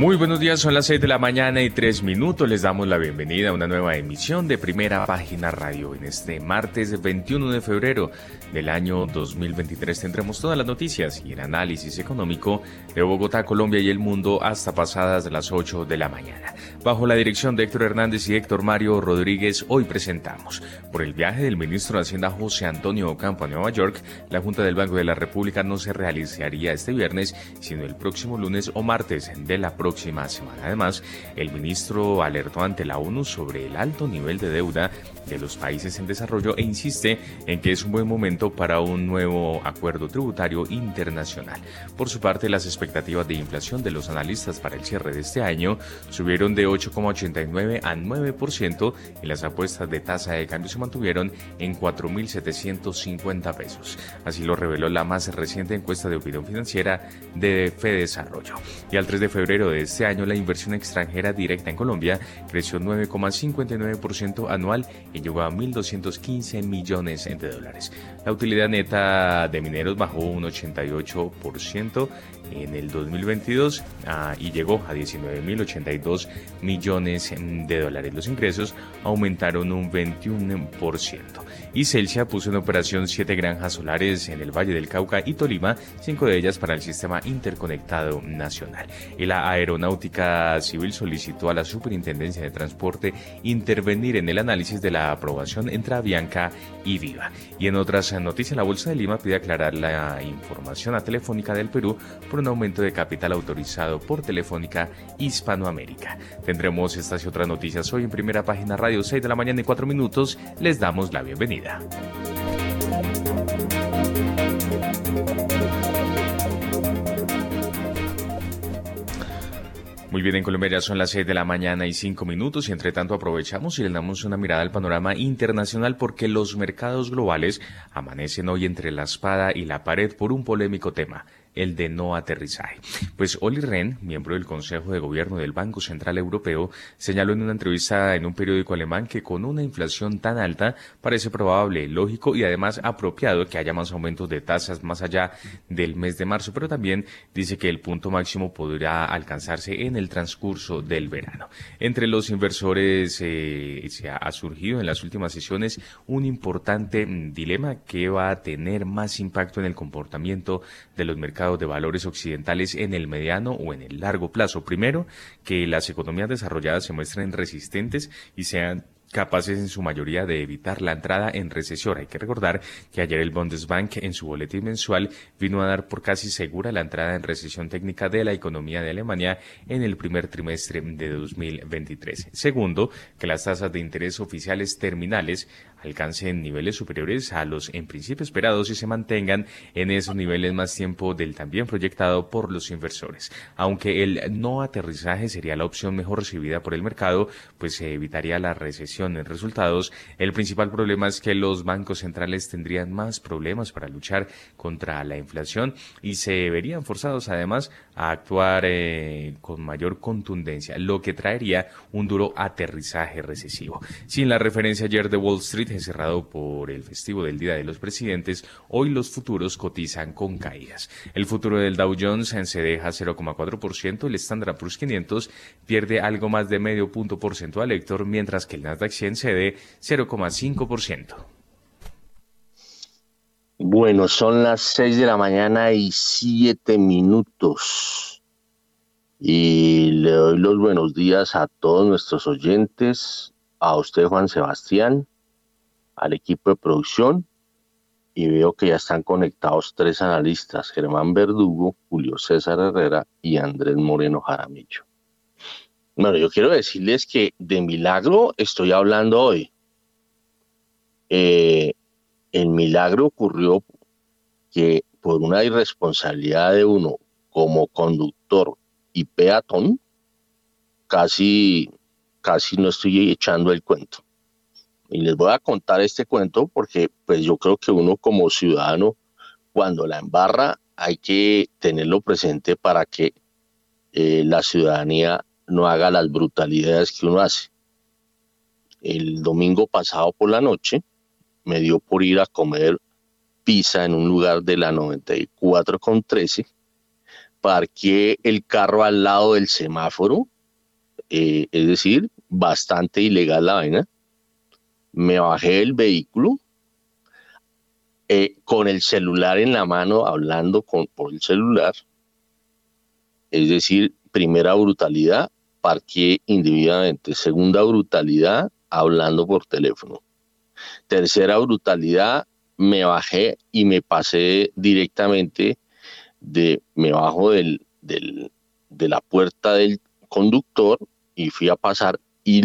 Muy buenos días, son las 6 de la mañana y 3 minutos. Les damos la bienvenida a una nueva emisión de Primera Página Radio. En este martes 21 de febrero del año 2023 tendremos todas las noticias y el análisis económico de Bogotá, Colombia y el mundo hasta pasadas las 8 de la mañana. Bajo la dirección de Héctor Hernández y Héctor Mario Rodríguez, hoy presentamos, por el viaje del ministro de Hacienda José Antonio Ocampo a Nueva York, la Junta del Banco de la República no se realizaría este viernes, sino el próximo lunes o martes de la próxima próxima semana. Además, el ministro alertó ante la ONU sobre el alto nivel de deuda de los países en desarrollo e insiste en que es un buen momento para un nuevo acuerdo tributario internacional. Por su parte, las expectativas de inflación de los analistas para el cierre de este año subieron de 8,89 a 9% y las apuestas de tasa de cambio se mantuvieron en 4.750 pesos. Así lo reveló la más reciente encuesta de opinión financiera de Desarrollo. Y al 3 de febrero de este año la inversión extranjera directa en Colombia creció 9,59% anual y llegó a 1.215 millones de dólares. La utilidad neta de mineros bajó un 88% en el 2022 ah, y llegó a 19.082 millones de dólares. Los ingresos aumentaron un 21% y Celsia puso en operación siete granjas solares en el Valle del Cauca y Tolima, cinco de ellas para el Sistema Interconectado Nacional. Y la Aeronáutica Civil solicitó a la Superintendencia de Transporte intervenir en el análisis de la aprobación entre Avianca y Viva. Y en otras noticias, la Bolsa de Lima pide aclarar la información a Telefónica del Perú por un aumento de capital autorizado por Telefónica Hispanoamérica. Tendremos estas y otras noticias hoy en primera página radio 6 de la mañana y 4 minutos. Les damos la bienvenida. Muy bien, en Colombia ya son las 6 de la mañana y 5 minutos y entre tanto aprovechamos y le damos una mirada al panorama internacional porque los mercados globales amanecen hoy entre la espada y la pared por un polémico tema, el de no aterrizaje. Pues Oli Rehn, miembro del Consejo de Gobierno del Banco Central Europeo, señaló en una entrevista en un periódico alemán que con una inflación tan alta parece probable, lógico y además apropiado que haya más aumentos de tasas más allá del mes de marzo, pero también dice que el punto máximo podrá alcanzarse en el transcurso del verano. Entre los inversores eh, se ha surgido en las últimas sesiones un importante dilema que va a tener más impacto en el comportamiento de los mercados de valores occidentales en el mediano o en el largo plazo. Primero, que las economías desarrolladas se muestren resistentes y sean capaces en su mayoría de evitar la entrada en recesión. Hay que recordar que ayer el Bundesbank en su boletín mensual vino a dar por casi segura la entrada en recesión técnica de la economía de Alemania en el primer trimestre de 2023. Segundo, que las tasas de interés oficiales terminales alcancen niveles superiores a los en principio esperados y se mantengan en esos niveles más tiempo del también proyectado por los inversores. Aunque el no aterrizaje sería la opción mejor recibida por el mercado, pues se evitaría la recesión en resultados, el principal problema es que los bancos centrales tendrían más problemas para luchar contra la inflación y se verían forzados además a actuar eh, con mayor contundencia, lo que traería un duro aterrizaje recesivo. Sin la referencia ayer de Wall Street, cerrado por el festivo del Día de los Presidentes, hoy los futuros cotizan con caídas. El futuro del Dow Jones se deja 0,4%, el Standard Poor's 500 pierde algo más de medio punto porcentual, Héctor, mientras que el Nasdaq acción cede 0,5%. Bueno, son las 6 de la mañana y 7 minutos. Y le doy los buenos días a todos nuestros oyentes, a usted Juan Sebastián, al equipo de producción. Y veo que ya están conectados tres analistas, Germán Verdugo, Julio César Herrera y Andrés Moreno Jaramillo. Bueno, yo quiero decirles que de milagro estoy hablando hoy. Eh, el milagro ocurrió que por una irresponsabilidad de uno como conductor y peatón, casi, casi no estoy echando el cuento. Y les voy a contar este cuento porque pues yo creo que uno como ciudadano, cuando la embarra, hay que tenerlo presente para que eh, la ciudadanía no haga las brutalidades que uno hace. El domingo pasado por la noche me dio por ir a comer pizza en un lugar de la 94 con 13. Parqué el carro al lado del semáforo, eh, es decir, bastante ilegal la vaina. Me bajé del vehículo eh, con el celular en la mano, hablando con, por el celular. Es decir, primera brutalidad, parqué individualmente. Segunda brutalidad, hablando por teléfono. Tercera brutalidad, me bajé y me pasé directamente de, me bajo del, de la puerta del conductor y fui a pasar y,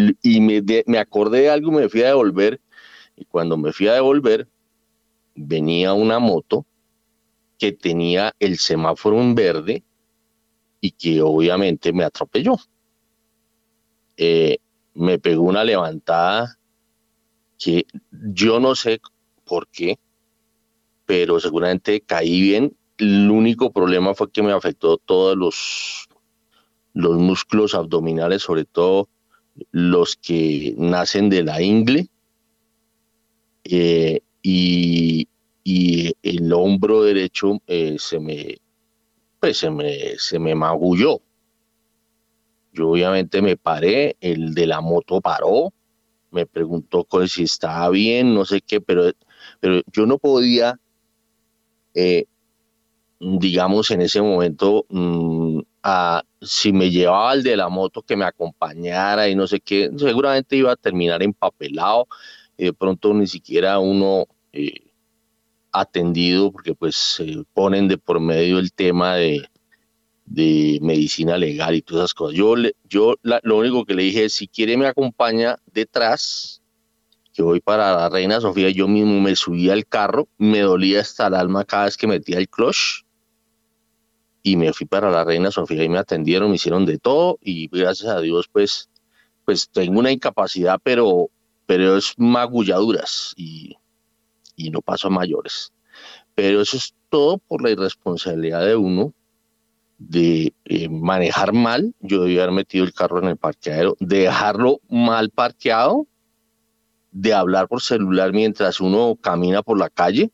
me acordé de algo, me fui a devolver y cuando me fui a devolver venía una moto que tenía el semáforo en verde y que obviamente me atropelló. Eh, me pegó una levantada que yo no sé por qué, pero seguramente caí bien. El único problema fue que me afectó todos los, los músculos abdominales, sobre todo los que nacen de la ingle. Eh, y, el hombro derecho eh, se me pues se me se me magulló yo obviamente me paré el de la moto paró me preguntó si estaba bien no sé qué pero pero yo no podía eh, digamos en ese momento mm, a, si me llevaba el de la moto que me acompañara y no sé qué seguramente iba a terminar empapelado y de pronto ni siquiera uno eh, atendido porque pues ponen de por medio el tema de, de medicina legal y todas esas cosas. Yo, yo lo único que le dije es, si quiere me acompaña detrás, que voy para la Reina Sofía, yo mismo me subí al carro, me dolía hasta el alma cada vez que metía el clutch y me fui para la Reina Sofía y me atendieron, me hicieron de todo y gracias a Dios pues, pues tengo una incapacidad, pero, pero es magulladuras y y no paso a mayores. Pero eso es todo por la irresponsabilidad de uno de eh, manejar mal. Yo debía haber metido el carro en el parqueadero, de dejarlo mal parqueado, de hablar por celular mientras uno camina por la calle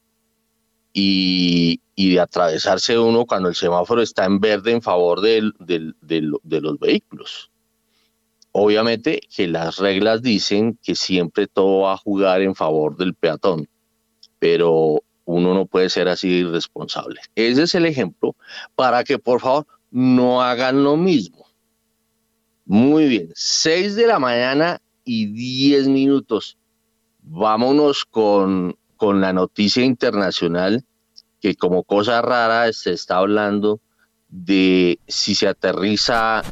y, de atravesarse uno cuando el semáforo está en verde en favor de los vehículos. Obviamente que las reglas dicen que siempre todo va a jugar en favor del peatón pero uno no puede ser así irresponsable. Ese es el ejemplo para que por favor no hagan lo mismo. Muy bien, 6 de la mañana y 10 minutos. Vámonos con, con la noticia internacional que como cosa rara se está hablando de si se aterriza,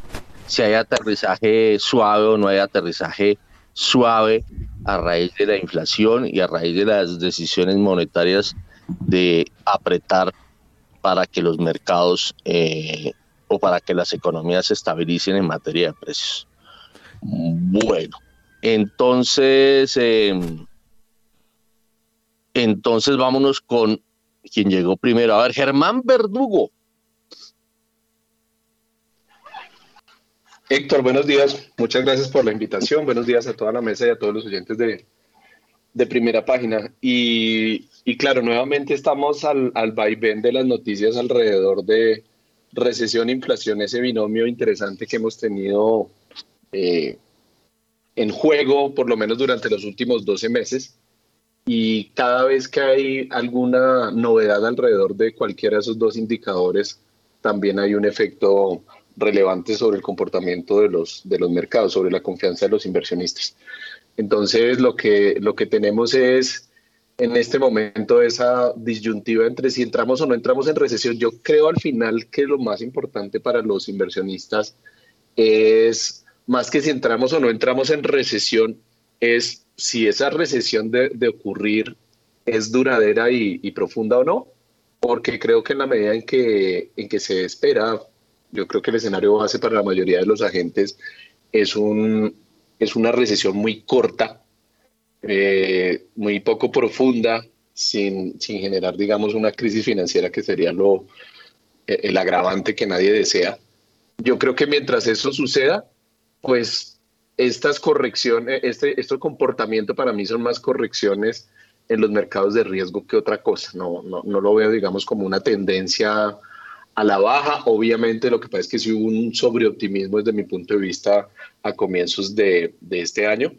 si hay aterrizaje suave o no hay aterrizaje suave a raíz de la inflación y a raíz de las decisiones monetarias de apretar para que los mercados eh, o para que las economías se estabilicen en materia de precios. Bueno, entonces, em, entonces vámonos con quien llegó primero. A ver, Germán Verdugo. Héctor, buenos días. Muchas gracias por la invitación. Buenos días a toda la mesa y a todos los oyentes de, primera página. Y, claro, nuevamente estamos al, al, vaivén de las noticias alrededor de recesión, inflación, ese binomio interesante que hemos tenido eh, en juego, por lo menos durante los últimos 12 meses. Y cada vez que hay alguna novedad alrededor de cualquiera de esos dos indicadores, también hay un efecto relevantes sobre el comportamiento de los, de los mercados, sobre la confianza de los inversionistas. Entonces, lo que, lo que tenemos es en este momento esa disyuntiva entre si entramos o no entramos en recesión. Yo creo al final que lo más importante para los inversionistas es, más que si entramos o no entramos en recesión, es si esa recesión de, de ocurrir es duradera y, profunda o no, porque creo que en la medida en que, en que se espera yo creo que el escenario base para la mayoría de los agentes es, un, es una recesión muy corta, eh, muy poco profunda, sin, sin, generar, digamos, una crisis financiera que sería lo, el agravante que nadie desea. Yo creo que mientras eso suceda, pues estas correcciones, este, este comportamiento para mí son más correcciones en los mercados de riesgo que otra cosa. No, no, no lo veo, digamos, como una tendencia a la baja. Obviamente lo que pasa es que sí hubo un sobreoptimismo desde mi punto de vista a comienzos de, de este año,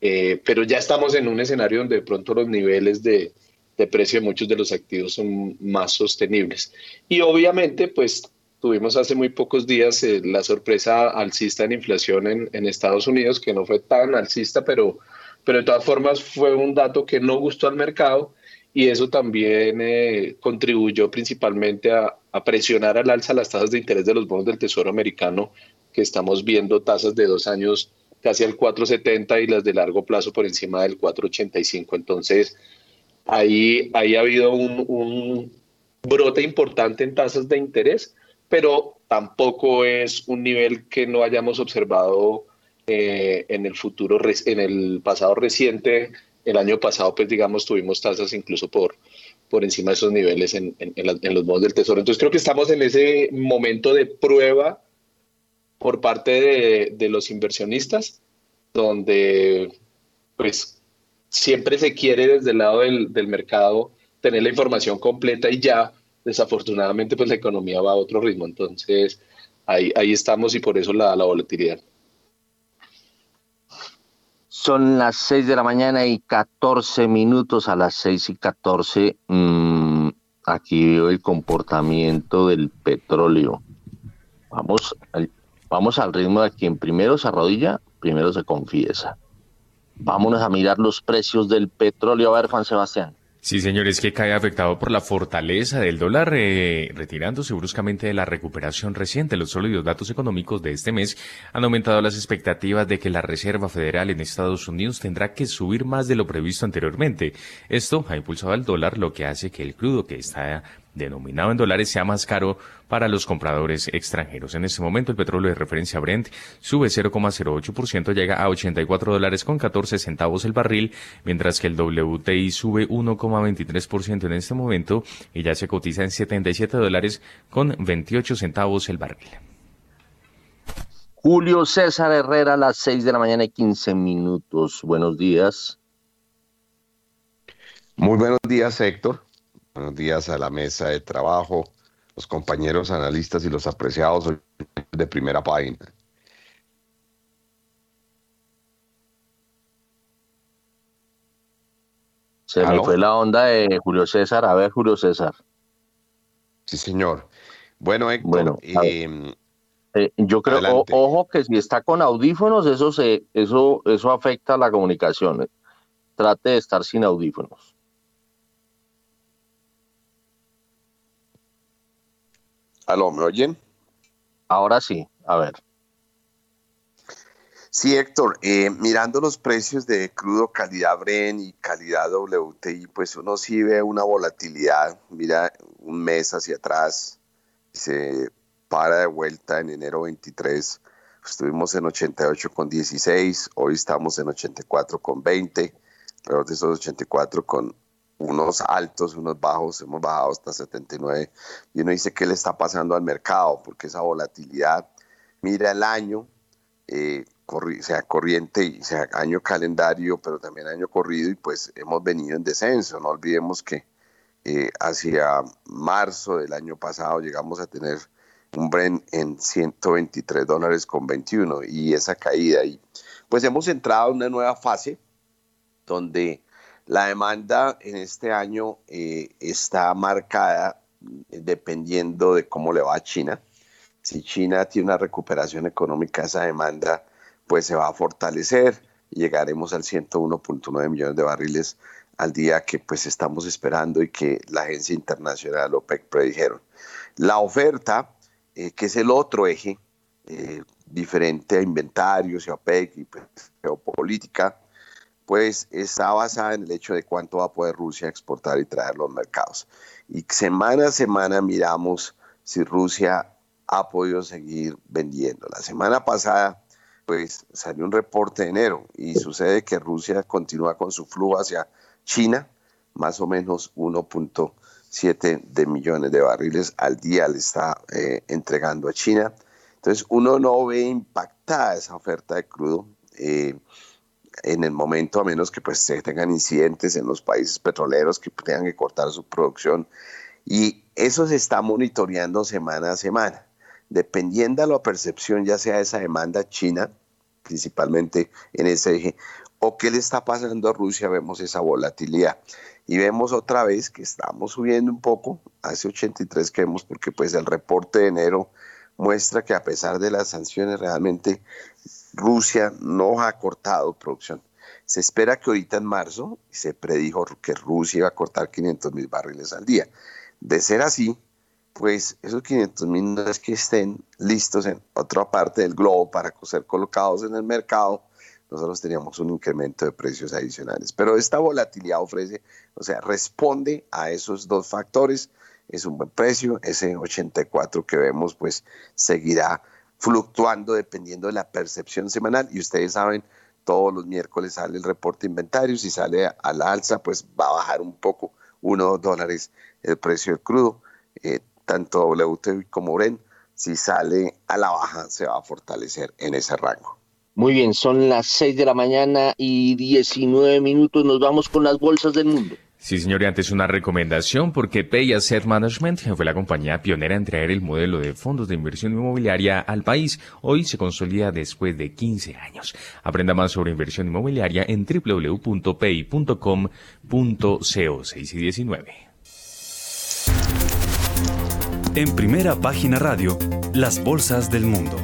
eh, pero ya estamos en un escenario donde de pronto los niveles de, de precio de muchos de los activos son más sostenibles. Y obviamente, pues tuvimos hace muy pocos días eh, la sorpresa alcista en inflación en, en, Estados Unidos, que no fue tan alcista, pero, pero de todas formas fue un dato que no gustó al mercado y eso también eh, contribuyó principalmente a, a, presionar al alza las tasas de interés de los bonos del Tesoro americano, que estamos viendo tasas de dos años casi al 4,70 y las de largo plazo por encima del 4,85. Entonces, ahí, ahí ha habido un, brote importante en tasas de interés pero tampoco es un nivel que no hayamos observado eh, en el futuro, en el pasado reciente. El año pasado, pues digamos, tuvimos tasas incluso por, por encima de esos niveles en, en, los bonos del Tesoro. Entonces creo que estamos en ese momento de prueba por parte de, de los inversionistas, donde pues siempre se quiere desde el lado del, del mercado tener la información completa y ya desafortunadamente pues la economía va a otro ritmo, entonces ahí, ahí estamos y por eso la, la volatilidad. Son las 6 de la mañana y 14 minutos a las 6 y 14. Mmm, aquí veo el comportamiento del petróleo. Vamos al, vamos al ritmo de quien primero se arrodilla, primero se confiesa. Vámonos a mirar los precios del petróleo. A ver, Juan Sebastián. Sí, señores, que cae afectado por la fortaleza del dólar, eh, retirándose bruscamente de la recuperación reciente. Los sólidos datos económicos de este mes han aumentado las expectativas de que la Reserva Federal en Estados Unidos tendrá que subir más de lo previsto anteriormente. Esto ha impulsado al dólar, lo que hace que el crudo que está denominado en dólares sea más caro para los compradores extranjeros. En este momento el petróleo de referencia Brent sube 0,08%, llega a 84 dólares con 14 centavos el barril, mientras que el WTI sube 1,23% en este momento y ya se cotiza en 77 dólares con 28 centavos el barril. Julio César Herrera a las 6 de la mañana y 15 minutos. Buenos días. Muy buenos días, Héctor. Buenos días a la mesa de trabajo, los compañeros analistas y los apreciados de primera página. Se me fue la onda de Julio César. A ver, Julio César. Sí, señor. Bueno, Héctor, bueno, eh, eh, yo creo, o, ojo que si está con audífonos, eso se, eso, eso afecta la comunicación. Trate de estar sin audífonos. ¿Aló, me oyen? Ahora sí, a ver. Sí, Héctor, eh, mirando los precios de crudo calidad Bren y calidad WTI, pues uno sí ve una volatilidad. Mira, un mes hacia atrás, se para de vuelta en enero 23, estuvimos en 88,16, hoy estamos en 84,20, alrededor de esos 84 con unos altos, unos bajos, hemos bajado hasta 79 y uno dice qué le está pasando al mercado, porque esa volatilidad, mira el año, eh, sea corriente y sea año calendario, pero también año corrido y pues hemos venido en descenso, no olvidemos que eh, hacia marzo del año pasado llegamos a tener un Bren en 123 dólares con 21 y esa caída y pues hemos entrado en una nueva fase donde la demanda en este año eh, está marcada eh, dependiendo de cómo le va a China. Si China tiene una recuperación económica, esa demanda pues se va a fortalecer y llegaremos al 101.9 millones de barriles al día que pues estamos esperando y que la agencia internacional OPEC predijeron. La oferta, eh, que es el otro eje diferente a inventarios y OPEC y pues, geopolítica, pues está basada en el hecho de cuánto va a poder Rusia exportar y traer los mercados. Y semana a semana miramos si Rusia ha podido seguir vendiendo. La semana pasada, pues salió un reporte de enero y sucede que Rusia continúa con su flujo hacia China, más o menos 1.5 7 de millones de barriles al día le está eh, entregando a China. Entonces uno no ve impactada esa oferta de crudo eh, en el momento, a menos que pues se tengan incidentes en los países petroleros que tengan que cortar su producción. Y eso se está monitoreando semana a semana. Dependiendo de la percepción, ya sea esa demanda china, principalmente en ese eje, o qué le está pasando a Rusia, vemos esa volatilidad. Y vemos otra vez que estamos subiendo un poco, hace 83 que vemos, porque pues el reporte de enero muestra que a pesar de las sanciones realmente Rusia no ha cortado producción. Se espera que ahorita en marzo se predijo que Rusia iba a cortar 500 mil barriles al día. De ser así, pues esos 500 mil no es que estén listos en otra parte del globo para ser colocados en el mercado, nosotros teníamos un incremento de precios adicionales. Pero esta volatilidad ofrece, o sea, responde a esos dos factores. Es un buen precio, ese 84 que vemos pues seguirá fluctuando dependiendo de la percepción semanal y ustedes saben, todos los miércoles sale el reporte de inventarios y sale a la alza, pues va a bajar un poco, unos dólares el precio del crudo. Eh, tanto WTI como Uren, si sale a la baja, se va a fortalecer en ese rango. Muy bien, son las 6 de la mañana y 19 minutos. Nos vamos con las bolsas del mundo. Sí, señor, antes una recomendación porque Pay Asset Management fue la compañía pionera en traer el modelo de fondos de inversión inmobiliaria al país. Hoy se consolida después de 15 años. Aprenda más sobre inversión inmobiliaria en www.pay.com.co 6 y 19. En primera página radio, las bolsas del mundo.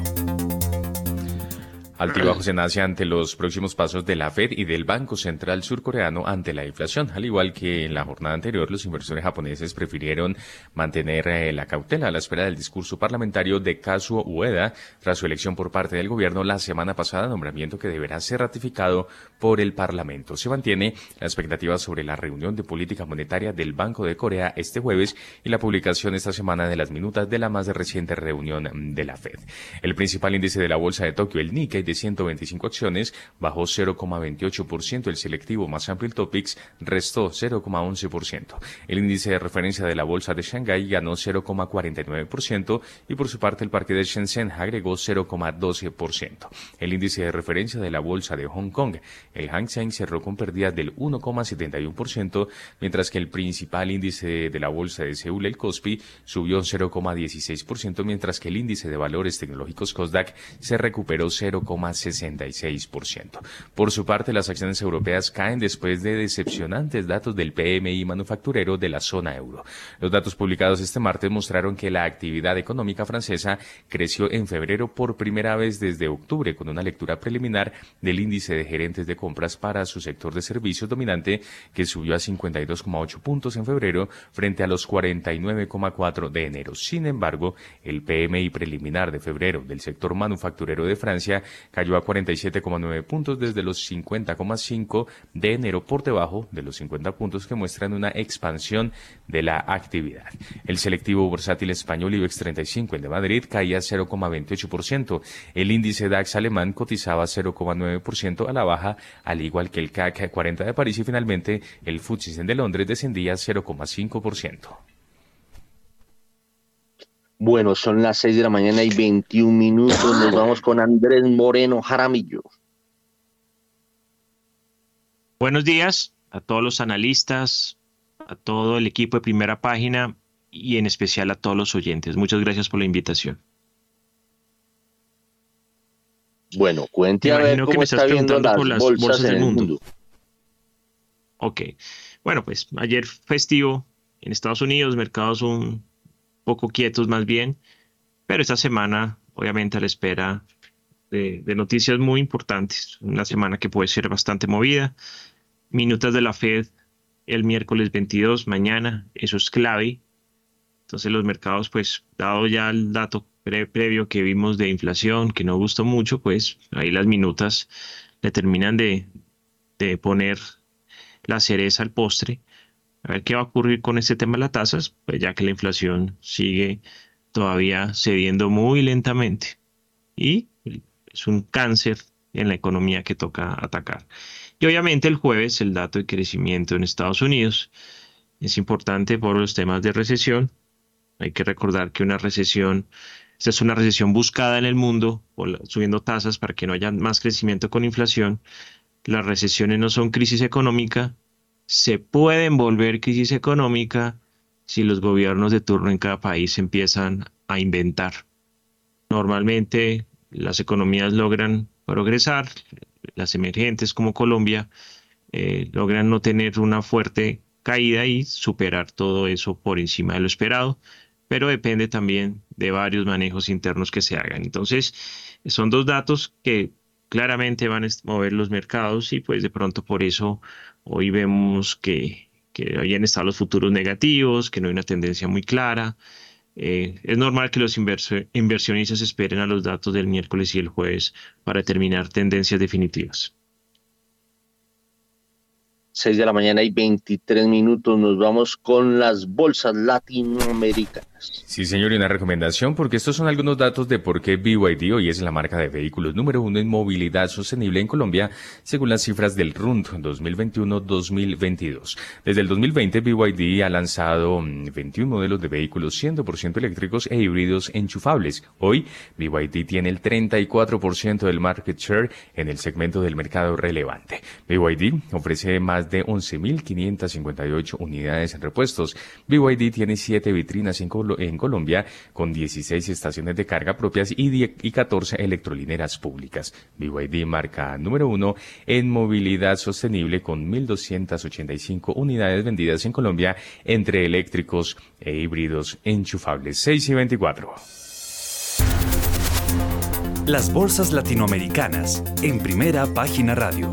Altibajos en Asia ante los próximos pasos de la Fed y del Banco Central Surcoreano ante la inflación. Al igual que en la jornada anterior, los inversores japoneses prefirieron mantener eh, la cautela a la espera del discurso parlamentario de Kazuo Ueda tras su elección por parte del gobierno la semana pasada, nombramiento que deberá ser ratificado por el Parlamento. Se mantiene la expectativa sobre la reunión de política monetaria del Banco de Corea este jueves y la publicación esta semana de las minutas de la más reciente reunión de la Fed. El principal índice de la bolsa de Tokio, el Nikkei, 125 acciones, bajó 0,28%. El selectivo más amplio, el Topix, restó 0,11%. El índice de referencia de la bolsa de Shanghái ganó 0,49% y por su parte el parque de Shenzhen agregó 0,12%. El índice de referencia de la bolsa de Hong Kong, el Hang Seng, cerró con pérdidas del 1,71%, mientras que el principal índice de la bolsa de Seúl, el Kospi, subió 0,16%, mientras que el índice de valores tecnológicos Kosdaq se recuperó 0, 66%. Por su parte, las acciones europeas caen después de decepcionantes datos del PMI manufacturero de la zona euro. Los datos publicados este martes mostraron que la actividad económica francesa creció en febrero por primera vez desde octubre, con una lectura preliminar del índice de gerentes de compras para su sector de servicios dominante, que subió a 52,8 puntos en febrero frente a los 49,4 de enero. Sin embargo, el PMI preliminar de febrero del sector manufacturero de Francia cayó a 47,9 puntos desde los 50,5 de enero por debajo de los 50 puntos que muestran una expansión de la actividad. El selectivo bursátil español IBEX 35, el de Madrid, caía 0,28%. El índice DAX alemán cotizaba 0,9% a la baja, al igual que el CAC 40 de París y finalmente el FTSE de Londres descendía 0,5%. Bueno, son las 6 de la mañana y 21 minutos. Nos vamos con Andrés Moreno Jaramillo. Buenos días a todos los analistas, a todo el equipo de primera página y en especial a todos los oyentes. Muchas gracias por la invitación. Bueno, cuente a ver cómo está viendo las, por las bolsas, del mundo. Ok. Bueno, pues ayer festivo en Estados Unidos, mercados un poco quietos más bien, pero esta semana obviamente a la espera de, noticias muy importantes, una semana que puede ser bastante movida. Minutas de la Fed el miércoles 22, mañana, eso es clave. Entonces los mercados, pues, dado ya el dato previo que vimos de inflación, que no gustó mucho, pues ahí las minutas le terminan de, de poner la cereza al postre a ver qué va a ocurrir con este tema de las tasas, pues ya que la inflación sigue todavía cediendo muy lentamente y es un cáncer en la economía que toca atacar. Y obviamente el jueves el dato de crecimiento en Estados Unidos Es importante por los temas de recesión. Hay que recordar que una recesión, esta es una recesión buscada en el mundo, subiendo tasas para que no haya más crecimiento con inflación. Las recesiones no son crisis económica, se pueden volver crisis económica si los gobiernos de turno en cada país empiezan a inventar. Normalmente las economías logran progresar, las emergentes como Colombia eh, logran no tener una fuerte caída y superar todo eso por encima de lo esperado, pero depende también de varios manejos internos que se hagan. Entonces, son dos datos que claramente van a mover los mercados y pues de pronto por eso hoy vemos que, que hayan estado los futuros negativos, que no hay una tendencia muy clara. Eh, es normal que los inversionistas esperen a los datos del miércoles y el jueves para determinar tendencias definitivas. 6 de la mañana y 23 minutos. Nos vamos con las bolsas latinoamericanas. Sí, señor, y una recomendación, porque estos son algunos datos de por qué BYD hoy es la marca de vehículos número uno en movilidad sostenible en Colombia, según las cifras del RUND 2021-2022. Desde el 2020, BYD ha lanzado 21 mm, modelos de vehículos 100% eléctricos e híbridos enchufables. Hoy, BYD tiene el 34% del market share en el segmento del mercado relevante. BYD ofrece más de 11.558 unidades en repuestos. BYD tiene 7 vitrinas en, Colombia con 16 estaciones de carga propias y, y 14 electrolineras públicas. BYD marca número uno en movilidad sostenible con 1.285 unidades vendidas en Colombia entre eléctricos e híbridos enchufables 6 y 24. Las bolsas latinoamericanas en primera página radio.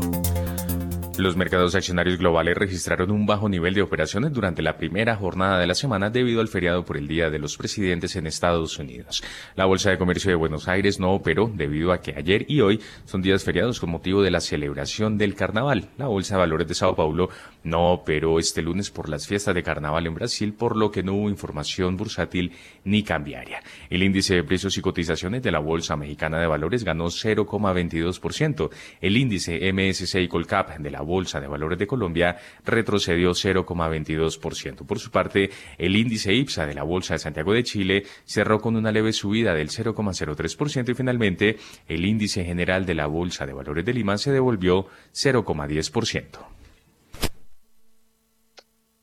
Los mercados accionarios globales registraron un bajo nivel de operaciones durante la primera jornada de la semana debido al feriado por el Día de los Presidentes en Estados Unidos. La Bolsa de Comercio de Buenos Aires no operó debido a que ayer y hoy son días feriados con motivo de la celebración del carnaval. La Bolsa de Valores de Sao Paulo no operó este lunes por las fiestas de carnaval en Brasil, por lo que no hubo información bursátil ni cambiaria. El índice de precios y cotizaciones de la Bolsa Mexicana de Valores ganó 0,22%. El índice MSCI Colcap de la Bolsa de Valores de Colombia retrocedió 0,22%. Por su parte, el índice IPSA de la Bolsa de Santiago de Chile cerró con una leve subida del 0,03% y finalmente el índice general de la Bolsa de Valores de Lima se devolvió 0,10%.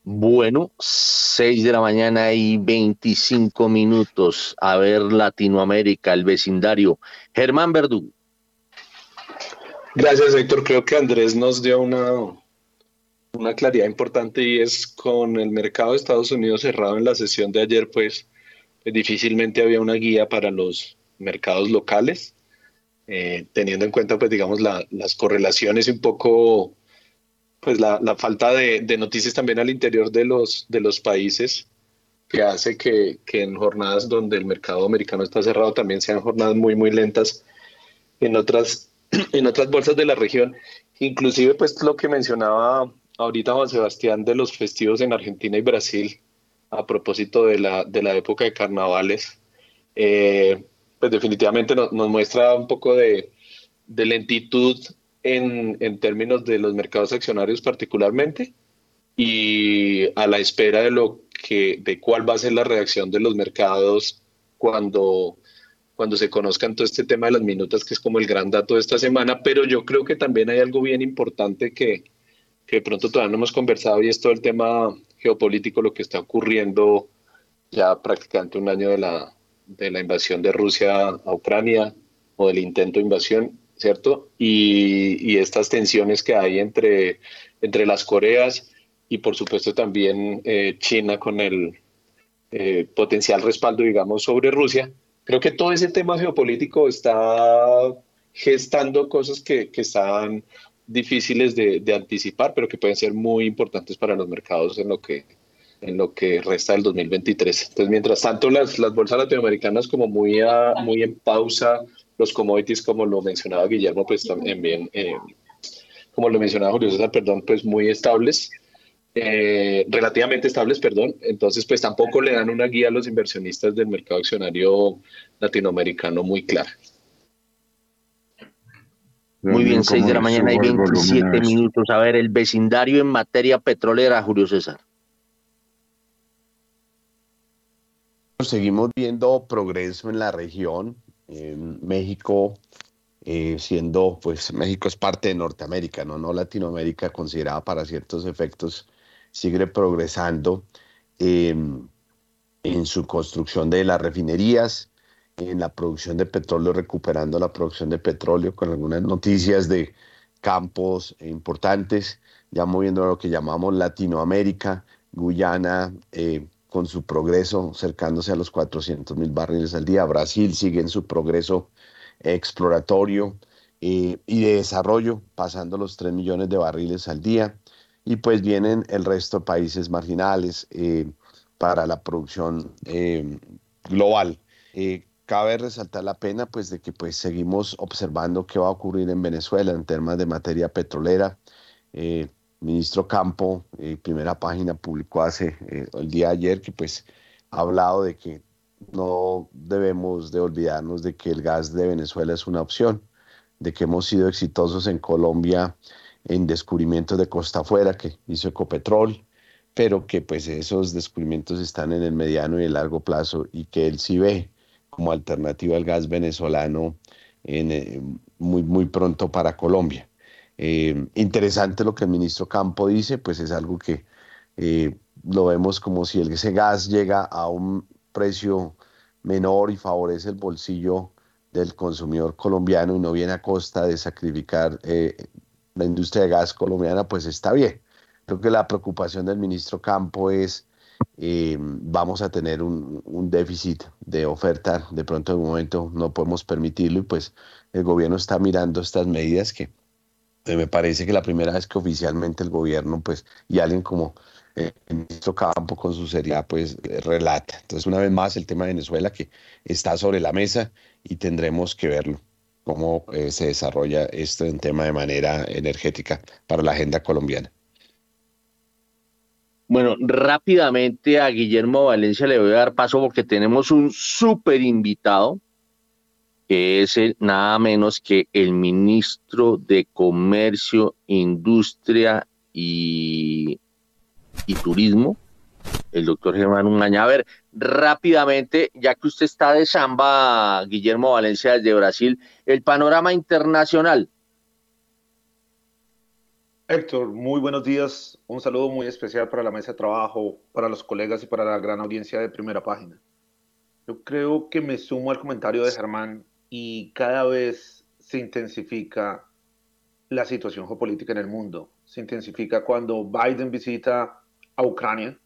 Bueno, 6 de la mañana y 25 minutos. A ver Latinoamérica, el vecindario. Germán Verdú. Gracias, Héctor. Creo que Andrés nos dio una, una claridad importante y es con el mercado de Estados Unidos cerrado en la sesión de ayer, pues, pues difícilmente había una guía para los mercados locales, eh, teniendo en cuenta, pues, digamos, las correlaciones un poco, pues, la, falta de, noticias también al interior de los, de los países que hace que, que en jornadas donde el mercado americano está cerrado también sean jornadas muy, muy lentas en otras en otras bolsas de la región. Inclusive, pues lo que mencionaba ahorita Juan Sebastián de los festivos en Argentina y Brasil, a propósito de la, de la época de carnavales, eh, pues definitivamente nos, muestra un poco de, lentitud en, en, términos de los mercados accionarios particularmente y a la espera de lo que de cuál va a ser la reacción de los mercados cuando cuando se conozcan todo este tema de las minutas, que es como el gran dato de esta semana, pero yo creo que también hay algo bien importante que, que de pronto todavía no hemos conversado y es todo el tema geopolítico, lo que está ocurriendo ya prácticamente un año de la, de la invasión de Rusia a Ucrania o del intento de invasión, ¿cierto? Y, estas tensiones que hay entre, entre las Coreas y por supuesto también eh, China con el eh, potencial respaldo, digamos, sobre Rusia Creo que todo ese tema geopolítico está gestando cosas que, están difíciles de, anticipar, pero que pueden ser muy importantes para los mercados en lo que, en lo que resta del 2023. Entonces, mientras tanto, las, las bolsas latinoamericanas como muy, muy en pausa, los commodities, como lo mencionaba Guillermo, pues también, eh, como lo mencionaba Julio César, perdón, pues muy estables. Eh, relativamente estables, perdón. Entonces, pues tampoco le dan una guía a los inversionistas del mercado accionario latinoamericano muy clara. Muy bien, 6 de la mañana y 27 minutos. A ver, el vecindario en materia petrolera, Julio César. seguimos viendo progreso en la región. En México, eh, siendo, pues México es parte de Norteamérica, ¿no? no Latinoamérica, considerada para ciertos efectos, sigue progresando em, en su construcción de las refinerías, en la producción de petróleo, recuperando la producción de petróleo, con algunas noticias de campos importantes, ya moviendo a lo que llamamos Latinoamérica, Guyana, eh, con su progreso cercándose a los 400 mil barriles al día. Brasil sigue en su progreso exploratorio eh, y de desarrollo, pasando los 3 millones de barriles al día. Y pues vienen el resto de países marginales eh, para la producción global. cabe resaltar la pena pues de que pues seguimos observando qué va a ocurrir en Venezuela en temas de materia petrolera ministro Campo, eh, primera página, publicó hace eh, el día de ayer que pues ha hablado de que no debemos de olvidarnos de que el gas de Venezuela es una opción, de que hemos sido exitosos en Colombia en descubrimientos de costa afuera que hizo Ecopetrol, pero que pues esos descubrimientos están en el mediano y el largo plazo y que él sí ve como alternativa al gas venezolano en, eh, muy, muy pronto para Colombia. Eh, interesante lo que el ministro Campo dice, pues es algo que eh, lo vemos como si ese gas llega a un precio menor y favorece el bolsillo del consumidor colombiano y no viene a costa de sacrificar la industria de gas colombiana, pues está bien. Creo que la preocupación del ministro Campo es, vamos a tener un, déficit de oferta, de pronto un momento no podemos permitirlo y pues el gobierno está mirando estas medidas que eh, me parece que la primera vez que oficialmente el gobierno, pues, y alguien como eh, el ministro Campo con su seriedad, pues, eh, relata. Entonces, una vez más, el tema de Venezuela que está sobre la mesa y tendremos que verlo, cómo se desarrolla esto en tema de manera energética para la agenda colombiana. Bueno, rápidamente a Guillermo Valencia le voy a dar paso porque tenemos un súper invitado que es nada menos que el ministro de Comercio, Industria y, y Turismo, el doctor Germán Ungaña. A ver, rápidamente, ya que usted está de samba, Guillermo Valencia desde Brasil, el panorama internacional. Héctor, muy buenos días. Un saludo muy especial para la mesa de trabajo, para los colegas y para la gran audiencia de primera página. Yo creo que me sumo al comentario de Germán y cada vez se intensifica la situación geopolítica en el mundo. Se intensifica cuando Biden visita a Ucrania,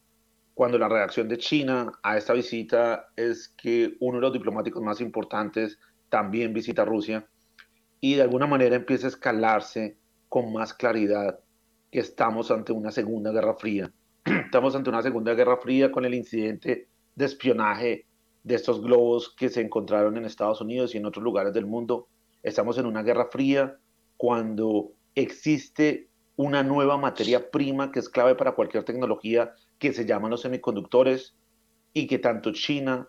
cuando la reacción de China a esta visita es que uno de los diplomáticos más importantes también visita Rusia y de alguna manera empieza a escalarse con más claridad que estamos ante una segunda guerra fría. Estamos ante una segunda guerra fría con el incidente de espionaje de estos globos que se encontraron en Estados Unidos y en otros lugares del mundo. Estamos en una guerra fría cuando existe una nueva materia prima que es clave para cualquier tecnología que se llaman los semiconductores y que tanto China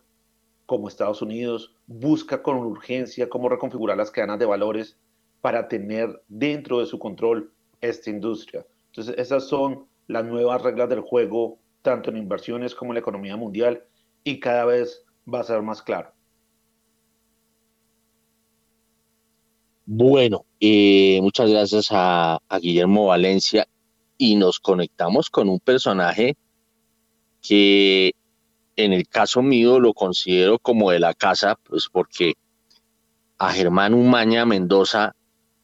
como Estados Unidos busca con urgencia cómo reconfigurar las cadenas de valores para tener dentro de su control esta industria. Entonces, esas son las nuevas reglas del juego, tanto en inversiones como en la economía mundial, y cada vez va a ser más claro. Bueno, eh, muchas gracias a, Guillermo Valencia y nos conectamos con un personaje que en el caso mío lo considero como de la casa, pues porque a Germán Umaña Mendoza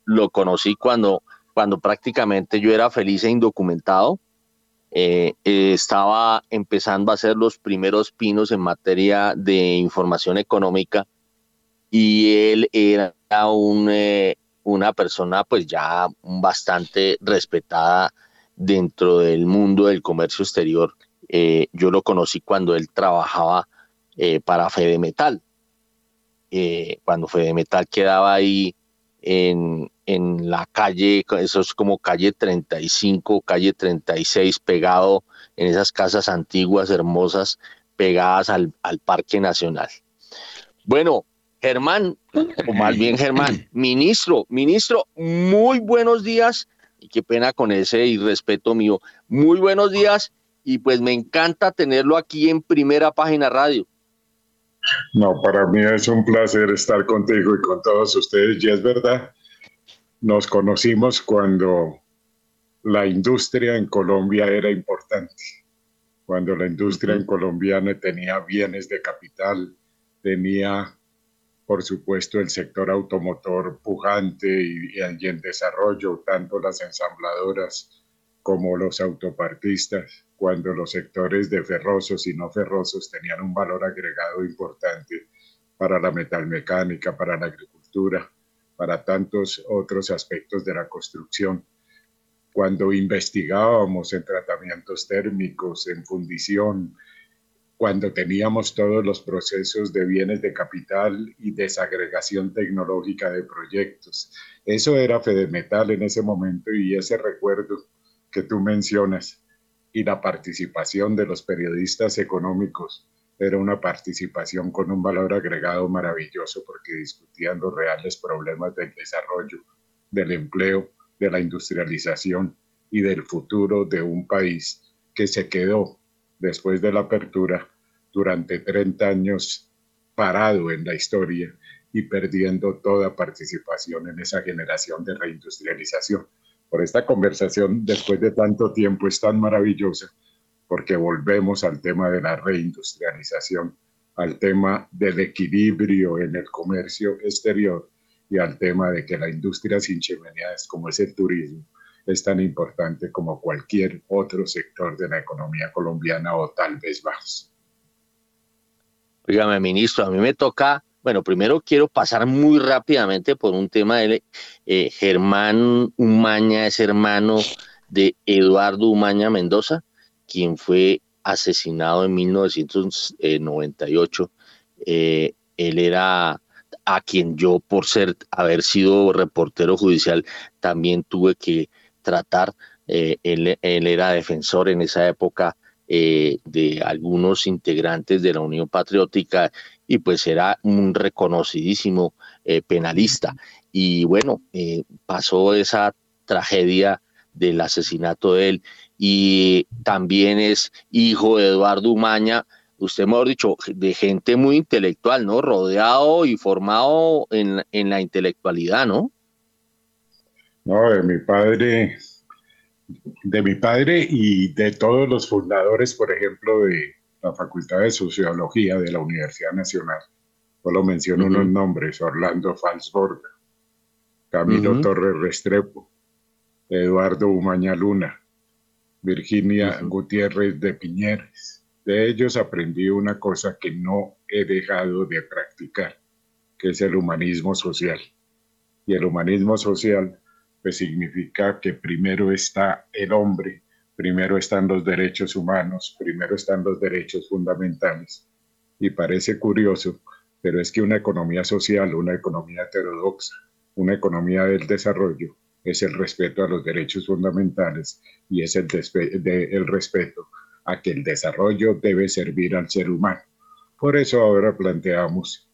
lo conocí cuando, cuando prácticamente yo era feliz e indocumentado eh, eh, estaba empezando a hacer los primeros pinos en materia de información económica y él era un, eh, una persona pues ya bastante respetada dentro del mundo del comercio exterior. Yo lo conocí cuando él trabajaba para Fede Metal. cuando Fede Metal quedaba ahí en, en la calle, eso es como calle 35, calle 36, pegado en esas casas antiguas, hermosas, pegadas al, Parque Nacional. Bueno, Germán, o más bien Germán, ministro, ministro, muy buenos días, y qué pena con ese irrespeto mío, muy buenos días, y pues me encanta tenerlo aquí en primera página radio. No, para mí es un placer estar contigo y con todos ustedes. Y es verdad, nos conocimos cuando la industria en Colombia era importante, cuando la industria en Colombia tenía bienes de capital, tenía, por supuesto, el sector automotor pujante y, y en desarrollo, tanto las ensambladoras como los autopartistas cuando los sectores de ferrosos y no ferrosos tenían un valor agregado importante para la metalmecánica, para la agricultura, para tantos otros aspectos de la construcción. Cuando investigábamos en tratamientos térmicos, en fundición, cuando teníamos todos los procesos de bienes de capital y desagregación tecnológica de proyectos. Eso era Fedemetal en ese momento y ese recuerdo que tú mencionas y la participación de los periodistas económicos. Era una participación con un valor agregado maravilloso porque discutían los reales problemas del desarrollo, del empleo, de la industrialización y del futuro de un país que se quedó después de la apertura durante 30 años parado en la historia y perdiendo toda participación en esa generación de reindustrialización por esta conversación después de tanto tiempo es tan maravillosa, porque volvemos al tema de la reindustrialización, al tema del equilibrio en el comercio exterior y al tema de que la industria sin chimeneas, como es el turismo, es tan importante como cualquier otro sector de la economía colombiana o tal vez más. Dígame, ministro, a mí me toca bueno, primero quiero pasar muy rápidamente por un tema de eh, Germán Umaña, es hermano de Eduardo Umaña Mendoza, quien fue asesinado en 1998. Eh, él era a quien yo, por ser, haber sido reportero judicial, también tuve que tratar. Eh, él, él, era defensor en esa época de algunos integrantes de la Unión Patriótica y pues era un reconocidísimo eh, penalista. Y bueno, eh, pasó esa tragedia del asesinato de él y también es hijo de Eduardo Umaña, usted me ha dicho, de gente muy intelectual, ¿no? Rodeado y formado en, en la intelectualidad, ¿no? No, de mi padre, de mi padre y de todos los fundadores, por ejemplo, de, la Facultad de Sociología de la Universidad Nacional. Solo menciono unos nombres, Orlando Falsborg, Camilo Torres Restrepo, Eduardo Umaña Luna, Virginia Gutiérrez de Piñeres. De ellos aprendí una cosa que no he dejado de practicar, que es el humanismo social. Y el humanismo social pues significa que primero está el hombre primero están los derechos humanos, primero están los derechos fundamentales. Y parece curioso, pero es que una economía social, una economía heterodoxa, una economía del desarrollo, es el respeto a los derechos fundamentales y es el, el respeto a que el desarrollo debe servir al ser humano. Por eso ahora planteamos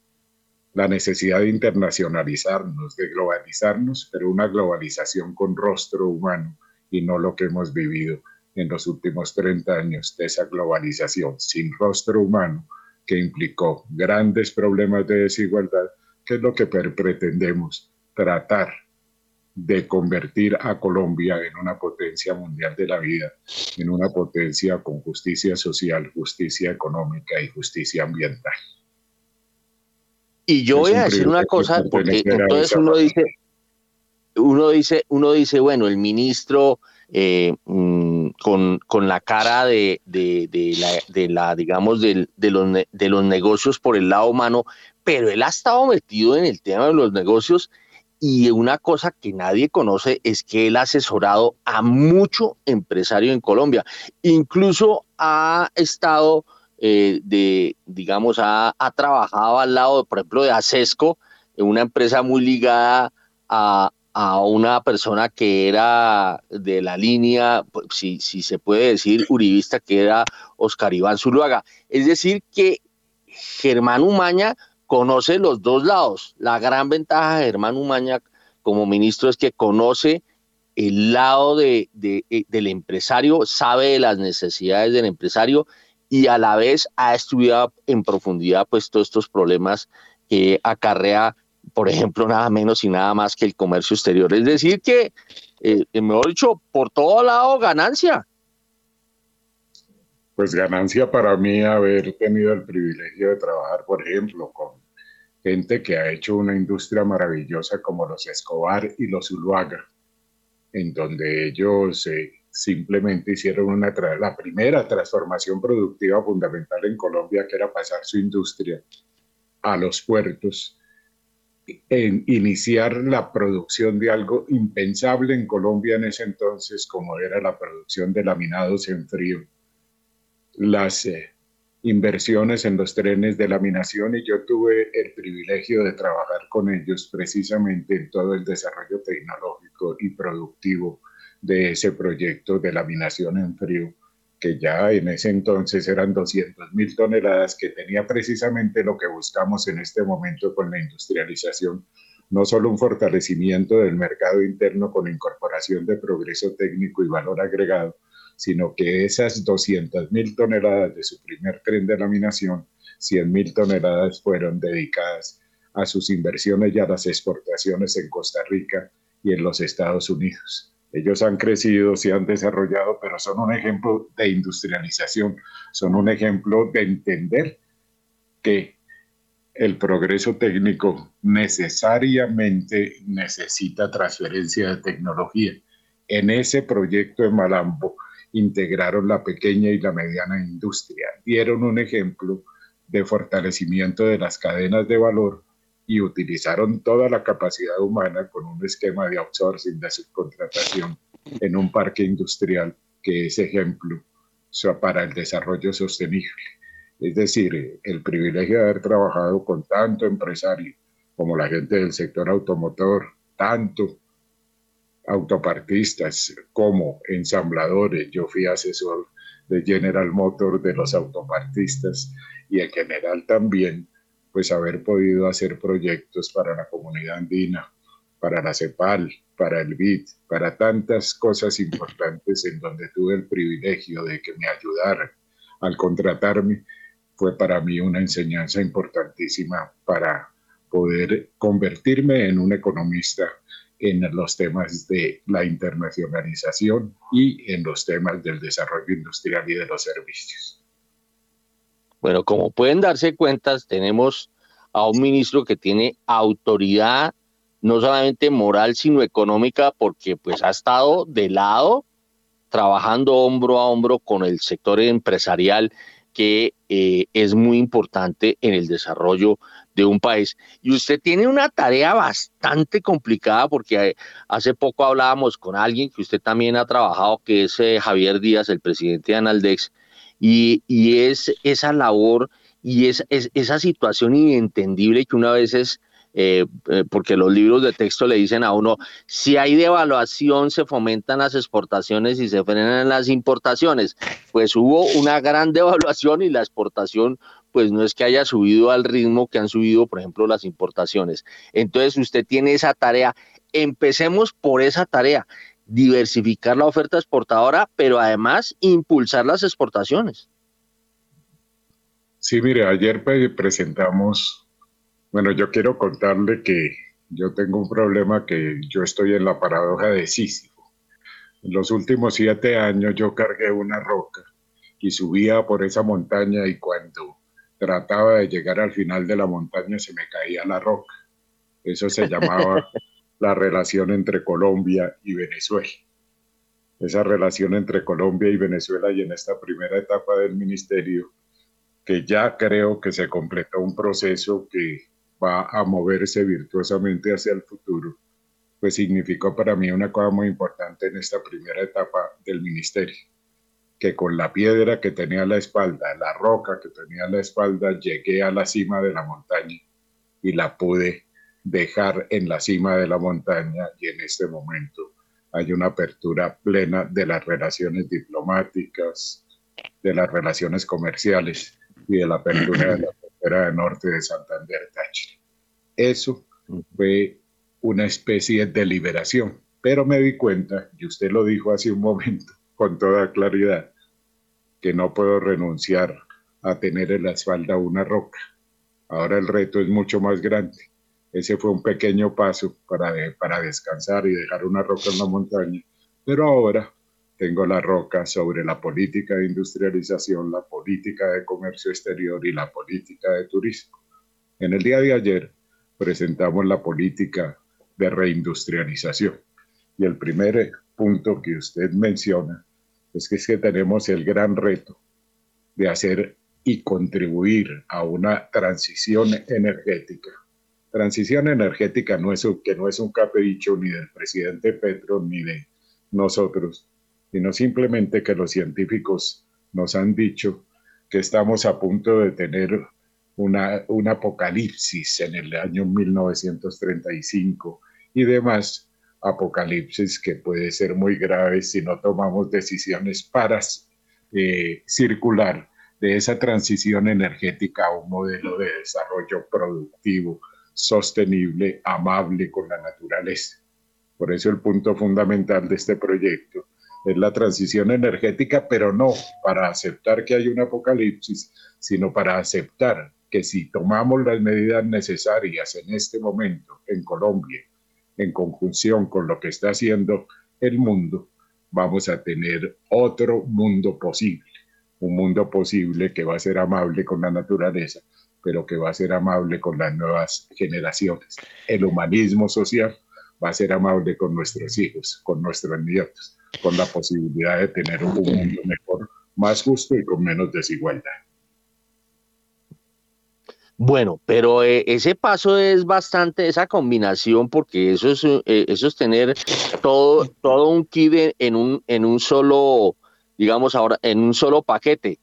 la necesidad de internacionalizarnos, de globalizarnos, pero una globalización con rostro humano y no lo que hemos vivido en los últimos 30 años de esa globalización sin rostro humano que implicó grandes problemas de desigualdad, que es lo que pretendemos tratar de convertir a Colombia en una potencia mundial de la vida, en una potencia con justicia social, justicia económica y justicia ambiental. Y yo voy a decir una cosa, porque entonces uno dice, uno dice, uno dice, bueno, el ministro eh, mm, con, con, la cara de, de, la, de la, digamos, de, los, de los negocios por el lado humano, pero él ha estado metido en el tema de los negocios y una cosa que nadie conoce es que él ha asesorado a mucho empresario en Colombia. Incluso ha estado eh, de, digamos, ha, ha, trabajado al lado, por ejemplo, de Acesco, una empresa muy ligada a, a una persona que era de la línea, pues, si, si se puede decir, uribista, que era Oscar Iván Zuluaga. Es decir, que Germán Umaña conoce los dos lados. La gran ventaja de Germán Umaña como ministro es que conoce el lado de, eh, del empresario, sabe de las necesidades del empresario y a la vez ha estudiado en profundidad pues todos estos problemas que acarrea, por ejemplo, nada menos y nada más que el comercio exterior. Es decir, que, eh, mejor dicho, por todo lado ganancia. Pues ganancia para mí haber tenido el privilegio de trabajar, por ejemplo, con gente que ha hecho una industria maravillosa como los Escobar y los Uluaga, en donde ellos eh, simplemente hicieron una la primera transformación productiva fundamental en Colombia, que era pasar su industria a los puertos, en iniciar la producción de algo impensable en Colombia en ese entonces, como era la producción de laminados en frío. Las eh, inversiones en los trenes de laminación y yo tuve el privilegio de trabajar con ellos precisamente en todo el desarrollo tecnológico y productivo de ese proyecto de laminación en frío, que ya en ese entonces eran 200 mil toneladas, que tenía precisamente lo que buscamos en este momento con la industrialización, no solo un fortalecimiento del mercado interno con incorporación de progreso técnico y valor agregado, sino que esas 200 mil toneladas de su primer tren de laminación, 100 mil toneladas fueron dedicadas a sus inversiones y a las exportaciones en Costa Rica y en los Estados Unidos. Ellos han crecido, se han desarrollado, pero son un ejemplo de industrialización, son un ejemplo de entender que el progreso técnico necesariamente necesita transferencia de tecnología. En ese proyecto de Malambo integraron la pequeña y la mediana industria, dieron un ejemplo de fortalecimiento de las cadenas de valor y utilizaron toda la capacidad humana con un esquema de outsourcing, de subcontratación en un parque industrial que es ejemplo para el desarrollo sostenible. Es decir, el privilegio de haber trabajado con tanto empresario como la gente del sector automotor, tanto autopartistas como ensambladores. Yo fui asesor de General Motors de los autopartistas y en general también pues haber podido hacer proyectos para la comunidad andina, para la CEPAL, para el BID, para tantas cosas importantes en donde tuve el privilegio de que me ayudaran al contratarme, fue para mí una enseñanza importantísima para poder convertirme en un economista en los temas de la internacionalización y en los temas del desarrollo industrial y de los servicios. Bueno, como pueden darse cuenta, tenemos a un ministro que tiene autoridad no solamente moral, sino económica, porque pues ha estado de lado, trabajando hombro a hombro con el sector empresarial, que eh, es muy importante en el desarrollo de un país. Y usted tiene una tarea bastante complicada, porque eh, hace poco hablábamos con alguien que usted también ha trabajado, que es eh, Javier Díaz, el presidente de Analdex, y, es esa labor y es, esa situación inentendible que una vez es, eh, eh, porque los libros de texto le dicen a uno, si hay devaluación se fomentan las exportaciones y se frenan las importaciones. Pues hubo una gran devaluación y la exportación pues no es que haya subido al ritmo que han subido, por ejemplo, las importaciones. Entonces usted tiene esa tarea. Empecemos por esa tarea diversificar la oferta exportadora, pero además impulsar las exportaciones. Sí, mire, ayer presentamos, bueno, yo quiero contarle que yo tengo un problema que yo estoy en la paradoja de Sísifo. En los últimos siete años yo cargué una roca y subía por esa montaña y cuando trataba de llegar al final de la montaña se me caía la roca. Eso se llamaba la relación entre Colombia y Venezuela. Esa relación entre Colombia y Venezuela y en esta primera etapa del ministerio, que ya creo que se completó un proceso que va a moverse virtuosamente hacia el futuro, pues significó para mí una cosa muy importante en esta primera etapa del ministerio, que con la piedra que tenía a la espalda, la roca que tenía a la espalda, llegué a la cima de la montaña y la pude dejar en la cima de la montaña y en este momento hay una apertura plena de las relaciones diplomáticas, de las relaciones comerciales y de la apertura de la frontera norte de Santander Táchira. Eso fue una especie de liberación, pero me di cuenta, y usted lo dijo hace un momento con toda claridad, que no puedo renunciar a tener en la espalda una roca. Ahora el reto es mucho más grande. Ese fue un pequeño paso para, para descansar y dejar una roca en la montaña, pero ahora tengo la roca sobre la política de industrialización, la política de comercio exterior y la política de turismo. En el día de ayer presentamos la política de reindustrialización y el primer punto que usted menciona es que, es que tenemos el gran reto de hacer y contribuir a una transición energética. Transición energética no es un, que no es un capricho ni del presidente Petro ni de nosotros, sino simplemente que los científicos nos han dicho que estamos a punto de tener una, un apocalipsis en el año 1935 y demás apocalipsis que puede ser muy grave si no tomamos decisiones para eh, circular de esa transición energética a un modelo de desarrollo productivo, sostenible, amable con la naturaleza. Por eso el punto fundamental de este proyecto es la transición energética, pero no para aceptar que hay un apocalipsis, sino para aceptar que si tomamos las medidas necesarias en este momento en Colombia, en conjunción con lo que está haciendo el mundo, vamos a tener otro mundo posible un mundo posible que va a ser amable con la naturaleza, pero que va a ser amable con las nuevas generaciones. El humanismo social va a ser amable con nuestros hijos, con nuestros nietos, con la posibilidad de tener un mundo mejor, más justo y con menos desigualdad. Bueno, pero eh, ese paso es bastante esa combinación porque eso es, eh, eso es tener todo, todo un kit en un, en un solo digamos ahora, en un solo paquete.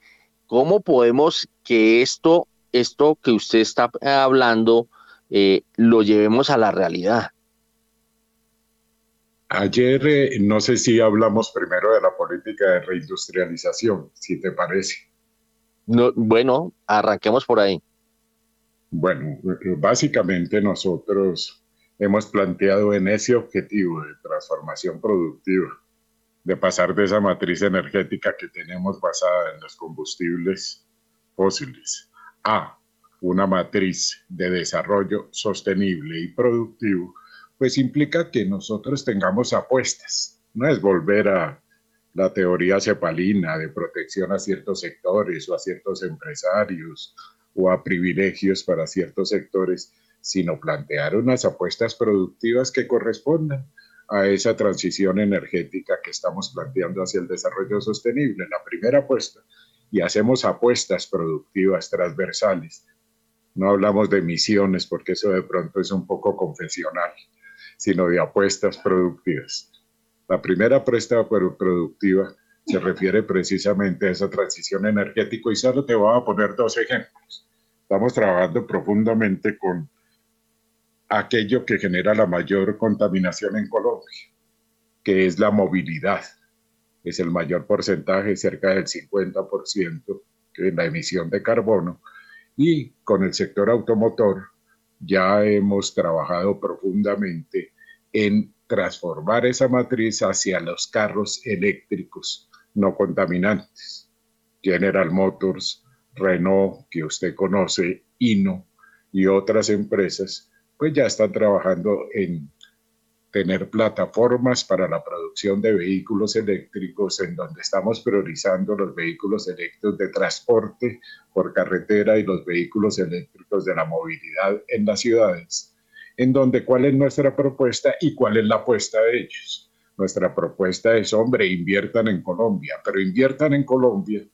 ¿Cómo podemos que esto, esto que usted está hablando, eh, lo llevemos a la realidad? Ayer, eh, no sé si hablamos primero de la política de reindustrialización, si te parece. No, bueno, arranquemos por ahí. Bueno, básicamente nosotros hemos planteado en ese objetivo de transformación productiva de pasar de esa matriz energética que tenemos basada en los combustibles fósiles a una matriz de desarrollo sostenible y productivo, pues implica que nosotros tengamos apuestas. No es volver a la teoría cepalina de protección a ciertos sectores o a ciertos empresarios o a privilegios para ciertos sectores, sino plantear unas apuestas productivas que correspondan a esa transición energética que estamos planteando hacia el desarrollo sostenible. La primera apuesta, y hacemos apuestas productivas transversales. No hablamos de emisiones porque eso de pronto es un poco confesional, sino de apuestas productivas. La primera apuesta productiva se refiere precisamente a esa transición energética y solo te voy a poner dos ejemplos. Estamos trabajando profundamente con aquello que genera la mayor contaminación en Colombia, que es la movilidad. Es el mayor porcentaje, cerca del 50% de la emisión de carbono. Y con el sector automotor ya hemos trabajado profundamente en transformar esa matriz hacia los carros eléctricos no contaminantes. General Motors, Renault, que usted conoce, Hino y otras empresas pues ya están trabajando en tener plataformas para la producción de vehículos eléctricos en donde estamos priorizando los vehículos eléctricos de transporte por carretera y los vehículos eléctricos de la movilidad en las ciudades, en donde cuál es nuestra propuesta y cuál es la apuesta de ellos. Nuestra propuesta es, hombre, inviertan en Colombia, pero inviertan en Colombia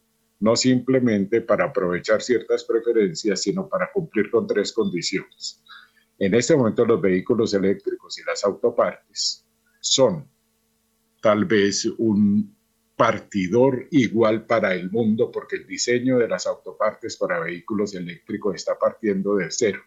no simplemente para aprovechar ciertas preferencias, sino para cumplir con tres condiciones. En este momento los vehículos eléctricos y las autopartes son tal vez un partidor igual para el mundo porque el diseño de las autopartes para vehículos eléctricos está partiendo de cero.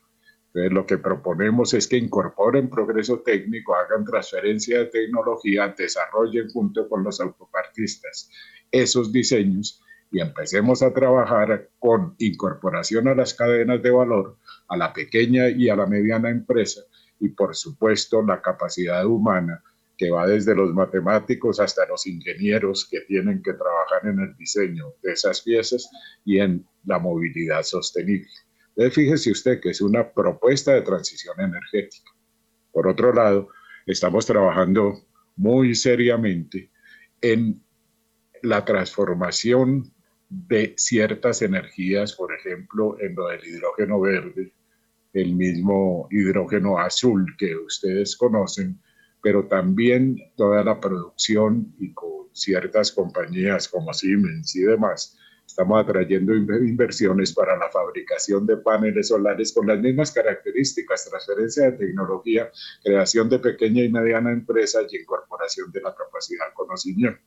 Entonces lo que proponemos es que incorporen progreso técnico, hagan transferencia de tecnología, desarrollen junto con los autopartistas esos diseños y empecemos a trabajar con incorporación a las cadenas de valor, a la pequeña y a la mediana empresa y por supuesto la capacidad humana que va desde los matemáticos hasta los ingenieros que tienen que trabajar en el diseño de esas piezas y en la movilidad sostenible. Entonces, fíjese usted que es una propuesta de transición energética. Por otro lado, estamos trabajando muy seriamente en la transformación de ciertas energías, por ejemplo, en lo del hidrógeno verde, el mismo hidrógeno azul que ustedes conocen, pero también toda la producción y con ciertas compañías como Siemens y demás, estamos atrayendo inversiones para la fabricación de paneles solares con las mismas características, transferencia de tecnología, creación de pequeña y mediana empresa y incorporación de la capacidad de conocimiento.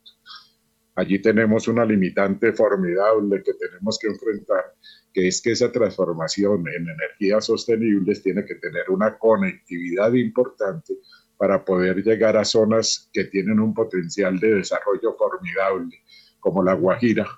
Allí tenemos una limitante formidable que tenemos que enfrentar, que es que esa transformación en energías sostenibles tiene que tener una conectividad importante para poder llegar a zonas que tienen un potencial de desarrollo formidable, como la Guajira,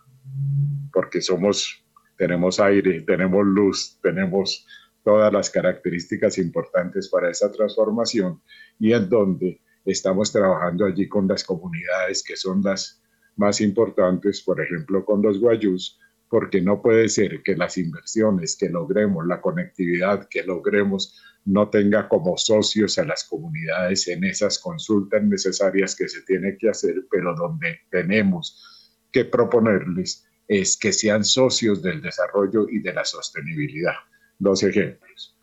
porque somos, tenemos aire, tenemos luz, tenemos todas las características importantes para esa transformación y en donde estamos trabajando allí con las comunidades que son las más importantes, por ejemplo, con los guayús, porque no puede ser que las inversiones que logremos, la conectividad que logremos, no tenga como socios a las comunidades en esas consultas necesarias que se tiene que hacer, pero donde tenemos que proponerles es que sean socios del desarrollo y de la sostenibilidad. Dos ejemplos.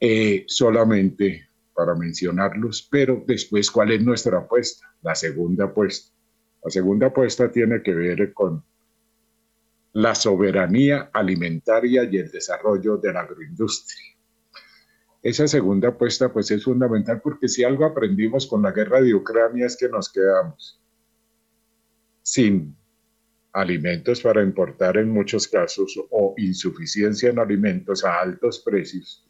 Eh, solamente para mencionarlos, pero después, ¿cuál es nuestra apuesta? La segunda apuesta la segunda apuesta tiene que ver con la soberanía alimentaria y el desarrollo de la agroindustria. Esa segunda apuesta pues es fundamental porque si algo aprendimos con la guerra de Ucrania es que nos quedamos sin alimentos para importar en muchos casos o insuficiencia en alimentos a altos precios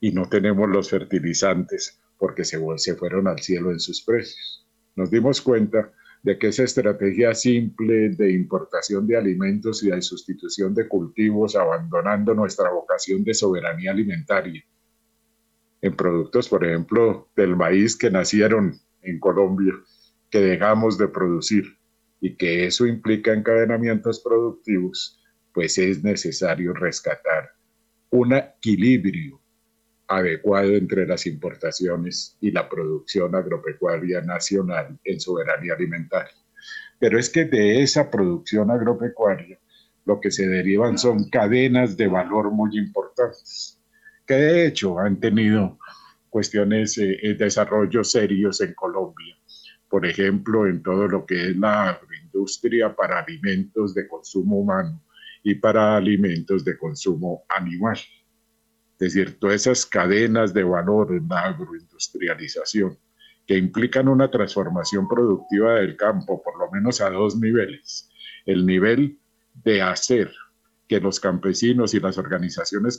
y no tenemos los fertilizantes porque se, se fueron al cielo en sus precios. Nos dimos cuenta de que esa estrategia simple de importación de alimentos y de sustitución de cultivos, abandonando nuestra vocación de soberanía alimentaria en productos, por ejemplo, del maíz que nacieron en Colombia, que dejamos de producir y que eso implica encadenamientos productivos, pues es necesario rescatar un equilibrio adecuado entre las importaciones y la producción agropecuaria nacional en soberanía alimentaria. Pero es que de esa producción agropecuaria lo que se derivan son cadenas de valor muy importantes, que de hecho han tenido cuestiones de eh, desarrollo serios en Colombia. Por ejemplo, en todo lo que es la agroindustria para alimentos de consumo humano y para alimentos de consumo animal es decir, todas esas cadenas de valor en la agroindustrialización que implican una transformación productiva del campo, por lo menos a dos niveles. El nivel de hacer que los campesinos y las organizaciones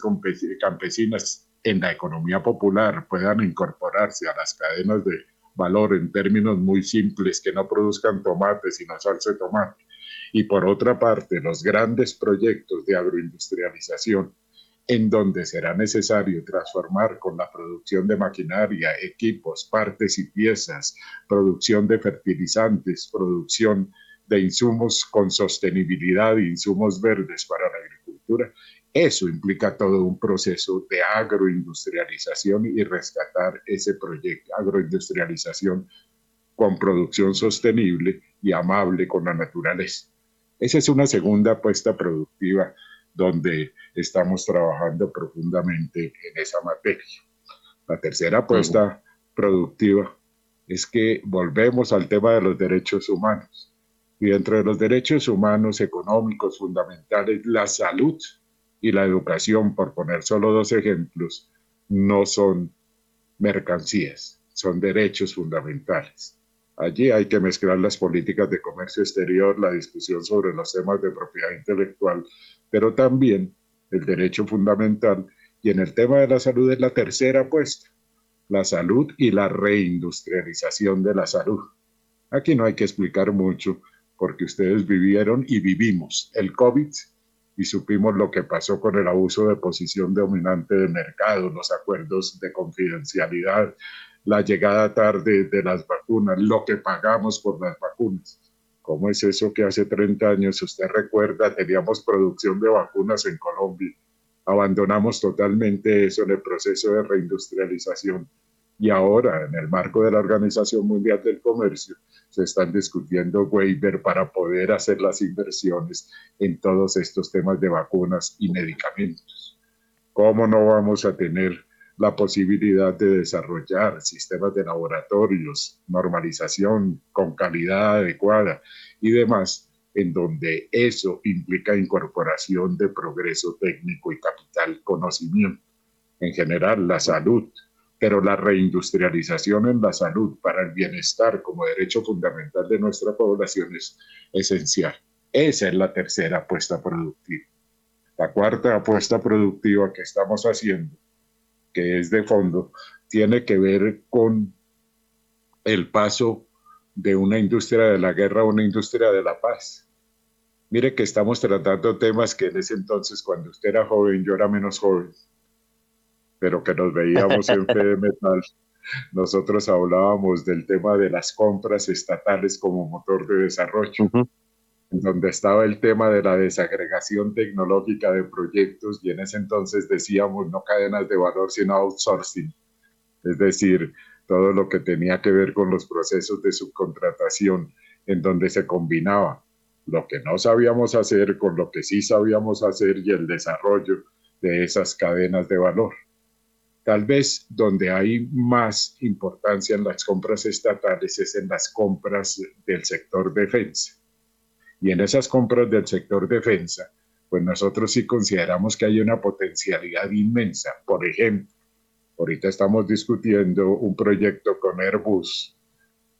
campesinas en la economía popular puedan incorporarse a las cadenas de valor en términos muy simples, que no produzcan tomate sino salsa de tomate. Y por otra parte, los grandes proyectos de agroindustrialización en donde será necesario transformar con la producción de maquinaria, equipos, partes y piezas, producción de fertilizantes, producción de insumos con sostenibilidad, insumos verdes para la agricultura. Eso implica todo un proceso de agroindustrialización y rescatar ese proyecto, agroindustrialización con producción sostenible y amable con la naturaleza. Esa es una segunda apuesta productiva donde estamos trabajando profundamente en esa materia. La tercera apuesta productiva es que volvemos al tema de los derechos humanos. Y dentro de los derechos humanos económicos fundamentales, la salud y la educación, por poner solo dos ejemplos, no son mercancías, son derechos fundamentales. Allí hay que mezclar las políticas de comercio exterior, la discusión sobre los temas de propiedad intelectual, pero también el derecho fundamental. Y en el tema de la salud es la tercera apuesta, la salud y la reindustrialización de la salud. Aquí no hay que explicar mucho porque ustedes vivieron y vivimos el COVID y supimos lo que pasó con el abuso de posición dominante del mercado, los acuerdos de confidencialidad, la llegada tarde de las vacunas, lo que pagamos por las vacunas. ¿Cómo es eso que hace 30 años, usted recuerda, teníamos producción de vacunas en Colombia? Abandonamos totalmente eso en el proceso de reindustrialización y ahora en el marco de la Organización Mundial del Comercio se están discutiendo waiver para poder hacer las inversiones en todos estos temas de vacunas y medicamentos. ¿Cómo no vamos a tener la posibilidad de desarrollar sistemas de laboratorios, normalización con calidad adecuada y demás, en donde eso implica incorporación de progreso técnico y capital conocimiento. En general, la salud, pero la reindustrialización en la salud para el bienestar como derecho fundamental de nuestra población es esencial. Esa es la tercera apuesta productiva. La cuarta apuesta productiva que estamos haciendo que es de fondo, tiene que ver con el paso de una industria de la guerra a una industria de la paz. Mire que estamos tratando temas que en ese entonces, cuando usted era joven, yo era menos joven, pero que nos veíamos en Fede Metal, nosotros hablábamos del tema de las compras estatales como motor de desarrollo donde estaba el tema de la desagregación tecnológica de proyectos y en ese entonces decíamos no cadenas de valor, sino outsourcing, es decir, todo lo que tenía que ver con los procesos de subcontratación, en donde se combinaba lo que no sabíamos hacer con lo que sí sabíamos hacer y el desarrollo de esas cadenas de valor. Tal vez donde hay más importancia en las compras estatales es en las compras del sector defensa y en esas compras del sector defensa, pues nosotros sí consideramos que hay una potencialidad inmensa. Por ejemplo, ahorita estamos discutiendo un proyecto con Airbus.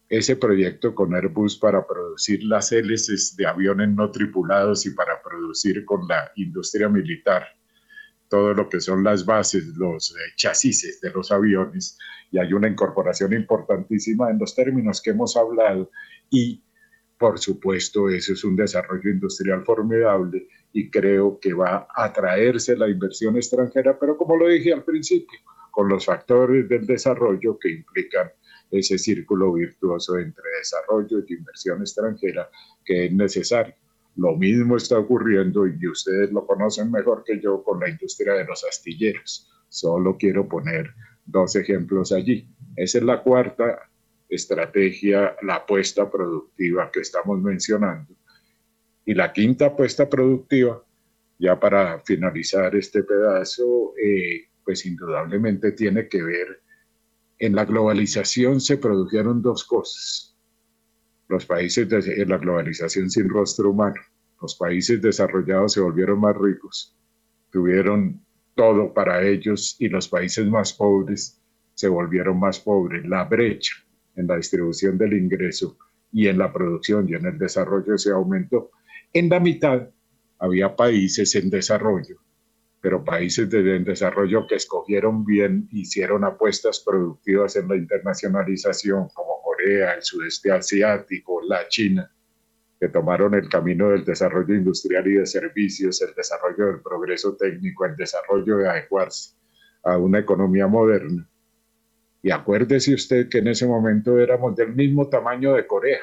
Ese proyecto con Airbus para producir las hélices de aviones no tripulados y para producir con la industria militar todo lo que son las bases, los eh, chasis de los aviones, y hay una incorporación importantísima en los términos que hemos hablado y por supuesto, eso es un desarrollo industrial formidable y creo que va a atraerse la inversión extranjera, pero como lo dije al principio, con los factores del desarrollo que implican ese círculo virtuoso entre desarrollo y inversión extranjera que es necesario. Lo mismo está ocurriendo, y ustedes lo conocen mejor que yo, con la industria de los astilleros. Solo quiero poner dos ejemplos allí. Esa es la cuarta estrategia, la apuesta productiva que estamos mencionando. Y la quinta apuesta productiva, ya para finalizar este pedazo, eh, pues indudablemente tiene que ver, en la globalización se produjeron dos cosas. Los países de en la globalización sin rostro humano, los países desarrollados se volvieron más ricos, tuvieron todo para ellos y los países más pobres se volvieron más pobres. La brecha en la distribución del ingreso y en la producción y en el desarrollo se aumentó. En la mitad había países en desarrollo, pero países de, en desarrollo que escogieron bien, hicieron apuestas productivas en la internacionalización, como Corea, el sudeste asiático, la China, que tomaron el camino del desarrollo industrial y de servicios, el desarrollo del progreso técnico, el desarrollo de adecuarse a una economía moderna y acuérdese usted que en ese momento éramos del mismo tamaño de Corea.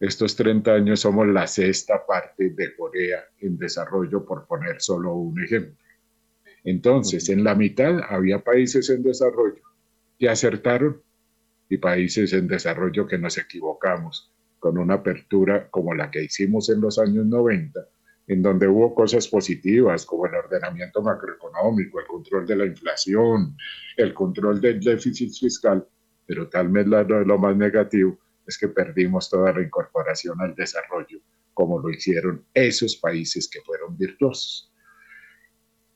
Estos 30 años somos la sexta parte de Corea en desarrollo, por poner solo un ejemplo. Entonces, en la mitad había países en desarrollo que acertaron y países en desarrollo que nos equivocamos con una apertura como la que hicimos en los años 90 en donde hubo cosas positivas como el ordenamiento macroeconómico, el control de la inflación, el control del déficit fiscal, pero tal vez lo, más negativo es que perdimos toda la incorporación al desarrollo, como lo hicieron esos países que fueron virtuosos.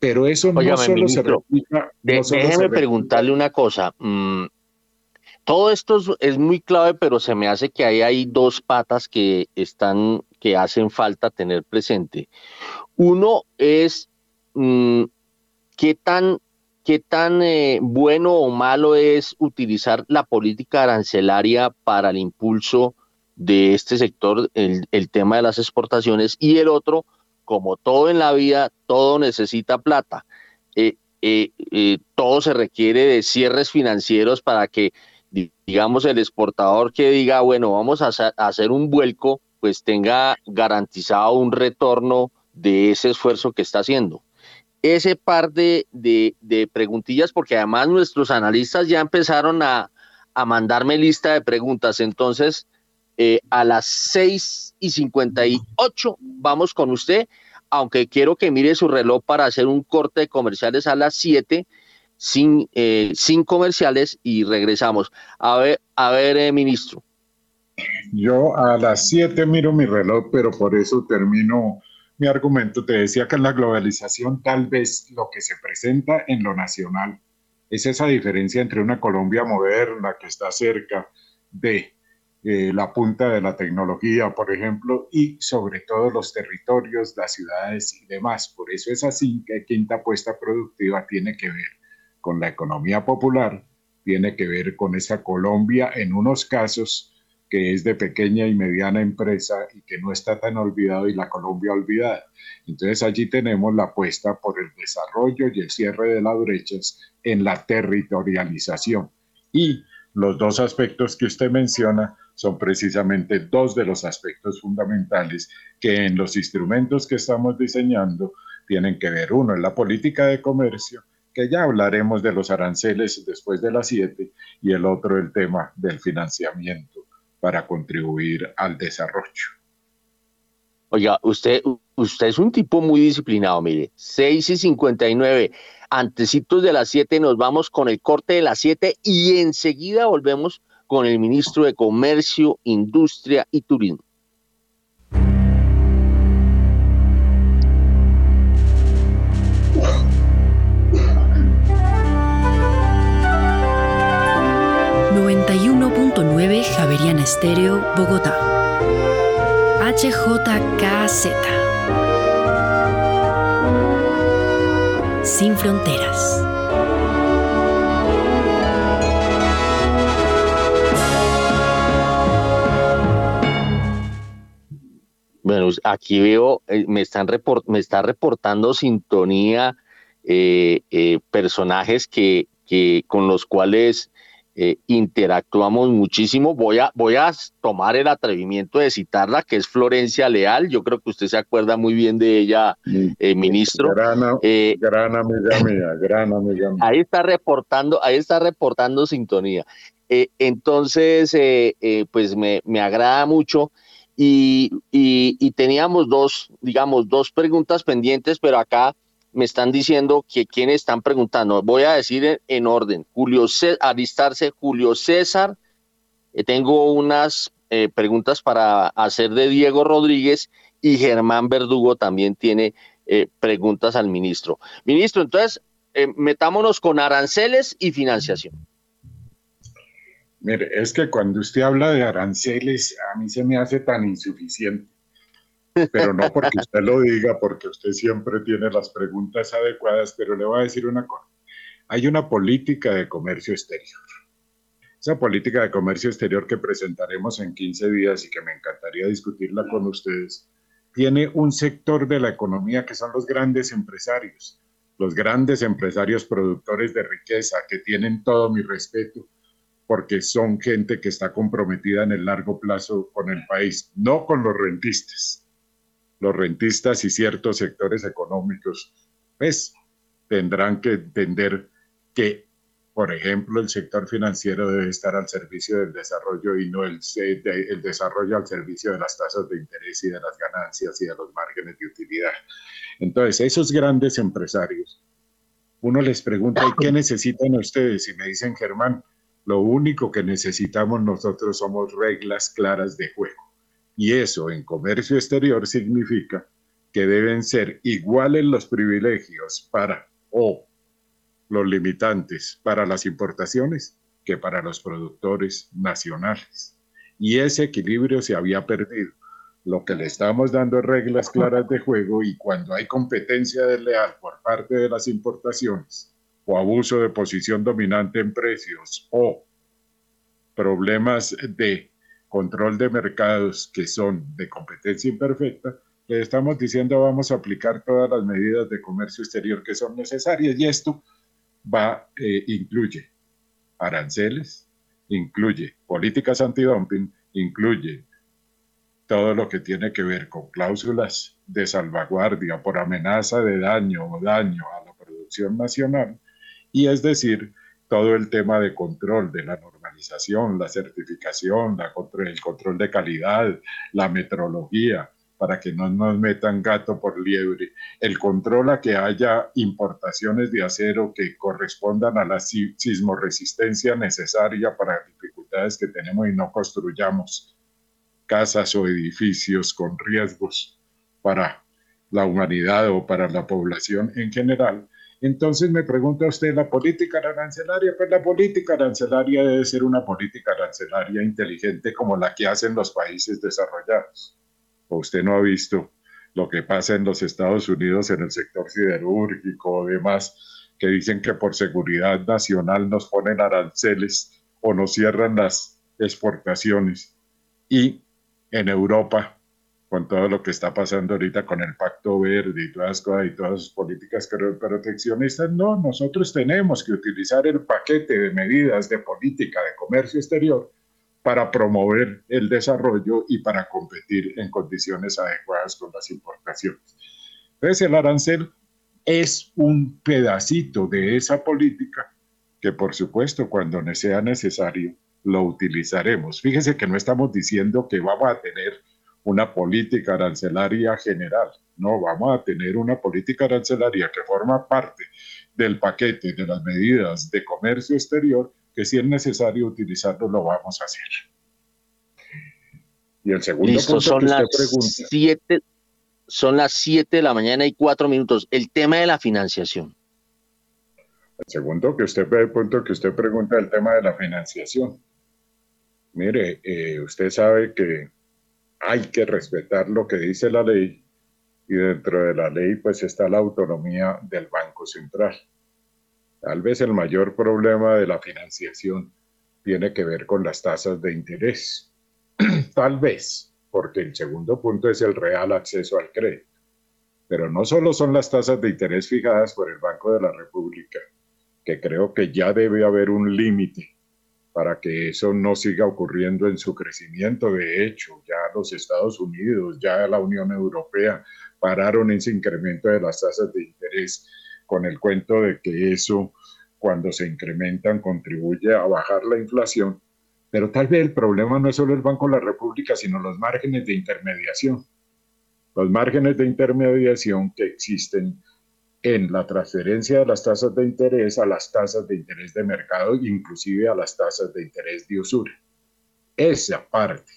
Pero eso no solo se replica. déjeme preguntarle una cosa. Mm, todo esto es, muy clave, pero se me hace que ahí hay dos patas que están, que hacen falta tener presente. Uno es mm, qué tan, qué tan eh, bueno o malo es utilizar la política arancelaria para el impulso de este sector, el, tema de las exportaciones, y el otro, como todo en la vida, todo necesita plata. Eh, eh, todo se requiere de cierres financieros para que, digamos, el exportador que diga, bueno, vamos a hacer un vuelco, pues tenga garantizado un retorno de ese esfuerzo que está haciendo. Ese par de, de, preguntillas, porque además nuestros analistas ya empezaron a, a mandarme lista de preguntas. Entonces, eh, a las 6 y 58 vamos con usted, aunque quiero que mire su reloj para hacer un corte de comerciales a las 7 sin, eh, sin comerciales y regresamos. A ver, a ver, eh, ministro. Yo a las 7 miro mi reloj, pero por eso termino mi argumento. Te decía que en la globalización tal vez lo que se presenta en lo nacional es esa diferencia entre una Colombia moderna que está cerca de eh, la punta de la tecnología, por ejemplo, y sobre todo los territorios, las ciudades y demás. Por eso es así que Quinta Apuesta Productiva tiene que ver con la economía popular, tiene que ver con esa Colombia en unos casos que es de pequeña y mediana empresa y que no está tan olvidado y la Colombia olvidada. Entonces allí tenemos la apuesta por el desarrollo y el cierre de las brechas en la territorialización. Y los dos aspectos que usted menciona son precisamente dos de los aspectos fundamentales que en los instrumentos que estamos diseñando tienen que ver. Uno es la política de comercio, que ya hablaremos de los aranceles después de las siete, y el otro el tema del financiamiento para contribuir al desarrollo. Oiga, usted, usted es un tipo muy disciplinado, mire, 6 y 59, antecitos de las 7 nos vamos con el corte de las 7 y enseguida volvemos con el ministro de Comercio, Industria y Turismo. Javeriana Estéreo, Bogotá. HJKZ. Sin fronteras. Bueno, aquí veo, eh, me, están me está reportando sintonía eh, eh, personajes que, que, con los cuales eh, interactuamos muchísimo. Voy a, voy a tomar el atrevimiento de citarla, que es Florencia Leal. Yo creo que usted se acuerda muy bien de ella, eh, ministro. Gran, eh, gran amiga mía, gran amiga mía. Ahí está reportando, ahí está reportando sintonía. entonces, pues me, me, agrada mucho. Y, y, y teníamos dos, digamos, dos preguntas pendientes, pero acá me están diciendo que quienes están preguntando. Voy a decir en, orden. Julio César, Julio César. Eh, tengo unas eh, preguntas para hacer de Diego Rodríguez y Germán Verdugo también tiene eh, preguntas al ministro. Ministro, entonces, metámonos con aranceles y financiación. Mire, es que cuando usted habla de aranceles, a mí se me hace tan insuficiente pero no porque usted lo diga, porque usted siempre tiene las preguntas adecuadas, pero le voy a decir una cosa. Hay una política de comercio exterior. Esa política de comercio exterior que presentaremos en 15 días y que me encantaría discutirla con ustedes, tiene un sector de la economía que son los grandes empresarios, los grandes empresarios productores de riqueza que tienen todo mi respeto porque son gente que está comprometida en el largo plazo con el país, no con los rentistas los rentistas y ciertos sectores económicos, pues tendrán que entender que, por ejemplo, el sector financiero debe estar al servicio del desarrollo y no el, desarrollo al servicio de las tasas de interés y de las ganancias y de los márgenes de utilidad. Entonces, esos grandes empresarios, uno les pregunta, ¿y qué necesitan ustedes? Y me dicen, Germán, lo único que necesitamos nosotros somos reglas claras de juego. Y eso en comercio exterior significa que deben ser iguales los privilegios para o los limitantes para las importaciones que para los productores nacionales. Y ese equilibrio se había perdido. Lo que le estamos dando reglas claras de juego y cuando hay competencia desleal por parte de las importaciones o abuso de posición dominante en precios o problemas de control de mercados que son de competencia imperfecta, le estamos diciendo vamos a aplicar todas las medidas de comercio exterior que son necesarias y esto va, eh, incluye aranceles, incluye políticas antidumping, incluye todo lo que tiene que ver con cláusulas de salvaguardia por amenaza de daño o daño a la producción nacional, y es decir, todo el tema de control de la normalización, la certificación, el control de calidad, la metrología, para que no nos metan gato por liebre, el control a que haya importaciones de acero que correspondan a la sismoresistencia necesaria para dificultades que tenemos y no construyamos casas o edificios con riesgos para la humanidad o para la población en general. Entonces me pregunta usted, ¿la política arancelaria? Pues la política arancelaria debe ser una política arancelaria inteligente como la que hacen los países desarrollados usted no ha visto lo que pasa en los Estados Unidos en el sector siderúrgico o demás, que dicen que por seguridad nacional nos ponen aranceles o nos cierran las exportaciones. Y en Europa, con todo lo que está pasando ahorita con el Pacto Verde y todas y todas sus políticas proteccionistas, no, nosotros tenemos que utilizar el paquete de medidas de política de comercio exterior para promover el desarrollo y para competir en condiciones adecuadas con las importaciones. Entonces el arancel es un pedacito de esa política que por supuesto cuando sea necesario lo utilizaremos. Fíjese que no estamos diciendo que vamos a tener una política arancelaria general, no, vamos a tener una política arancelaria que forma parte del paquete de las medidas de comercio exterior que si es necesario utilizarlo, lo vamos a hacer. Y el segundo punto son que las pregunta, siete, son las 7 de la mañana y cuatro minutos. El tema de la financiación. El segundo que usted el punto que usted pregunta, el tema de la financiación. Mire, eh, usted sabe que hay que respetar lo que dice la ley y dentro de la ley pues está la autonomía del Banco Central. Tal vez el mayor problema de la financiación tiene que ver con las tasas de interés. Tal vez, porque el segundo punto es el real acceso al crédito. Pero no solo son las tasas de interés fijadas por el Banco de la República, que creo que ya debe haber un límite para que eso no siga ocurriendo en su crecimiento. De hecho, ya los Estados Unidos, ya la Unión Europea pararon ese incremento de las tasas de interés con el cuento de que eso cuando se incrementan contribuye a bajar la inflación, pero tal vez el problema no es solo el Banco de la República, sino los márgenes de intermediación. Los márgenes de intermediación que existen en la transferencia de las tasas de interés a las tasas de interés de mercado, inclusive a las tasas de interés de usura. Esa parte,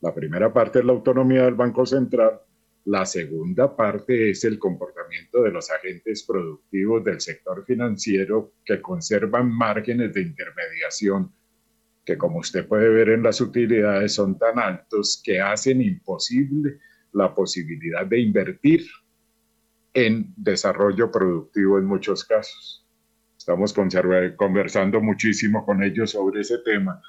la primera parte es la autonomía del Banco Central, la segunda parte es el comportamiento de los agentes productivos del sector financiero que conservan márgenes de intermediación que como usted puede ver en las utilidades son tan altos que hacen imposible la posibilidad de invertir en desarrollo productivo en muchos casos. Estamos conversando muchísimo con ellos sobre ese tema.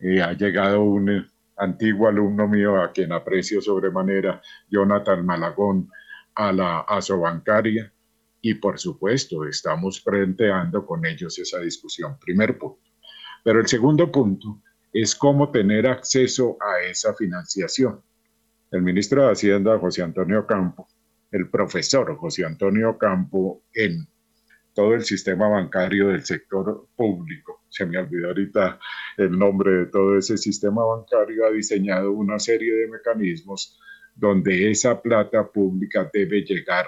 y ha llegado un antiguo alumno mío a quien aprecio sobremanera, Jonathan Malagón, a la asobancaria y por supuesto estamos planteando con ellos esa discusión. Primer punto. Pero el segundo punto es cómo tener acceso a esa financiación. El ministro de Hacienda, José Antonio Campo, el profesor José Antonio Campo en todo el sistema bancario del sector público. Se me olvidó ahorita el nombre de todo ese sistema bancario. Ha diseñado una serie de mecanismos donde esa plata pública debe llegar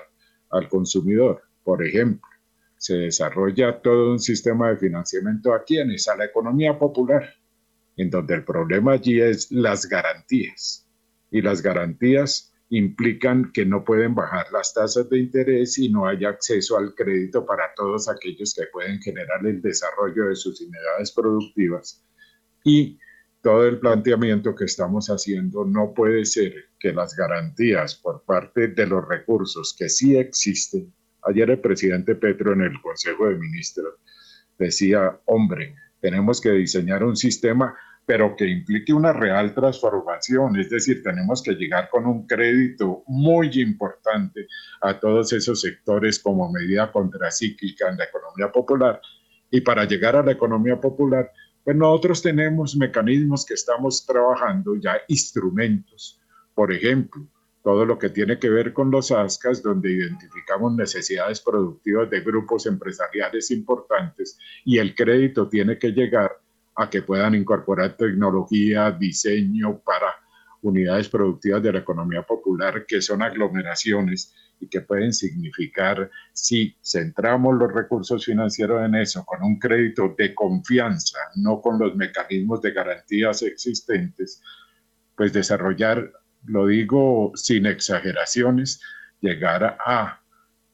al consumidor. Por ejemplo, se desarrolla todo un sistema de financiamiento a quienes, a la economía popular, en donde el problema allí es las garantías. Y las garantías implican que no pueden bajar las tasas de interés y no hay acceso al crédito para todos aquellos que pueden generar el desarrollo de sus unidades productivas. Y todo el planteamiento que estamos haciendo no puede ser que las garantías por parte de los recursos que sí existen. Ayer el presidente Petro en el Consejo de Ministros decía, hombre, tenemos que diseñar un sistema pero que implique una real transformación, es decir, tenemos que llegar con un crédito muy importante a todos esos sectores como medida contracíclica en la economía popular. Y para llegar a la economía popular, pues nosotros tenemos mecanismos que estamos trabajando, ya instrumentos, por ejemplo, todo lo que tiene que ver con los ASCAS, donde identificamos necesidades productivas de grupos empresariales importantes y el crédito tiene que llegar a que puedan incorporar tecnología, diseño para unidades productivas de la economía popular, que son aglomeraciones y que pueden significar, si centramos los recursos financieros en eso, con un crédito de confianza, no con los mecanismos de garantías existentes, pues desarrollar, lo digo sin exageraciones, llegar a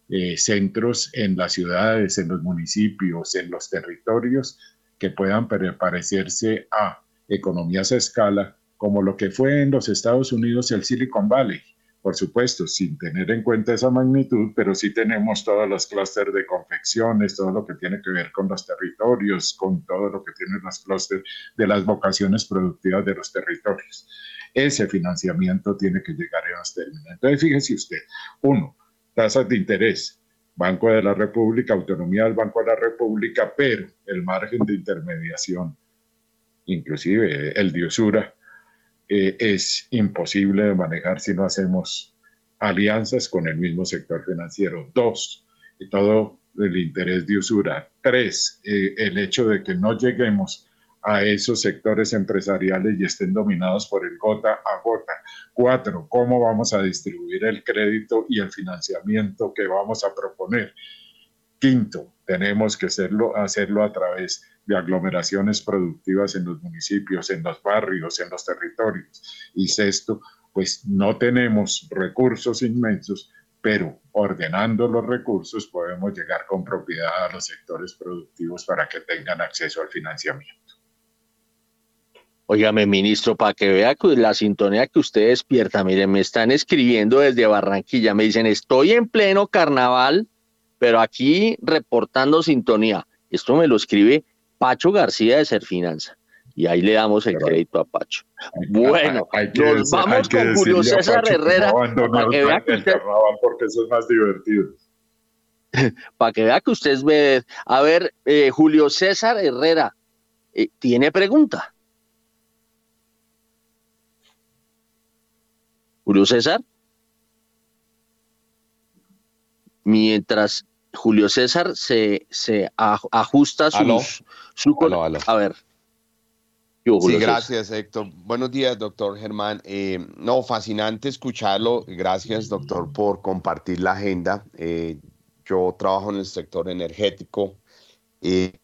eh, centros en las ciudades, en los municipios, en los territorios, que puedan parecerse a economías a escala, como lo que fue en los Estados Unidos el Silicon Valley. Por supuesto, sin tener en cuenta esa magnitud, pero sí tenemos todos los clústeres de confecciones, todo lo que tiene que ver con los territorios, con todo lo que tienen los clústeres de las vocaciones productivas de los territorios. Ese financiamiento tiene que llegar a los términos. Entonces, fíjese usted, uno, tasas de interés, Banco de la República, autonomía del Banco de la República, pero el margen de intermediación, inclusive el de usura, eh, es imposible de manejar si no hacemos alianzas con el mismo sector financiero. Dos, todo el interés de usura. Tres, eh, el hecho de que no lleguemos a esos sectores empresariales y estén dominados por el gota a gota. Cuatro, cómo vamos a distribuir el crédito y el financiamiento que vamos a proponer. Quinto, tenemos que hacerlo, hacerlo a través de aglomeraciones productivas en los municipios, en los barrios, en los territorios. Y sexto, pues no tenemos recursos inmensos, pero ordenando los recursos podemos llegar con propiedad a los sectores productivos para que tengan acceso al financiamiento. Óigame, ministro, para que vea la sintonía que usted despierta, miren, me están escribiendo desde Barranquilla, me dicen, estoy en pleno carnaval, pero aquí reportando sintonía. Esto me lo escribe Pacho García de Serfinanza. Y ahí le damos el crédito a Pacho. Bueno, nos vamos con Julio César Herrera. para que vea que usted... porque eso es más divertido. para que vea que usted ve. A ver, eh, Julio César Herrera, eh, ¿tiene pregunta? Julio César. Mientras Julio César se, se ajusta sus, su... A ver. sí, gracias, Héctor. Buenos días, doctor Germán. Eh, no, fascinante escucharlo. Gracias, doctor, por compartir la agenda. Eh, yo trabajo en el sector energético. Eh,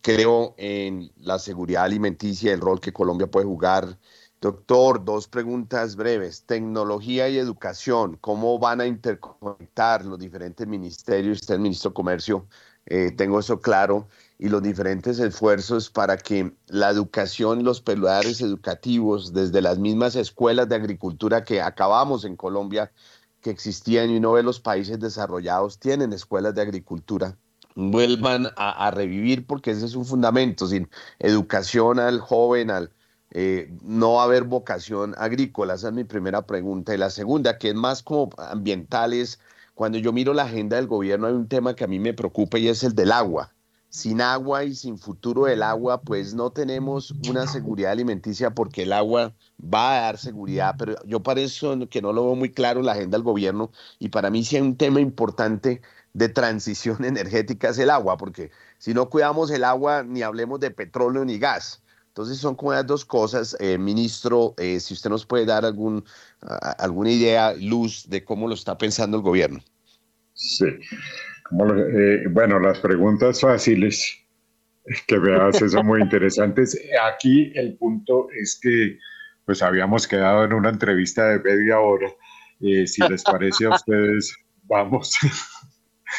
creo en la seguridad alimenticia, el rol que Colombia puede jugar Doctor, dos preguntas breves. Tecnología y educación, ¿cómo van a interconectar los diferentes ministerios? Usted el ministro de Comercio, eh, tengo eso claro, y los diferentes esfuerzos para que la educación, los peladares educativos, desde las mismas escuelas de agricultura que acabamos en Colombia, que existían y uno ve los países desarrollados, tienen escuelas de agricultura, vuelvan a, a revivir porque ese es un fundamento. Sin educación al joven, al eh, no va a haber vocación agrícola? Esa es mi primera pregunta. Y la segunda, que es más como ambiental, es cuando yo miro la agenda del gobierno, hay un tema que a mí me preocupa y es el del agua. Sin agua y sin futuro del agua, pues no tenemos una seguridad alimenticia porque el agua va a dar seguridad, pero yo para eso que no lo veo muy claro la agenda del gobierno y para mí sí hay un tema importante de transición energética es el agua, porque si no cuidamos el agua, ni hablemos de petróleo ni gas. Entonces son como las dos cosas. Eh, ministro, eh, si usted nos puede dar algún, alguna idea, luz de cómo lo está pensando el gobierno. Sí. Eh, bueno, las preguntas fáciles que veas son muy interesantes. Aquí el punto es que pues habíamos quedado en una entrevista de media hora. si les parece a ustedes, vamos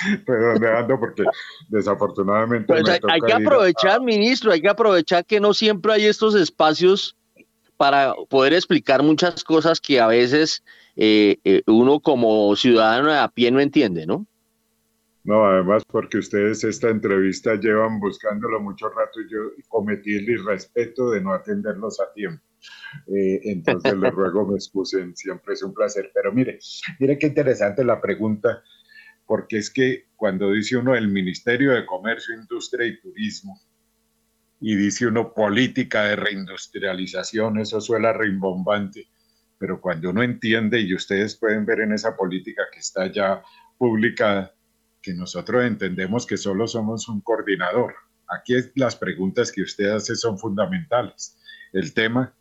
redondeando porque desafortunadamente. Pues hay, que aprovechar, ministro, hay que aprovechar que no siempre hay estos espacios para poder explicar muchas cosas que a veces eh, eh, uno como ciudadano a pie no entiende, ¿no? No, además porque ustedes esta entrevista llevan buscándolo mucho rato y yo cometí el irrespeto de no atenderlos a tiempo. Eh, entonces les ruego me excusen, siempre es un placer. Pero mire, mire qué interesante la pregunta, porque es que cuando dice uno el Ministerio de Comercio, Industria y Turismo, y dice uno política de reindustrialización, eso suena rimbombante, pero cuando uno entiende, y ustedes pueden ver en esa política que está ya publicada, que nosotros entendemos que solo somos un coordinador. Aquí las preguntas que usted hace son fundamentales. El tema,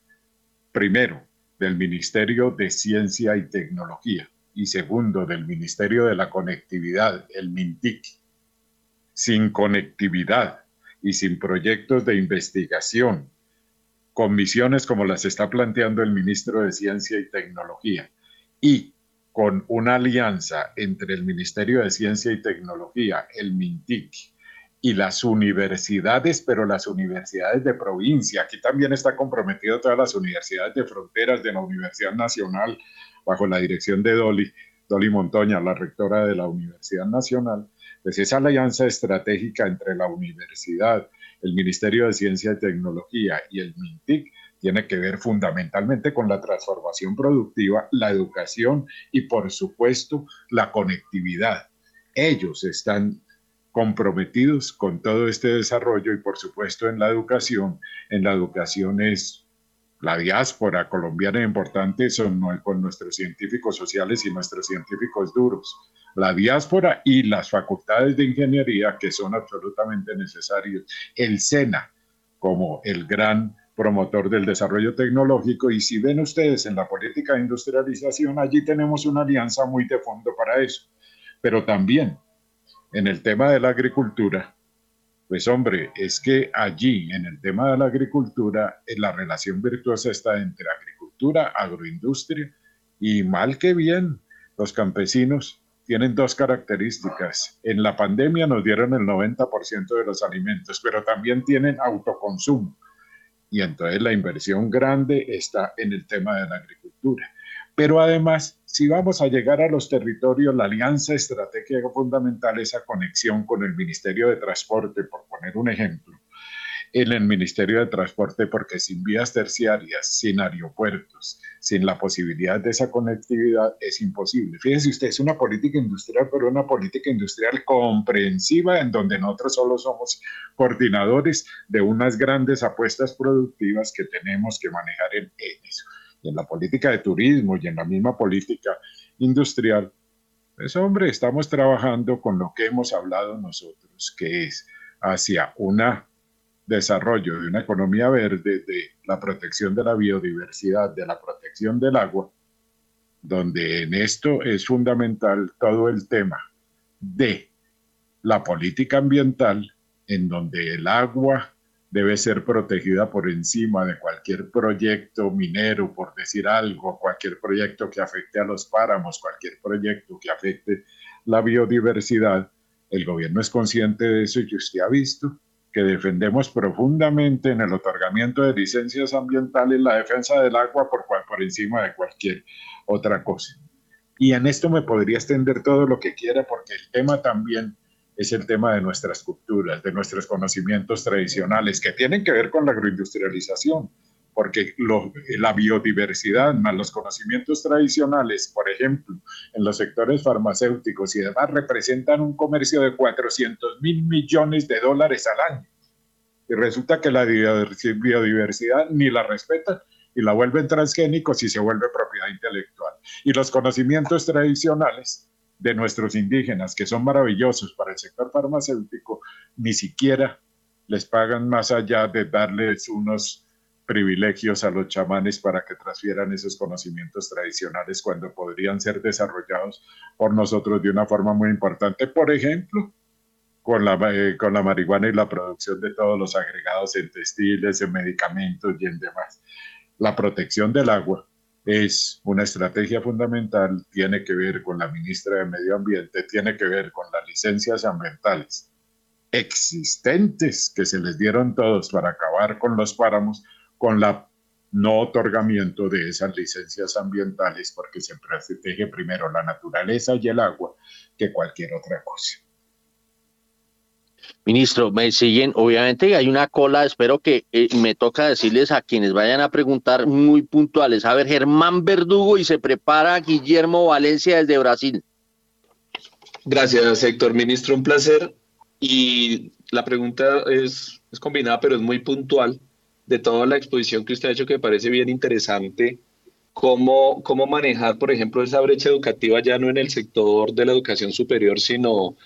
primero, del Ministerio de Ciencia y Tecnología y segundo, del Ministerio de la Conectividad, el MINTIC. Sin conectividad y sin proyectos de investigación, con misiones como las está planteando el ministro de Ciencia y Tecnología y con una alianza entre el Ministerio de Ciencia y Tecnología, el MINTIC, y las universidades, pero las universidades de provincia. Aquí también está comprometido todas las universidades de fronteras de la Universidad Nacional, bajo la dirección de Dolly, Dolly Montoña, la rectora de la Universidad Nacional. Pues esa alianza estratégica entre la universidad, el Ministerio de Ciencia y Tecnología y el MINTIC tiene que ver fundamentalmente con la transformación productiva, la educación y por supuesto la conectividad. Ellos están comprometidos con todo este desarrollo y por supuesto en la educación. En la educación es la diáspora colombiana importante son con nuestros científicos sociales y nuestros científicos duros. La diáspora y las facultades de ingeniería que son absolutamente necesarios. El SENA como el gran promotor del desarrollo tecnológico y si ven ustedes en la política de industrialización, allí tenemos una alianza muy de fondo para eso. Pero también en el tema de la agricultura, pues hombre, es que allí en el tema de la agricultura la relación virtuosa está entre agricultura, agroindustria y mal que bien los campesinos tienen dos características. En la pandemia nos dieron el 90% de los alimentos, pero también tienen autoconsumo y entonces la inversión grande está en el tema de la agricultura. Pero además, si vamos a llegar a los territorios, la alianza estratégica fundamental, esa conexión con el Ministerio de Transporte, por poner un ejemplo, en el Ministerio de Transporte porque sin vías terciarias, sin aeropuertos, sin la posibilidad de esa conectividad es imposible. Fíjese usted, es una política industrial, pero una política industrial comprensiva en donde nosotros solo somos coordinadores de unas grandes apuestas productivas que tenemos que manejar en, eso. Y en la política de turismo y en la misma política industrial, pues hombre, estamos trabajando con lo que hemos hablado nosotros, que es hacia una desarrollo de una economía verde, de la protección de la biodiversidad, de la protección del agua, donde en esto es fundamental todo el tema de la política ambiental, en donde el agua debe ser protegida por encima de cualquier proyecto minero, por decir algo, cualquier proyecto que afecte a los páramos, cualquier proyecto que afecte la biodiversidad. El gobierno es consciente de eso y usted ha visto que defendemos profundamente en el otorgamiento de licencias ambientales la defensa del agua por, por encima de cualquier otra cosa. Y en esto me podría extender todo lo que quiera porque el tema también es el tema de nuestras culturas, de nuestros conocimientos tradicionales que tienen que ver con la agroindustrialización, porque la biodiversidad más los conocimientos tradicionales, por ejemplo, en los sectores farmacéuticos y demás, representan un comercio de 400 mil millones de dólares al año. Y resulta que la biodiversidad ni la respetan y la vuelven transgénicos y se vuelve propiedad intelectual. Y los conocimientos tradicionales de nuestros indígenas, que son maravillosos para el sector farmacéutico, ni siquiera les pagan más allá de darles unos privilegios a los chamanes para que transfieran esos conocimientos tradicionales cuando podrían ser desarrollados por nosotros de una forma muy importante, por ejemplo, con la, eh, con la marihuana y la producción de todos los agregados en textiles, en medicamentos y en demás. La protección del agua es una estrategia fundamental, tiene que ver con la ministra de Medio Ambiente, tiene que ver con las licencias ambientales existentes que se les dieron todos para acabar con los páramos, con la no otorgamiento de esas licencias ambientales porque se protege primero la naturaleza y el agua que cualquier otra cosa. Ministro, me siguen, obviamente hay una cola, espero que eh, me toca decirles a quienes vayan a preguntar muy puntuales. A ver, Germán Verdugo y se prepara Guillermo Valencia desde Brasil. Gracias, Héctor. Ministro, un placer. Y la pregunta es, es combinada, pero es muy puntual de toda la exposición que usted ha hecho que me parece bien interesante. Cómo, cómo manejar, por ejemplo, esa brecha educativa ya no en el sector de la educación superior, sino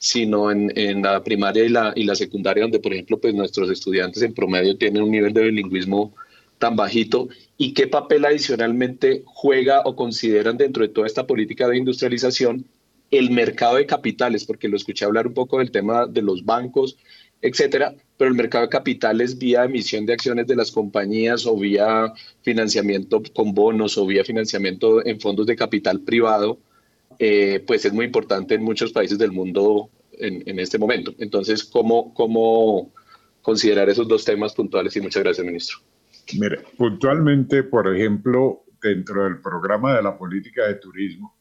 sino en, en, la primaria y la, y la secundaria, donde, por ejemplo, pues nuestros estudiantes en promedio tienen un nivel de bilingüismo tan bajito. Y qué papel adicionalmente juega o consideran dentro de toda esta política de industrialización el mercado de capitales, porque lo escuché hablar un poco del tema de los bancos, etcétera, pero el mercado de capitales vía emisión de acciones de las compañías o vía financiamiento con bonos o vía financiamiento en fondos de capital privado, eh, pues es muy importante en muchos países del mundo en, este momento. Entonces, ¿cómo, ¿cómo considerar esos dos temas puntuales? Y muchas gracias, ministro. Mire, puntualmente, por ejemplo, dentro del programa de la política de turismo,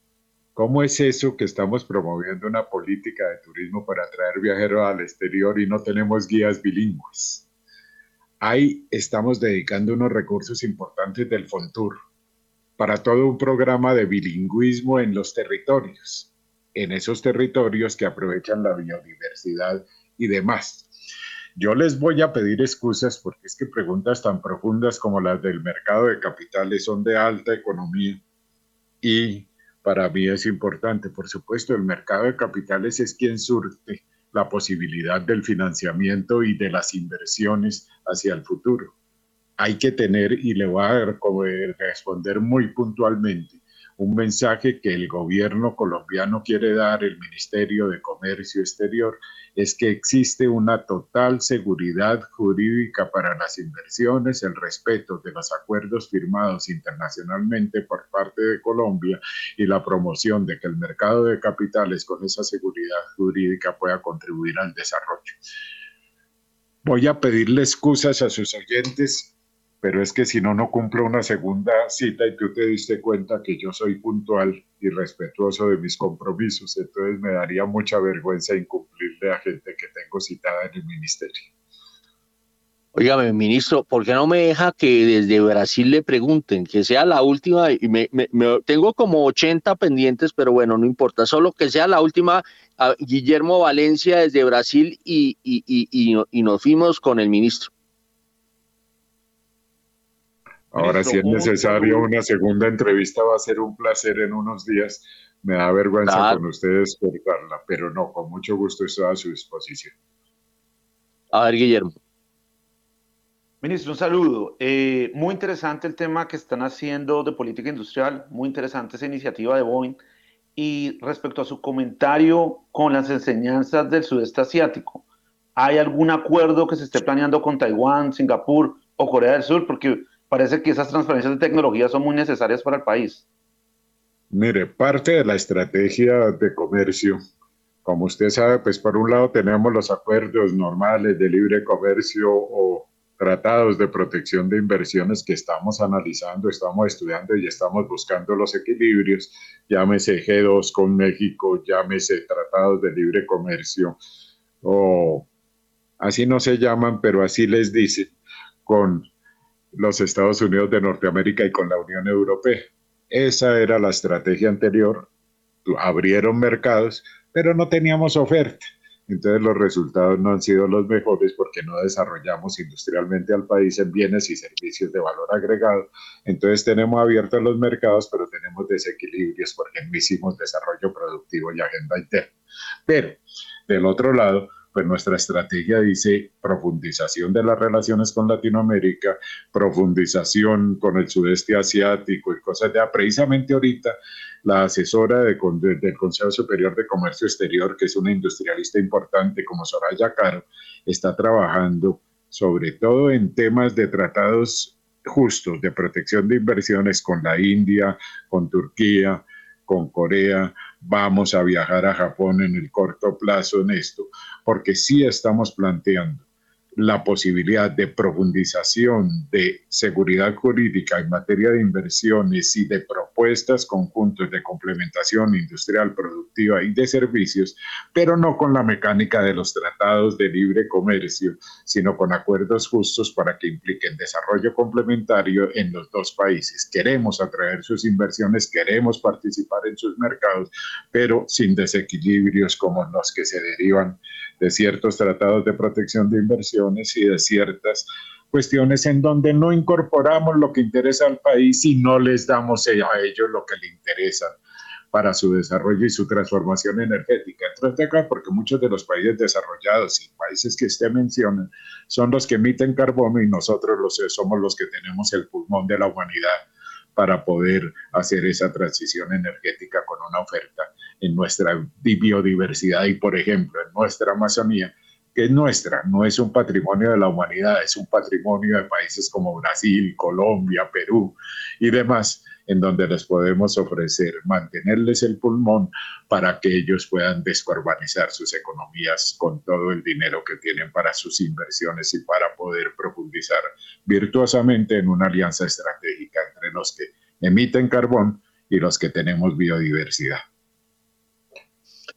¿cómo es eso que estamos promoviendo una política de turismo para atraer viajeros al exterior y no tenemos guías bilingües? Ahí estamos dedicando unos recursos importantes del FONTUR para todo un programa de bilingüismo en los territorios, en esos territorios que aprovechan la biodiversidad y demás. Yo les voy a pedir excusas porque es que preguntas tan profundas como las del mercado de capitales son de alta economía y para mí es importante, por supuesto, el mercado de capitales es quien surte la posibilidad del financiamiento y de las inversiones hacia el futuro hay que tener, y le voy a responder muy puntualmente, un mensaje que el gobierno colombiano quiere dar, el Ministerio de Comercio Exterior, es que existe una total seguridad jurídica para las inversiones, el respeto de los acuerdos firmados internacionalmente por parte de Colombia y la promoción de que el mercado de capitales con esa seguridad jurídica pueda contribuir al desarrollo. Voy a pedirle excusas a sus oyentes pero es que si no, no cumplo una segunda cita y tú te diste cuenta que yo soy puntual y respetuoso de mis compromisos, entonces me daría mucha vergüenza incumplirle a gente que tengo citada en el ministerio. Óigame, ministro, ¿por qué no me deja que desde Brasil le pregunten, que sea la última? Y me, tengo como 80 pendientes, pero bueno, no importa, solo que sea la última. Guillermo Valencia desde Brasil y, y, y, y nos fuimos con el ministro. Ahora, si es necesario una segunda entrevista, va a ser un placer en unos días. Me da vergüenza con ustedes cortarla, pero no, con mucho gusto estoy a su disposición. A ver, Guillermo. Ministro, un saludo. Eh, muy interesante el tema que están haciendo de política industrial, muy interesante esa iniciativa de Boeing. Y respecto a su comentario con las enseñanzas del sudeste asiático, ¿hay algún acuerdo que se esté planeando con Taiwán, Singapur o Corea del Sur? Porque parece que esas transferencias de tecnología son muy necesarias para el país. Mire, parte de la estrategia de comercio, como usted sabe, pues por un lado tenemos los acuerdos normales de libre comercio o tratados de protección de inversiones que estamos analizando, estamos estudiando y estamos buscando los equilibrios, llámese G2 con México, llámese tratados de libre comercio, o así no se llaman, pero así les dicen, con los Estados Unidos de Norteamérica y con la Unión Europea. Esa era la estrategia anterior. Abrieron mercados, pero no teníamos oferta. Entonces los resultados no han sido los mejores porque no desarrollamos industrialmente al país en bienes y servicios de valor agregado. Entonces tenemos abiertos los mercados, pero tenemos desequilibrios porque no hicimos desarrollo productivo y agenda interna. Pero del otro lado, pues nuestra estrategia dice profundización de las relaciones con Latinoamérica, profundización con el sudeste asiático y cosas de... Precisamente ahorita la asesora del Consejo Superior de Comercio Exterior, que es una industrialista importante como Soraya Caro, está trabajando sobre todo en temas de tratados justos de protección de inversiones con la India, con Turquía, con Corea, vamos a viajar a Japón en el corto plazo en esto, porque sí estamos planteando la posibilidad de profundización de seguridad jurídica en materia de inversiones y de propuestas conjuntos de complementación industrial, productiva y de servicios, pero no con la mecánica de los tratados de libre comercio, sino con acuerdos justos para que impliquen desarrollo complementario en los dos países. Queremos atraer sus inversiones, queremos participar en sus mercados, pero sin desequilibrios como los que se derivan de ciertos tratados de protección de y de ciertas cuestiones en donde no incorporamos lo que interesa al país y no les damos a ellos lo que le interesa para su desarrollo y su transformación energética. Entonces, acá porque muchos de los países desarrollados y países que usted menciona son los que emiten carbono y nosotros los, somos los que tenemos el pulmón de la humanidad para poder hacer esa transición energética con una oferta en nuestra biodiversidad y, por ejemplo, en nuestra Amazonía, que es nuestra, no es un patrimonio de la humanidad, es un patrimonio de países como Brasil, Colombia, Perú y demás, en donde les podemos ofrecer mantenerles el pulmón para que ellos puedan descarbonizar sus economías con todo el dinero que tienen para sus inversiones y para poder profundizar virtuosamente en una alianza estratégica entre los que emiten carbón y los que tenemos biodiversidad.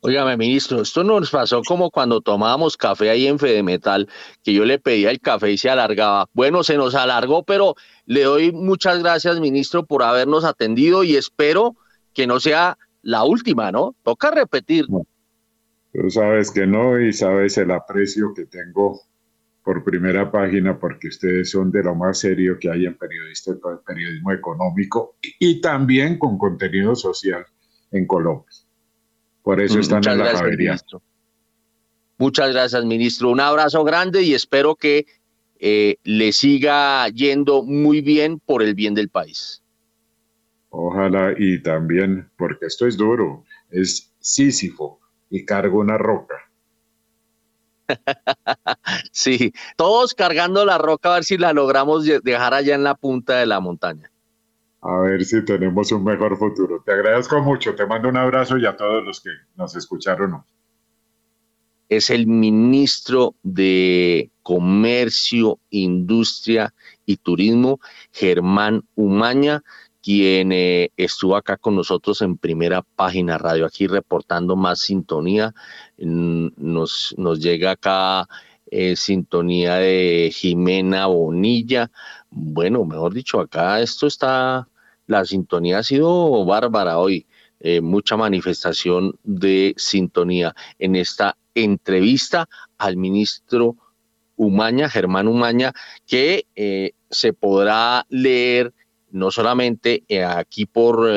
Óigame, ministro, esto nos pasó como cuando tomábamos café ahí en Fedemetal, que yo le pedía el café y se alargaba. Bueno, se nos alargó, pero le doy muchas gracias, ministro, por habernos atendido y espero que no sea la última, ¿no? Toca repetir. Tú sabes que no y sabes el aprecio que tengo por primera página porque ustedes son de lo más serio que hay en periodista, periodismo económico y también con contenido social en Colombia. Por eso están en la gracias, Muchas gracias, ministro. Un abrazo grande y espero que eh, le siga yendo muy bien por el bien del país. Ojalá y también, porque esto es duro, es Sísifo y cargo una roca. sí, todos cargando la roca a ver si la logramos dejar allá en la punta de la montaña a ver si tenemos un mejor futuro. Te agradezco mucho, te mando un abrazo y a todos los que nos escucharon. Es el ministro de Comercio, Industria y Turismo, Germán Umaña, quien eh, estuvo acá con nosotros en primera página radio, aquí reportando más sintonía. Nos, llega acá eh, sintonía de Jimena Bonilla. Bueno, mejor dicho, acá esto está la sintonía ha sido bárbara hoy. Eh, mucha manifestación de sintonía en esta entrevista al ministro Umaña, Germán Umaña, que eh, se podrá leer no solamente eh, aquí por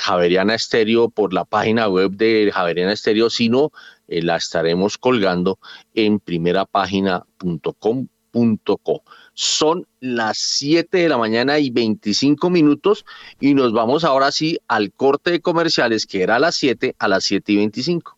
Javeriana Estéreo, por la página web de Javeriana Estéreo, sino la estaremos colgando en primerapágina.com.co. Son las 7 de la mañana y 25 minutos y nos vamos ahora sí al corte de comerciales que era a las 7 a las 7 y 25.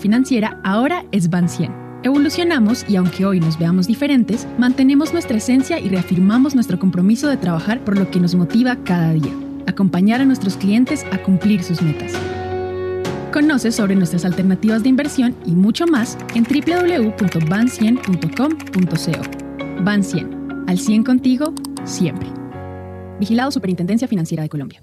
financiera ahora es Bancien. Evolucionamos y aunque hoy nos veamos diferentes, mantenemos nuestra esencia y reafirmamos nuestro compromiso de trabajar por lo que nos motiva cada día, acompañar a nuestros clientes a cumplir sus metas. Conoce sobre nuestras alternativas de inversión y mucho más en www.bancien.com.co. Bancien, al 100 contigo, siempre. Vigilado Superintendencia Financiera de Colombia.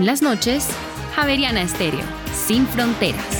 En las noches, Javeriana Estéreo, sin fronteras.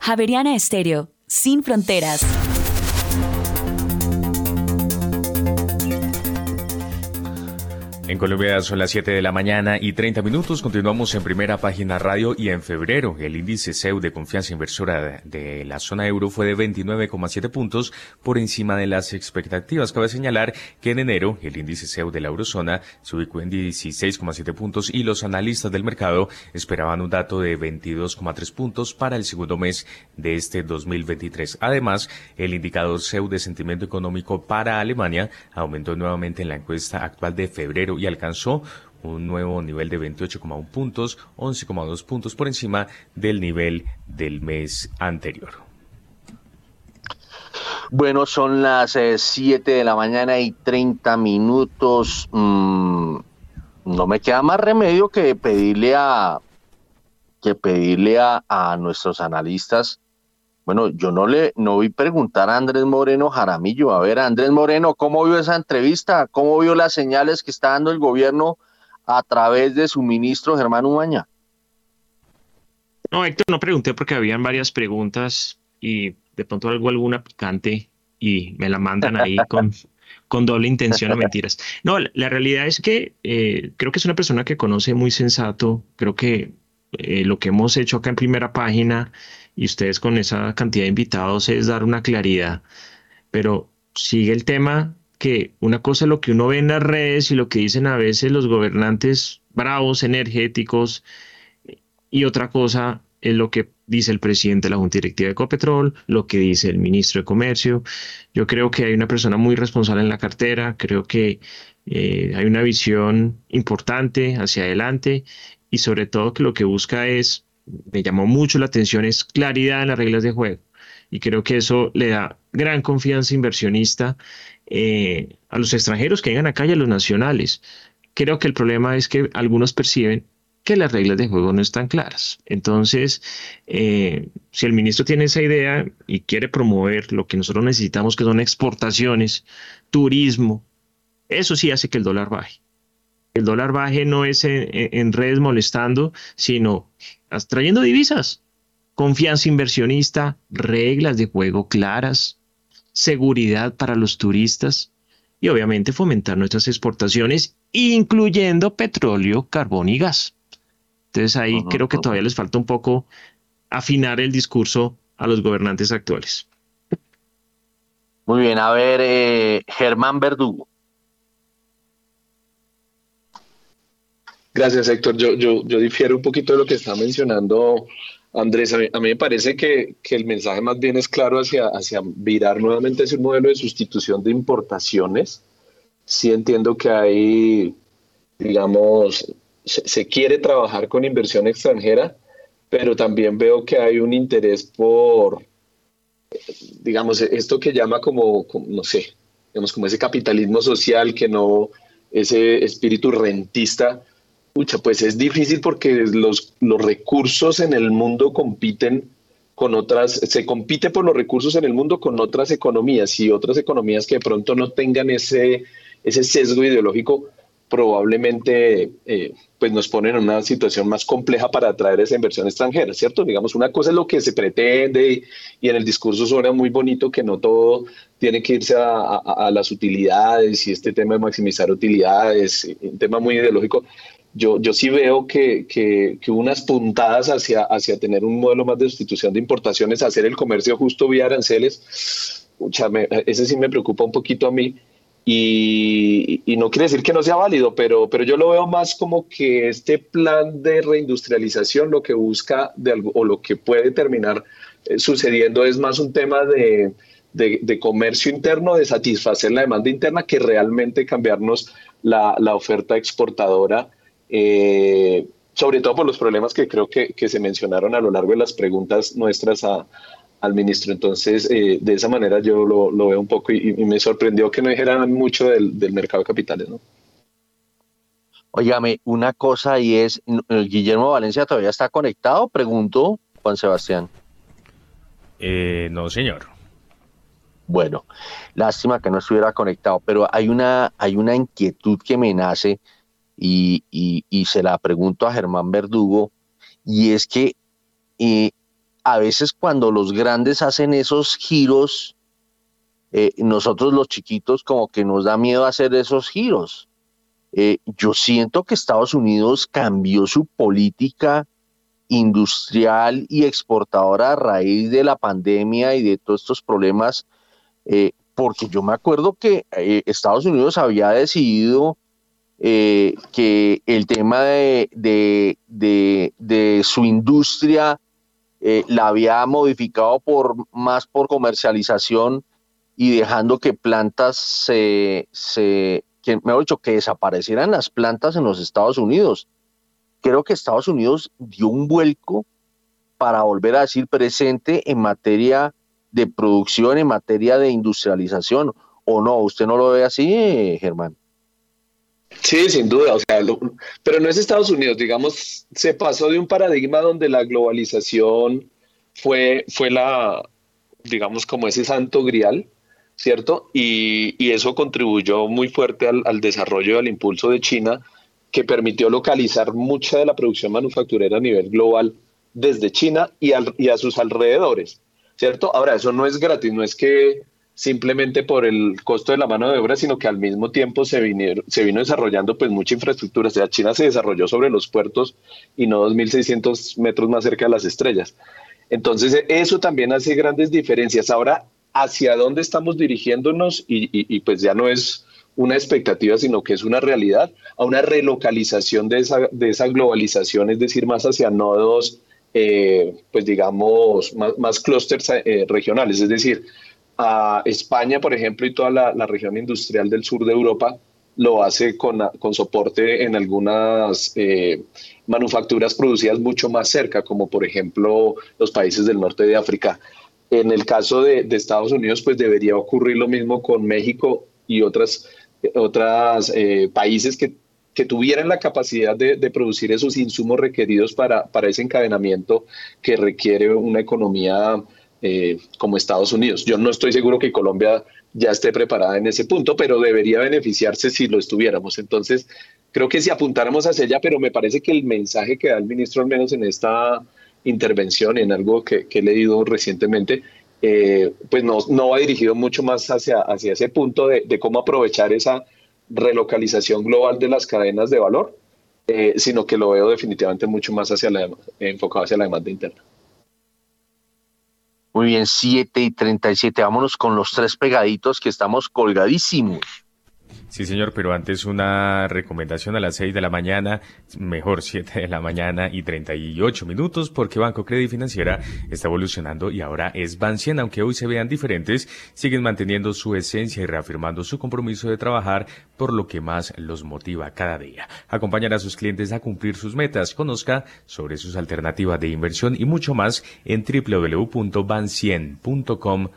Javeriana Estéreo, sin fronteras. En Colombia son las 7 de la mañana y 30 minutos. Continuamos en primera página radio y en febrero el índice CEU de confianza inversora de, la zona euro fue de 29,7 puntos por encima de las expectativas. Cabe señalar que en enero el índice CEU de la eurozona se ubicó en 16,7 puntos y los analistas del mercado esperaban un dato de 22,3 puntos para el segundo mes de este 2023. Además, el indicador CEU de sentimiento económico para Alemania aumentó nuevamente en la encuesta actual de febrero y alcanzó un nuevo nivel de 28,1 puntos, 11,2 puntos por encima del nivel del mes anterior. Bueno, son las 7 eh, de la mañana y 30 minutos. Mm, no me queda más remedio que pedirle a que pedirle a, a, nuestros analistas. Bueno, yo no le no vi preguntar a Andrés Moreno Jaramillo. A ver, Andrés Moreno, ¿cómo vio esa entrevista? ¿Cómo vio las señales que está dando el gobierno a través de su ministro Germán Umaña? No, Héctor, no pregunté porque habían varias preguntas y de pronto algo alguna picante y me la mandan ahí con, con doble intención o mentiras. No, la, realidad es que eh, creo que es una persona que conoce muy sensato, creo que eh, lo que hemos hecho acá en primera página y ustedes con esa cantidad de invitados es dar una claridad, pero sigue el tema que una cosa es lo que uno ve en las redes y lo que dicen a veces los gobernantes bravos, energéticos, y otra cosa es lo que dice el presidente de la Junta Directiva de Ecopetrol, lo que dice el ministro de Comercio. Yo creo que hay una persona muy responsable en la cartera, creo que eh, hay una visión importante hacia adelante y sobre todo que lo que busca es, me llamó mucho la atención, es claridad en las reglas de juego. y creo que eso le da gran confianza inversionista eh, a los extranjeros que vengan acá y a los nacionales. Creo que el problema es que algunos perciben que las reglas de juego no están claras. Entonces, eh, si el ministro tiene esa idea y quiere promover lo que nosotros necesitamos, que son exportaciones, turismo, eso sí hace que el dólar baje. El dólar baje no es en, redes molestando, sino trayendo divisas, confianza inversionista, reglas de juego claras, seguridad para los turistas y obviamente fomentar nuestras exportaciones, incluyendo petróleo, carbón y gas. Entonces ahí creo que todavía les falta un poco afinar el discurso a los gobernantes actuales. Muy bien, a ver, eh, Germán Verdugo. Gracias, Héctor. Yo, yo, yo difiero un poquito de lo que está mencionando Andrés. A mí, me parece que, que, el mensaje más bien es claro hacia, hacia virar nuevamente ese modelo de sustitución de importaciones. Sí entiendo que hay, digamos, se, quiere trabajar con inversión extranjera, pero también veo que hay un interés por, digamos, esto que llama como, no sé, digamos, como ese capitalismo social que no, ese espíritu rentista, pucha, pues es difícil porque los, los recursos en el mundo compiten con otras, se compite por los recursos en el mundo con otras economías y otras economías que de pronto no tengan ese, ese sesgo ideológico, probablemente eh, pues nos ponen en una situación más compleja para atraer esa inversión extranjera, ¿cierto? Digamos, una cosa es lo que se pretende y, en el discurso suena muy bonito que no todo tiene que irse a, las utilidades y este tema de maximizar utilidades, un tema muy ideológico. Yo, yo sí veo que, que, que, unas puntadas hacia, hacia tener un modelo más de sustitución de importaciones, hacer el comercio justo vía aranceles, ese sí me preocupa un poquito a mí y, no quiere decir que no sea válido, pero, pero yo lo veo más como que este plan de reindustrialización lo que busca de algo, o lo que puede terminar eh, sucediendo es más un tema de, de, comercio interno, de satisfacer la demanda interna, que realmente cambiarnos la, la oferta exportadora. Eh, sobre todo por los problemas que creo que, que, se mencionaron a lo largo de las preguntas nuestras a, al ministro. Entonces, eh, de esa manera yo lo, veo un poco y, me sorprendió que no dijeran mucho del, mercado de capitales, ¿no? Óigame, una cosa y es, ¿Guillermo Valencia todavía está conectado? Pregunto, Juan Sebastián. Eh, no, señor. Bueno, lástima que no estuviera conectado, pero hay una, hay una inquietud que me nace y, se la pregunto a Germán Verdugo, y es que a veces cuando los grandes hacen esos giros, eh, nosotros los chiquitos como que nos da miedo hacer esos giros. Eh, yo siento que Estados Unidos cambió su política industrial y exportadora a raíz de la pandemia y de todos estos problemas, eh, porque yo me acuerdo que Estados Unidos había decidido que el tema de, de su industria eh, la había modificado por más por comercialización y dejando que plantas se, se que, mejor dicho, que desaparecieran las plantas en los Estados Unidos. Creo que Estados Unidos dio un vuelco para volver a decir presente en materia de producción, en materia de industrialización, ¿o no? ¿Usted no lo ve así, Germán? Sí, sin duda, o sea, pero no es Estados Unidos, digamos, se pasó de un paradigma donde la globalización fue, fue la, digamos, como ese santo grial, ¿cierto? Y, y eso contribuyó muy fuerte al, al desarrollo y al impulso de China, que permitió localizar mucha de la producción manufacturera a nivel global desde China y, al, y a sus alrededores, ¿cierto? Ahora, eso no es gratis, no es que simplemente por el costo de la mano de obra, sino que al mismo tiempo se, vinieron, se vino desarrollando pues mucha infraestructura. O sea, China se desarrolló sobre los puertos y no 2.600 metros más cerca de las estrellas. Entonces, eso también hace grandes diferencias. Ahora, ¿hacia dónde estamos dirigiéndonos? Y, pues ya no es una expectativa, sino que es una realidad, a una relocalización de esa, de esa globalización, es decir, más hacia nodos, eh, pues digamos, más, más clústeres eh, regionales, es decir, España, por ejemplo, y toda la, región industrial del sur de Europa lo hace con, con soporte en algunas eh, manufacturas producidas mucho más cerca, como por ejemplo los países del norte de África. En el caso de, Estados Unidos, pues debería ocurrir lo mismo con México y otras, otras eh, países que, que, tuvieran la capacidad de, producir esos insumos requeridos para, para, ese encadenamiento que requiere una economía eh, como Estados Unidos. Yo no estoy seguro que Colombia ya esté preparada en ese punto, pero debería beneficiarse si lo estuviéramos. Entonces, creo que si apuntáramos hacia ella, pero me parece que el mensaje que da el ministro, al menos en esta intervención, en algo que, he leído recientemente, eh, pues no, no va dirigido mucho más hacia, hacia ese punto de, cómo aprovechar esa relocalización global de las cadenas de valor, eh, sino que lo veo definitivamente mucho más hacia la, enfocado hacia la demanda interna. Muy bien, 7 y 37. Vámonos con los tres pegaditos que estamos colgadísimos. Sí, señor, pero antes una recomendación a las 6 de la mañana, mejor 7 de la mañana y 38 minutos, porque Banco Credit Financiera está evolucionando y ahora es Bancien, aunque hoy se vean diferentes, siguen manteniendo su esencia y reafirmando su compromiso de trabajar por lo que más los motiva cada día. Acompañar a sus clientes a cumplir sus metas, conozca sobre sus alternativas de inversión y mucho más en www.bancien.com.co.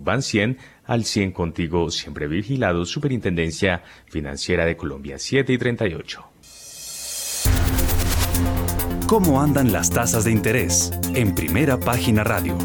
Bancien al 100 contigo, siempre vigilado, Superintendencia Financiera de Colombia, 7 y 38. ¿Cómo andan las tasas de interés? En primera página radio.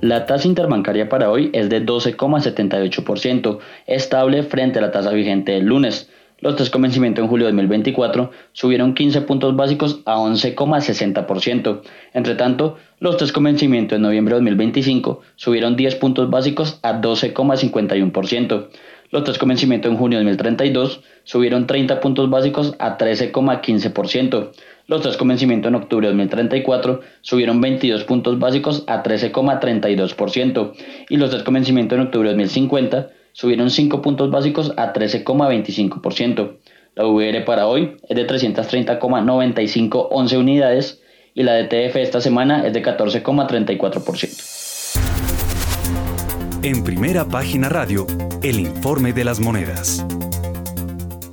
La tasa interbancaria para hoy es de 12,78%, estable frente a la tasa vigente el lunes. Los tres convencimientos en julio de 2024 subieron 15 puntos básicos a 11,60%. Entre tanto, los tres convencimientos en noviembre de 2025 subieron 10 puntos básicos a 12,51%. Los tres convencimientos en junio de 2032 subieron 30 puntos básicos a 13,15%. Los tres convencimientos en octubre de 2034 subieron 22 puntos básicos a 13,32%. Y los tres convencimientos en octubre de 2050 subieron 5 puntos básicos a 13,25%. La VR para hoy es de 330,9511 unidades y la DTF esta semana es de 14,34%. En primera página radio, el informe de las monedas.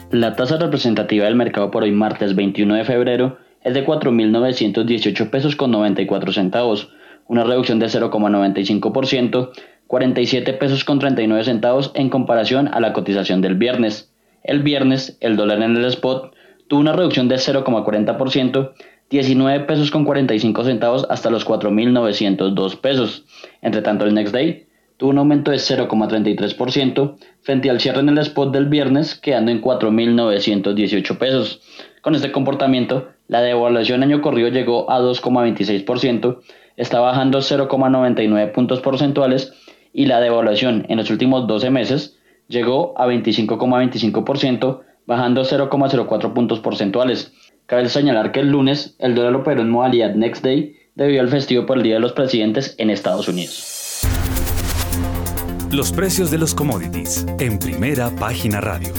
La tasa representativa del mercado por hoy martes 21 de febrero es de 4.918 pesos con 94 centavos, una reducción de 0,95% 47 pesos con 39 centavos en comparación a la cotización del viernes. El viernes, el dólar en el spot tuvo una reducción de 0,40%, 19 pesos con 45 centavos hasta los 4.902 pesos. Entre tanto, el next day tuvo un aumento de 0,33% frente al cierre en el spot del viernes, quedando en 4.918 pesos. Con este comportamiento, la devaluación año corrido llegó a 2,26%, está bajando 0,99 puntos porcentuales y la devaluación en los últimos 12 meses llegó a 25,25%, bajando 0,04 puntos porcentuales. Cabe señalar que el lunes el dólar operó en modalidad Next Day debido al festivo por el Día de los Presidentes en Estados Unidos. Los precios de los commodities en primera página radio.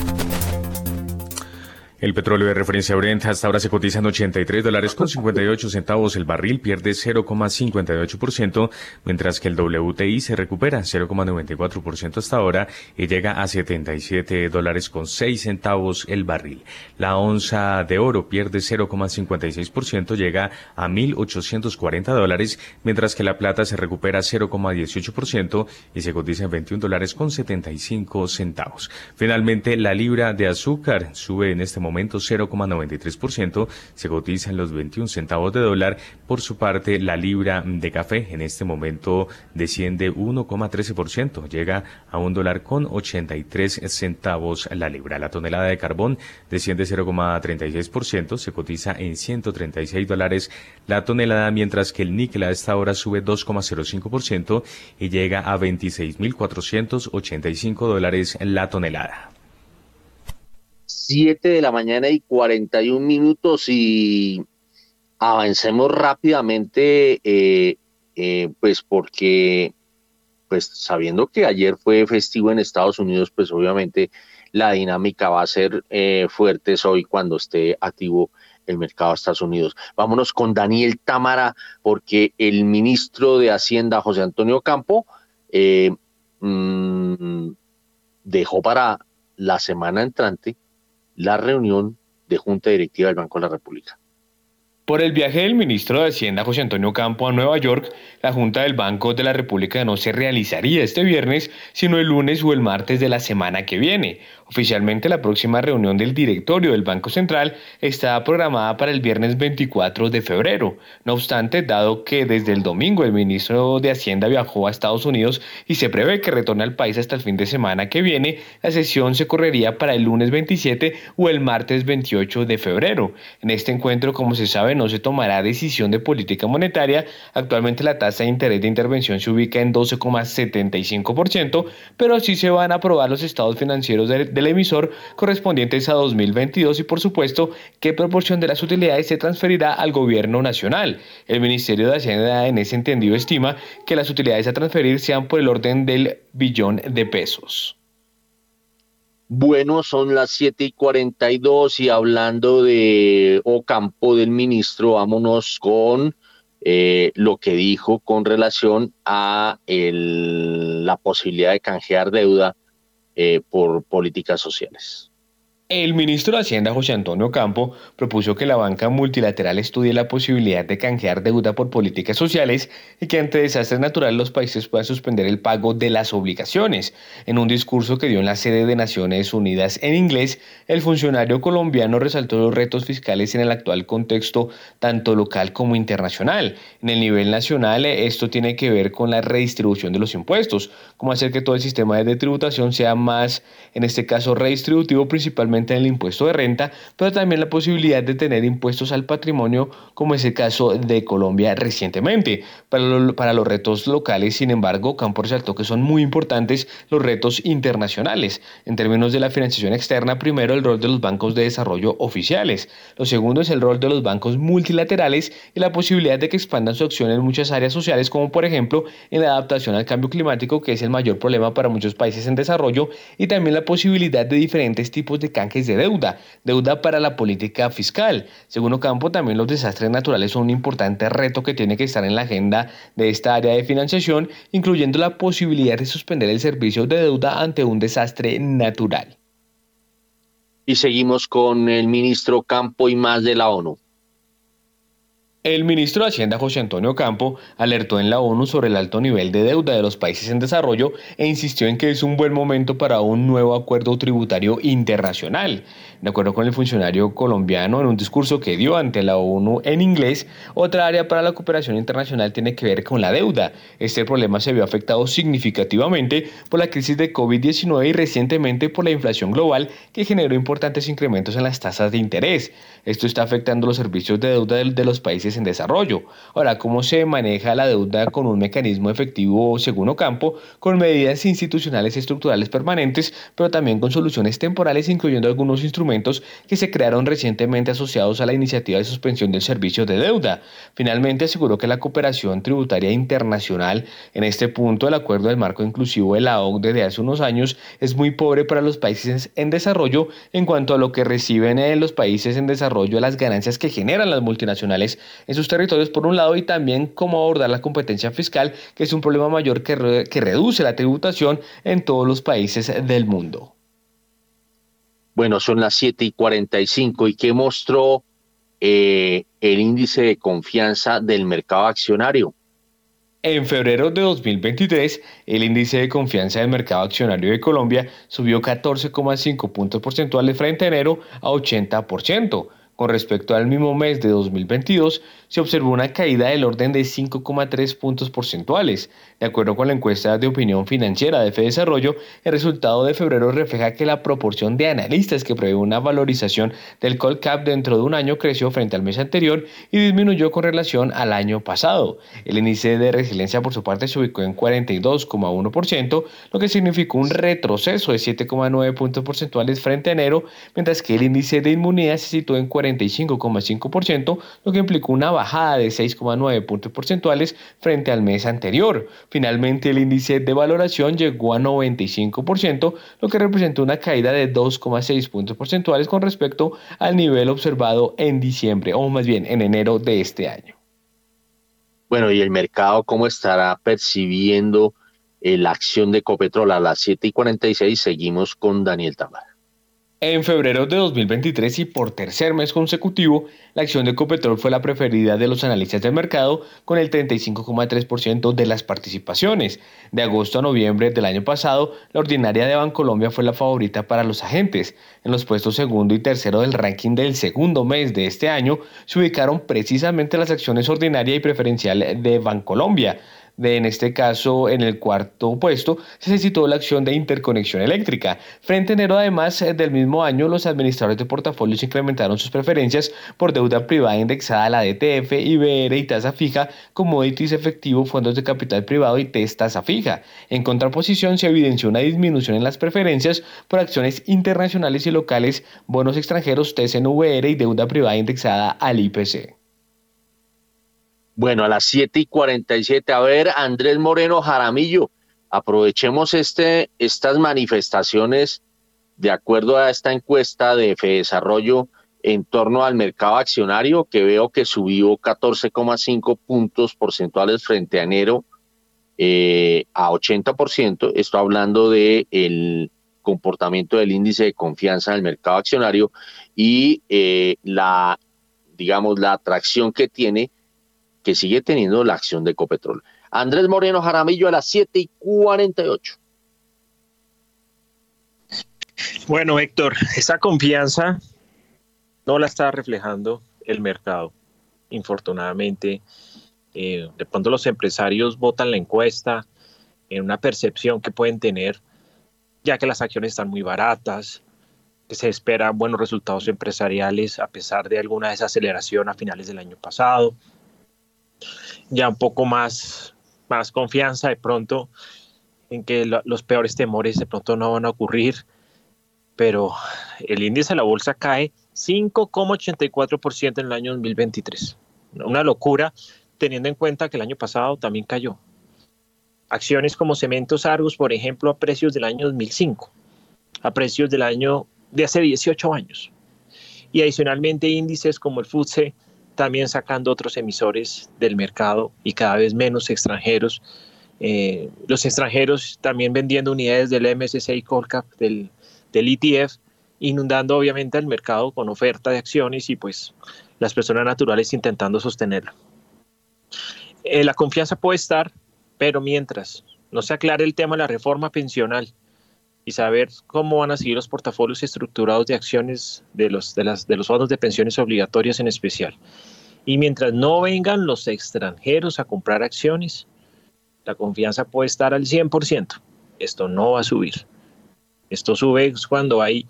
El petróleo de referencia Brent hasta ahora se cotiza en 83 dólares con 58 centavos el barril, pierde 0,58%, mientras que el WTI se recupera 0,94% hasta ahora y llega a 77 dólares con 6 centavos el barril. La onza de oro pierde 0,56%, llega a 1.840 dólares, mientras que la plata se recupera 0,18% y se cotiza en 21 dólares con 75 centavos. Finalmente, la libra de azúcar sube en este momento aumento 0,93%, se cotiza en los 21 centavos de dólar. Por su parte, la libra de café en este momento desciende 1,13%, llega a un dólar con 83 centavos la libra. La tonelada de carbón desciende 0,36%, se cotiza en 136 dólares la tonelada, mientras que el níquel a esta hora sube 2,05% y llega a 26.485 dólares la tonelada. 7 de la mañana y 41 minutos y avancemos rápidamente, eh, eh, pues porque, pues sabiendo que ayer fue festivo en Estados Unidos, pues obviamente la dinámica va a ser eh, fuerte hoy cuando esté activo el mercado de Estados Unidos. Vámonos con Daniel Támara, porque el ministro de Hacienda, José Antonio Campo, mm, dejó para la semana entrante la reunión de Junta Directiva del Banco de la República. Por el viaje del ministro de Hacienda José Antonio Campo a Nueva York, la Junta del Banco de la República no se realizaría este viernes, sino el lunes o el martes de la semana que viene. Oficialmente la próxima reunión del directorio del Banco Central está programada para el viernes 24 de febrero. No obstante, dado que desde el domingo el ministro de Hacienda viajó a Estados Unidos y se prevé que retorne al país hasta el fin de semana que viene, la sesión se correría para el lunes 27 o el martes 28 de febrero. En este encuentro, como se sabe, no se tomará decisión de política monetaria. Actualmente la tasa de interés de intervención se ubica en 12,75%, pero sí se van a aprobar los estados financieros del, emisor correspondientes a 2022 y por supuesto qué proporción de las utilidades se transferirá al gobierno nacional. El Ministerio de Hacienda en ese entendido estima que las utilidades a transferir sean por el orden del billón de pesos. Bueno, son las 7 y 42 y hablando de Ocampo del ministro, vámonos con eh, lo que dijo con relación a la posibilidad de canjear deuda eh, por políticas sociales. El ministro de Hacienda, José Antonio Campo, propuso que la banca multilateral estudie la posibilidad de canjear deuda por políticas sociales y que ante desastres naturales los países puedan suspender el pago de las obligaciones. En un discurso que dio en la sede de Naciones Unidas en inglés, el funcionario colombiano resaltó los retos fiscales en el actual contexto tanto local como internacional. En el nivel nacional, esto tiene que ver con la redistribución de los impuestos, como hacer que todo el sistema de tributación sea más, en este caso, redistributivo principalmente en el impuesto de renta, pero también la posibilidad de tener impuestos al patrimonio, como es el caso de Colombia recientemente. Para, para los retos locales, sin embargo, Campo resaltó que son muy importantes los retos internacionales. En términos de la financiación externa, primero el rol de los bancos de desarrollo oficiales. Lo segundo es el rol de los bancos multilaterales y la posibilidad de que expandan su acción en muchas áreas sociales, como por ejemplo en la adaptación al cambio climático, que es el mayor problema para muchos países en desarrollo, y también la posibilidad de diferentes tipos de canjes de deuda, deuda para la política fiscal. Según Ocampo, también los desastres naturales son un importante reto que tiene que estar en la agenda de esta área de financiación, incluyendo la posibilidad de suspender el servicio de deuda ante un desastre natural. Y seguimos con el ministro Campo y más de la ONU. El ministro de Hacienda José Antonio Campo alertó en la ONU sobre el alto nivel de deuda de los países en desarrollo e insistió en que es un buen momento para un nuevo acuerdo tributario internacional. De acuerdo con el funcionario colombiano, en un discurso que dio ante la ONU en inglés, otra área para la cooperación internacional tiene que ver con la deuda. Este problema se vio afectado significativamente por la crisis de COVID-19 y recientemente por la inflación global que generó importantes incrementos en las tasas de interés. Esto está afectando los servicios de deuda de los países en desarrollo. Ahora, ¿cómo se maneja la deuda con un mecanismo efectivo según Ocampo? Con medidas institucionales estructurales permanentes, pero también con soluciones temporales, incluyendo algunos instrumentos que se crearon recientemente asociados a la iniciativa de suspensión del servicio de deuda. Finalmente aseguró que la cooperación tributaria internacional en este punto el acuerdo del marco inclusivo de la OCDE de hace unos años es muy pobre para los países en desarrollo en cuanto a lo que reciben en los países en desarrollo las ganancias que generan las multinacionales en sus territorios por un lado y también cómo abordar la competencia fiscal que es un problema mayor que reduce la tributación en todos los países del mundo. Bueno, son las 7 y 45. ¿Y qué mostró eh, el índice de confianza del mercado accionario? En febrero de 2023, el índice de confianza del mercado accionario de Colombia subió 14,5 puntos porcentuales frente a enero a 80%. Con respecto al mismo mes de 2022, se observó una caída del orden de 5,3 puntos porcentuales. De acuerdo con la encuesta de opinión financiera de Desarrollo, el resultado de febrero refleja que la proporción de analistas que prevé una valorización del Colcap dentro de un año creció frente al mes anterior y disminuyó con relación al año pasado. El índice de resiliencia por su parte se ubicó en 42,1%, lo que significó un retroceso de 7,9 puntos porcentuales frente a enero, mientras que el índice de inmunidad se situó en 45,5%, lo que implicó una bajada de 6,9 puntos porcentuales frente al mes anterior. Finalmente, el índice de valoración llegó a 95%, lo que representó una caída de 2,6 puntos porcentuales con respecto al nivel observado en diciembre, o más bien en enero de este año. Bueno, ¿y el mercado cómo estará percibiendo eh, la acción de Copetrol a las 7 y 46? Seguimos con Daniel Tamara. En febrero de 2023 y por tercer mes consecutivo, la acción de Ecopetrol fue la preferida de los analistas del mercado con el 35,3% de las participaciones. De agosto a noviembre del año pasado, la ordinaria de Bancolombia fue la favorita para los agentes. En los puestos segundo y tercero del ranking del segundo mes de este año se ubicaron precisamente las acciones ordinaria y preferencial de Bancolombia en este caso, en el cuarto puesto, se citó la acción de interconexión eléctrica. Frente a enero, además eh, del mismo año, los administradores de portafolios incrementaron sus preferencias por deuda privada indexada a la DTF, IBR y tasa fija, commodities efectivo, fondos de capital privado y test tasa fija. En contraposición, se evidenció una disminución en las preferencias por acciones internacionales y locales, bonos extranjeros, TSNVR y deuda privada indexada al IPC. Bueno, a las 7 y 47, a ver, Andrés Moreno Jaramillo, aprovechemos este, estas manifestaciones de acuerdo a esta encuesta de Desarrollo en torno al mercado accionario, que veo que subió 14,5 puntos porcentuales frente a enero eh, a 80%. Estoy hablando del el comportamiento del índice de confianza del mercado accionario y eh, la, digamos, la atracción que tiene que sigue teniendo la acción de Ecopetrol. Andrés Moreno Jaramillo a las 7 y 48. Bueno, Héctor, esa confianza no la está reflejando el mercado, infortunadamente. Eh, de pronto los empresarios votan la encuesta en una percepción que pueden tener, ya que las acciones están muy baratas, que se esperan buenos resultados empresariales a pesar de alguna desaceleración a finales del año pasado ya un poco más, más confianza de pronto en que los peores temores de pronto no van a ocurrir, pero el índice de la bolsa cae 5,84% en el año 2023. Una locura teniendo en cuenta que el año pasado también cayó. Acciones como Cementos Argos, por ejemplo, a precios del año 2005, a precios del año de hace 18 años. Y adicionalmente índices como el FTSE también sacando otros emisores del mercado y cada vez menos extranjeros. Eh, los extranjeros también vendiendo unidades del MSCI Colcap, del, del ETF, inundando obviamente el mercado con oferta de acciones y pues las personas naturales intentando sostenerlo. Eh, la confianza puede estar, pero mientras no se aclare el tema de la reforma pensional y saber cómo van a seguir los portafolios estructurados de acciones de los, de, las, de los fondos de pensiones obligatorias en especial. Y mientras no vengan los extranjeros a comprar acciones, la confianza puede estar al 100%. Esto no va a subir. Esto sube cuando hay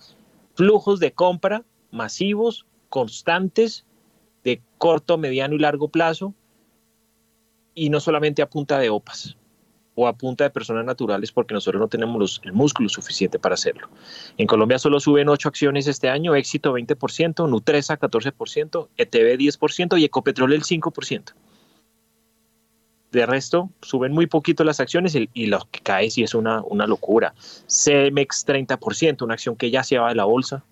flujos de compra masivos, constantes, de corto, mediano y largo plazo, y no solamente a punta de OPAS o a punta de personas naturales porque nosotros no tenemos el músculo suficiente para hacerlo. En Colombia solo suben 8 acciones este año, Éxito 20%, Nutresa 14%, ETV 10% y Ecopetrol el 5%. De resto, suben muy poquito las acciones y, lo que cae sí es una, una locura. CEMEX 30%, una acción que ya se va de la bolsa.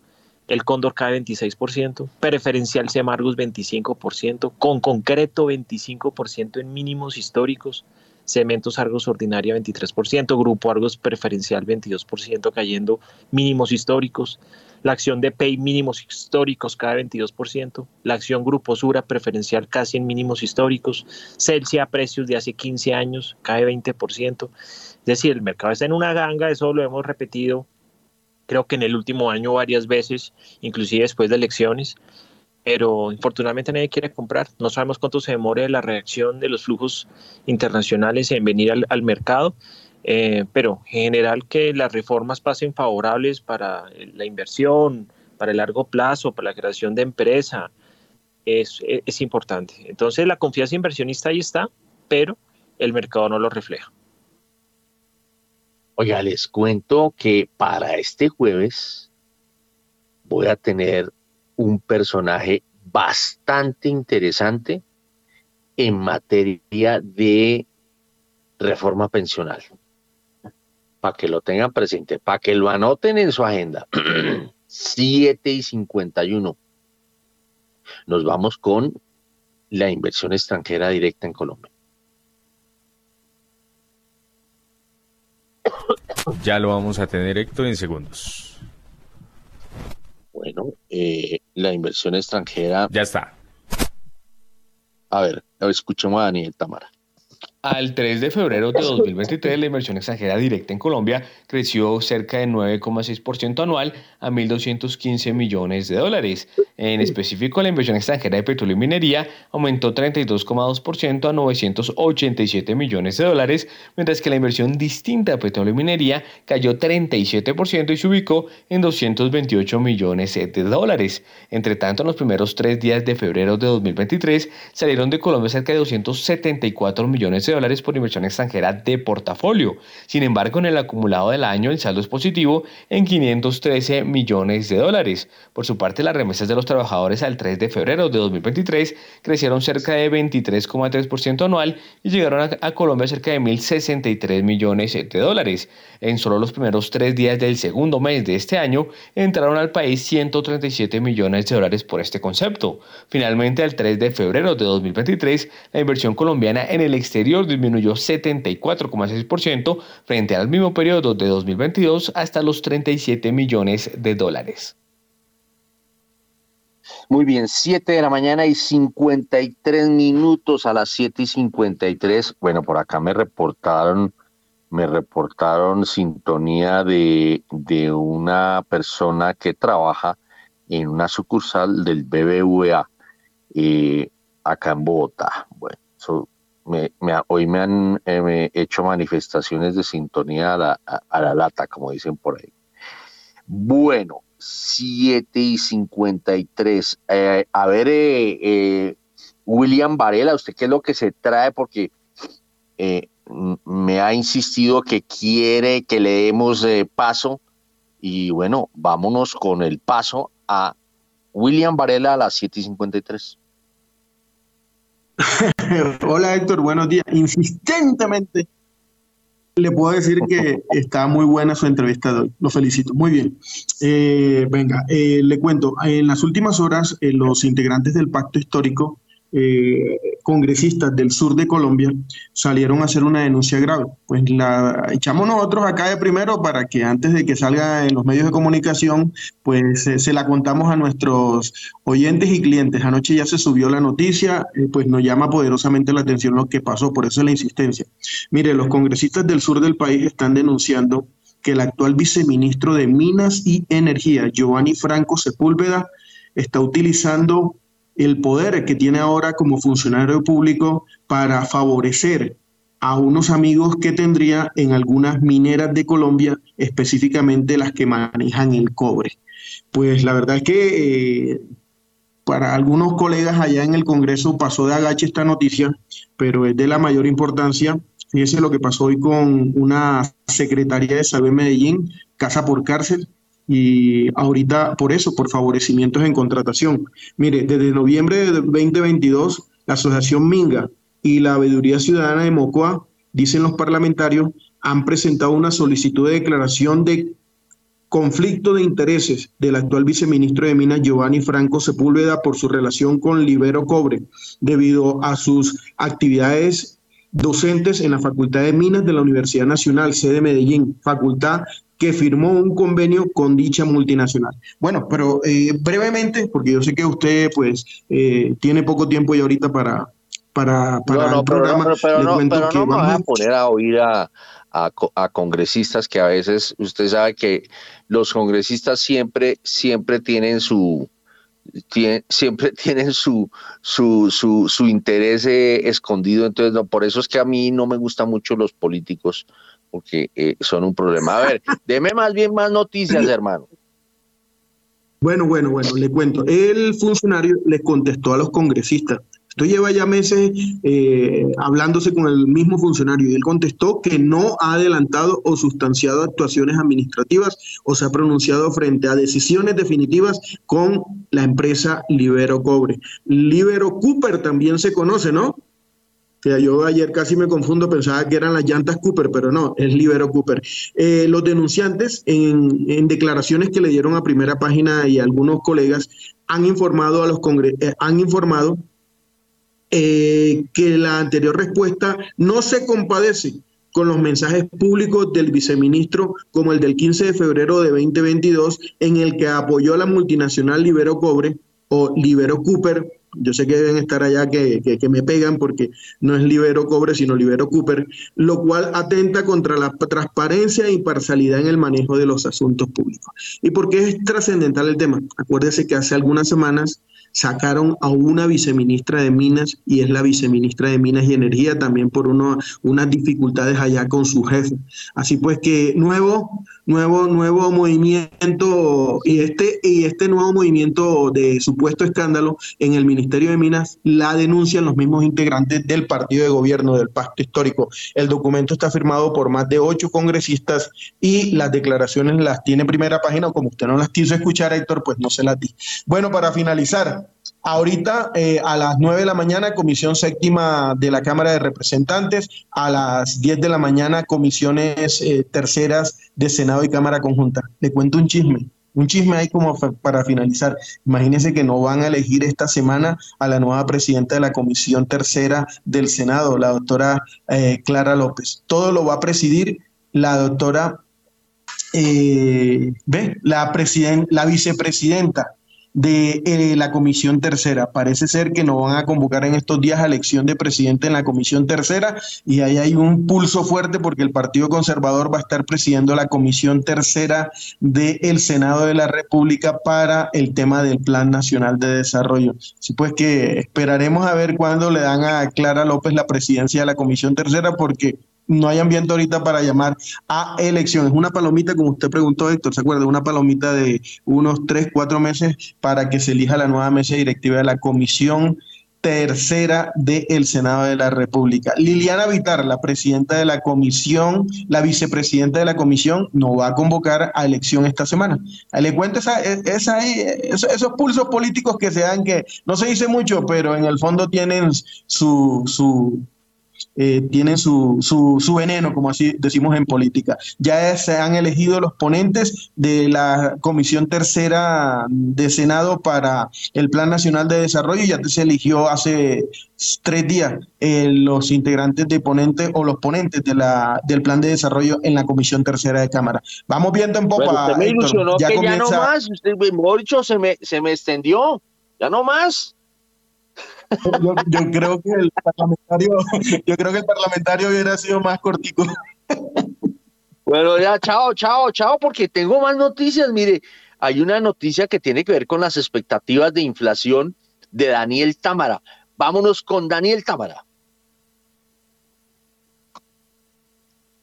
El Cóndor cae 26%, preferencial Semargus 25%, con concreto 25% en mínimos históricos. Cementos Argos Ordinaria 23%, Grupo Argos Preferencial 22%, cayendo mínimos históricos. La acción de PEI mínimos históricos cae 22%. La acción Grupo Sura Preferencial casi en mínimos históricos. Celsia precios de hace 15 años cae 20%. Es decir, el mercado está en una ganga, eso lo hemos repetido creo que en el último año varias veces, inclusive después de elecciones pero infortunadamente nadie quiere comprar. No sabemos cuánto se demore la reacción de los flujos internacionales en venir al, mercado, eh, pero en general que las reformas pasen favorables para la inversión, para el largo plazo, para la creación de empresa, es, es importante. Entonces la confianza inversionista ahí está, pero el mercado no lo refleja. Oiga, les cuento que para este jueves voy a tener un personaje bastante interesante en materia de reforma pensional. Para que lo tengan presente, para que lo anoten en su agenda. 7 y 51. Nos vamos con la inversión extranjera directa en Colombia. Ya lo vamos a tener, Héctor, en segundos. Eh, la inversión extranjera. Ya está. A ver, escuchemos a Daniel Tamara. Al 3 de febrero de 2023, la inversión extranjera directa en Colombia creció cerca de 9,6% anual a 1.215 millones de dólares. En específico, la inversión extranjera de petróleo y minería aumentó 32,2% a 987 millones de dólares, mientras que la inversión distinta de petróleo y minería cayó 37% y se ubicó en 228 millones de dólares. Entre tanto, en los primeros tres días de febrero de 2023 salieron de Colombia cerca de 274 millones de dólares por inversión extranjera de portafolio. Sin embargo, en el acumulado del año el saldo es positivo en 513 millones de dólares. Por su parte, las remesas de los trabajadores al 3 de febrero de 2023 crecieron cerca de 23,3% anual y llegaron a Colombia cerca de 1.063 millones de dólares. En solo los primeros tres días del segundo mes de este año entraron al país 137 millones de dólares por este concepto. Finalmente, al 3 de febrero de 2023, la inversión colombiana en el exterior disminuyó 74,6% frente al mismo periodo de 2022 hasta los 37 millones de dólares. Muy bien, 7 de la mañana y 53 minutos a las 7 y 53. Bueno, por acá me reportaron, me reportaron sintonía de, de una persona que trabaja en una sucursal del BBVA eh, acá en Bogotá. Bueno, eso hoy me han eh, hecho manifestaciones de sintonía a la, a, la, lata, como dicen por ahí. Bueno, 7 y 53. Eh, a ver, eh, William Varela, ¿usted qué es lo que se trae? Porque me ha insistido que quiere que le demos paso. Y bueno, vámonos con el paso a William Varela a las 7 y 53. Hola Héctor, buenos días. Insistentemente le puedo decir que está muy buena su entrevista de hoy. Lo felicito. Muy bien. Eh, venga, eh, le cuento. En las últimas horas, eh, los integrantes del pacto histórico eh, congresistas del sur de Colombia salieron a hacer una denuncia grave. Pues la echamos nosotros acá de primero para que antes de que salga en los medios de comunicación, pues se la contamos a nuestros oyentes y clientes. Anoche ya se subió la noticia, eh, pues nos llama poderosamente la atención lo que pasó, por eso la insistencia. Mire, los congresistas del sur del país están denunciando que el actual viceministro de Minas y Energía, Giovanni Franco Sepúlveda, está utilizando el poder que tiene ahora como funcionario público para favorecer a unos amigos que tendría en algunas mineras de Colombia, específicamente las que manejan el cobre. Pues la verdad es que eh, para algunos colegas allá en el Congreso pasó de agache esta noticia, pero es de la mayor importancia. Fíjese lo que pasó hoy con una secretaria de Salud Medellín, casa por cárcel, y ahorita por eso, por favorecimientos en contratación. Mire, desde noviembre de 2022, la Asociación Minga y la Veeduría Ciudadana de Mocoa, dicen los parlamentarios, han presentado una solicitud de declaración de conflicto de intereses del actual viceministro de Minas Giovanni Franco Sepúlveda por su relación con Libero Cobre, debido a sus actividades docentes en la Facultad de Minas de la Universidad Nacional, sede Medellín, facultad que firmó un convenio con dicha multinacional. Bueno, pero eh, brevemente, porque yo sé que usted pues eh, tiene poco tiempo y ahorita para, para, para no, no, el programa. Pero, no, pero no a poner a oír a, a, congresistas que a veces usted sabe que los congresistas siempre, siempre tienen su, siempre tienen su, su, su, su interés eh, escondido. Entonces, no, por eso es que a mí no me gustan mucho los políticos porque eh, son un problema. A ver, deme más bien más noticias, hermano. Bueno, bueno, bueno, le cuento. El funcionario le contestó a los congresistas. Esto lleva ya meses eh, hablándose con el mismo funcionario y él contestó que no ha adelantado o sustanciado actuaciones administrativas o se ha pronunciado frente a decisiones definitivas con la empresa Libero Cobre. Libero Cooper también se conoce, ¿no? Que yo ayer casi me confundo, pensaba que eran las llantas Cooper, pero no, es Libero Cooper. Eh, los denunciantes, en, declaraciones que le dieron a primera página y algunos colegas, han informado a los eh, han informado eh, que la anterior respuesta no se compadece con los mensajes públicos del viceministro como el del 15 de febrero de 2022 en el que apoyó a la multinacional Libero Cobre o Libero Cooper yo sé que deben estar allá que, que, me pegan porque no es Libero Cobre, sino Libero Cooper, lo cual atenta contra la transparencia e imparcialidad en el manejo de los asuntos públicos. ¿Y por qué es trascendental el tema? Acuérdese que hace algunas semanas sacaron a una viceministra de Minas y es la viceministra de Minas y Energía también por uno, unas dificultades allá con su jefe. Así pues que nuevo, nuevo, nuevo movimiento y este, y este nuevo movimiento de supuesto escándalo en el Ministerio de Minas la denuncian los mismos integrantes del partido de gobierno del pacto histórico. El documento está firmado por más de ocho congresistas y las declaraciones las tiene primera página, como usted no las quiso escuchar, Héctor, pues no se las di. Bueno, para finalizar, Ahorita eh, a las 9 de la mañana, comisión séptima de la Cámara de Representantes. A las 10 de la mañana, comisiones eh, terceras de Senado y Cámara Conjunta. Le cuento un chisme. Un chisme ahí como para finalizar. Imagínense que no van a elegir esta semana a la nueva presidenta de la Comisión Tercera del Senado, la doctora eh, Clara López. Todo lo va a presidir la doctora, ve, la, la vicepresidenta de eh, la comisión tercera. Parece ser que no van a convocar en estos días a elección de presidente en la comisión tercera y ahí hay un pulso fuerte porque el Partido Conservador va a estar presidiendo la comisión tercera del Senado de la República para el tema del Plan Nacional de Desarrollo. Así pues que esperaremos a ver cuándo le dan a Clara López la presidencia de la comisión tercera porque no hay ambiente ahorita para llamar a elecciones. Una palomita, como usted preguntó, Héctor, ¿se acuerda? Una palomita de unos tres, cuatro meses para que se elija la nueva mesa directiva de la Comisión Tercera del Senado de la República. Liliana Vitar, la presidenta de la comisión, la vicepresidenta de la comisión, no va a convocar a elección esta semana. Le cuento esa, esa, esos pulsos políticos que se dan, que no se dice mucho, pero en el fondo tienen su, su eh, tienen su, su, veneno, como así decimos en política. Ya se han elegido los ponentes de la Comisión Tercera de Senado para el Plan Nacional de Desarrollo, ya se eligió hace tres días eh, los integrantes de ponentes o los ponentes de la, del Plan de Desarrollo en la Comisión Tercera de Cámara. Vamos viendo en popa. me ilusionó ya que ya no más, usted, se me, se me extendió, ya no más. Yo, creo que el parlamentario, yo creo que el parlamentario hubiera sido más cortico. Bueno, ya, chao, chao, chao, porque tengo más noticias. Mire, hay una noticia que tiene que ver con las expectativas de inflación de Daniel Támara. Vámonos con Daniel Támara.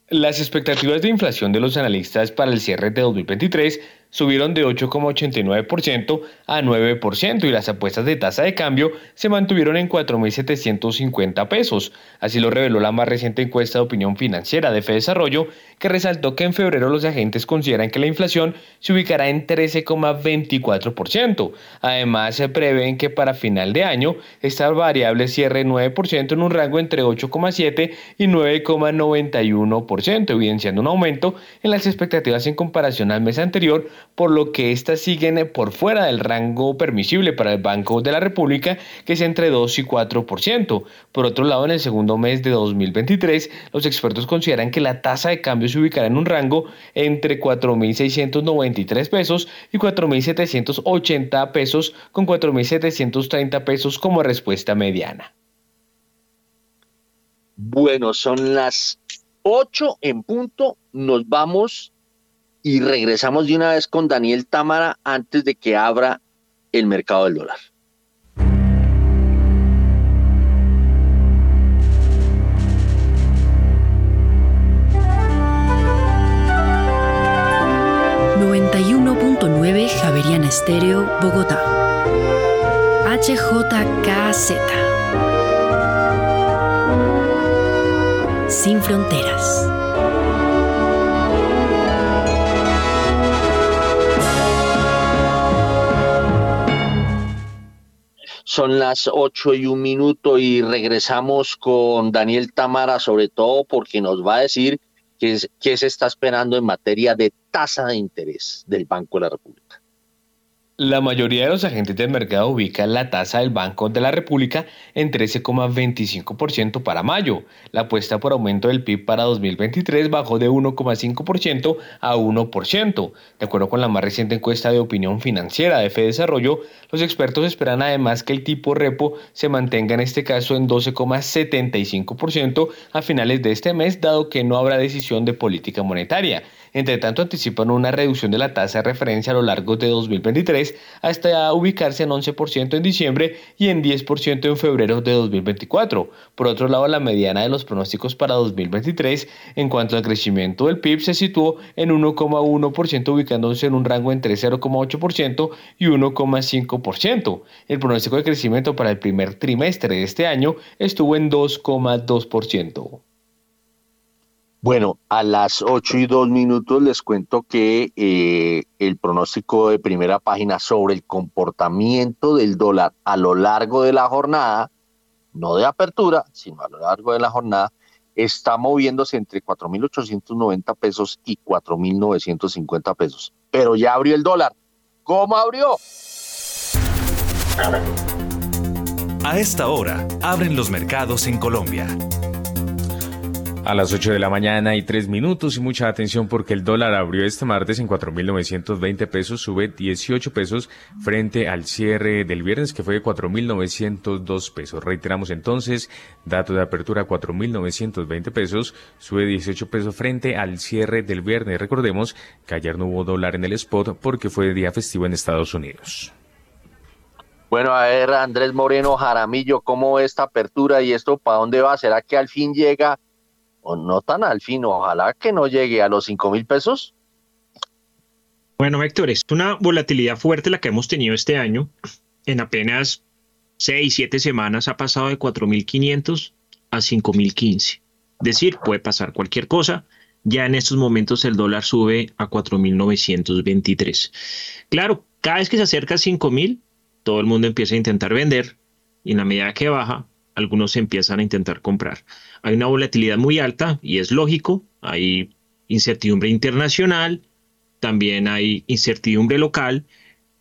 Las expectativas de inflación de los analistas para el cierre de 2023 subieron de 8,89% a 9% y las apuestas de tasa de cambio se mantuvieron en 4.750 pesos. Así lo reveló la más reciente encuesta de opinión financiera de Desarrollo, que resaltó que en febrero los agentes consideran que la inflación se ubicará en 13,24%. Además, se prevén que para final de año esta variable cierre 9% en un rango entre 8,7 y 9,91%, evidenciando un aumento en las expectativas en comparación al mes anterior por lo que éstas siguen por fuera del rango permisible para el Banco de la República, que es entre 2 y 4%. Por otro lado, en el segundo mes de 2023, los expertos consideran que la tasa de cambio se ubicará en un rango entre 4.693 pesos y 4.780 pesos, con 4.730 pesos como respuesta mediana. Bueno, son las 8 en punto. Nos vamos y regresamos de una vez con Daniel Támara antes de que abra el mercado del dólar. .9 Javeriana Estéreo, Bogotá. HJKZ. Sin fronteras. Son las ocho y un minuto y regresamos con Daniel Tamara, sobre todo porque nos va a decir qué, qué se está esperando en materia de tasa de interés del Banco de la República. La mayoría de los agentes del mercado ubican la tasa del Banco de la República en 13,25% para mayo. La apuesta por aumento del PIB para 2023 bajó de 1,5% a 1%. De acuerdo con la más reciente encuesta de opinión financiera de Desarrollo, los expertos esperan además que el tipo repo se mantenga en este caso en 12,75% a finales de este mes, dado que no habrá decisión de política monetaria. Entre tanto, anticipan una reducción de la tasa de referencia a lo largo de 2023 hasta ubicarse en 11% en diciembre y en 10% en febrero de 2024. Por otro lado, la mediana de los pronósticos para 2023 en cuanto al crecimiento del PIB se situó en 1,1%, ubicándose en un rango entre 0,8% y 1,5%. El pronóstico de crecimiento para el primer trimestre de este año estuvo en 2,2%. Bueno, a las 8 y 2 minutos les cuento que eh, el pronóstico de primera página sobre el comportamiento del dólar a lo largo de la jornada, no de apertura, sino a lo largo de la jornada, está moviéndose entre 4.890 pesos y 4.950 pesos. Pero ya abrió el dólar. ¿Cómo abrió? A esta hora, abren los mercados en Colombia. A las 8 de la mañana y 3 minutos y mucha atención porque el dólar abrió este martes en 4.920 pesos, sube 18 pesos frente al cierre del viernes que fue de 4.902 pesos. Reiteramos entonces, dato de apertura 4.920 pesos, sube 18 pesos frente al cierre del viernes. Recordemos que ayer no hubo dólar en el spot porque fue día festivo en Estados Unidos. Bueno, a ver, Andrés Moreno Jaramillo, ¿cómo esta apertura y esto para dónde va? ¿Será que al fin llega no tan al fin, ojalá que no llegue a los 5 mil pesos. Bueno, Héctor, es una volatilidad fuerte la que hemos tenido este año. En apenas 6, 7 semanas ha pasado de 4.500 a 5.015. Es decir, puede pasar cualquier cosa. Ya en estos momentos el dólar sube a 4.923. Claro, cada vez que se acerca a 5.000, todo el mundo empieza a intentar vender y en la medida que baja, algunos empiezan a intentar comprar. Hay una volatilidad muy alta y es lógico, hay incertidumbre internacional, también hay incertidumbre local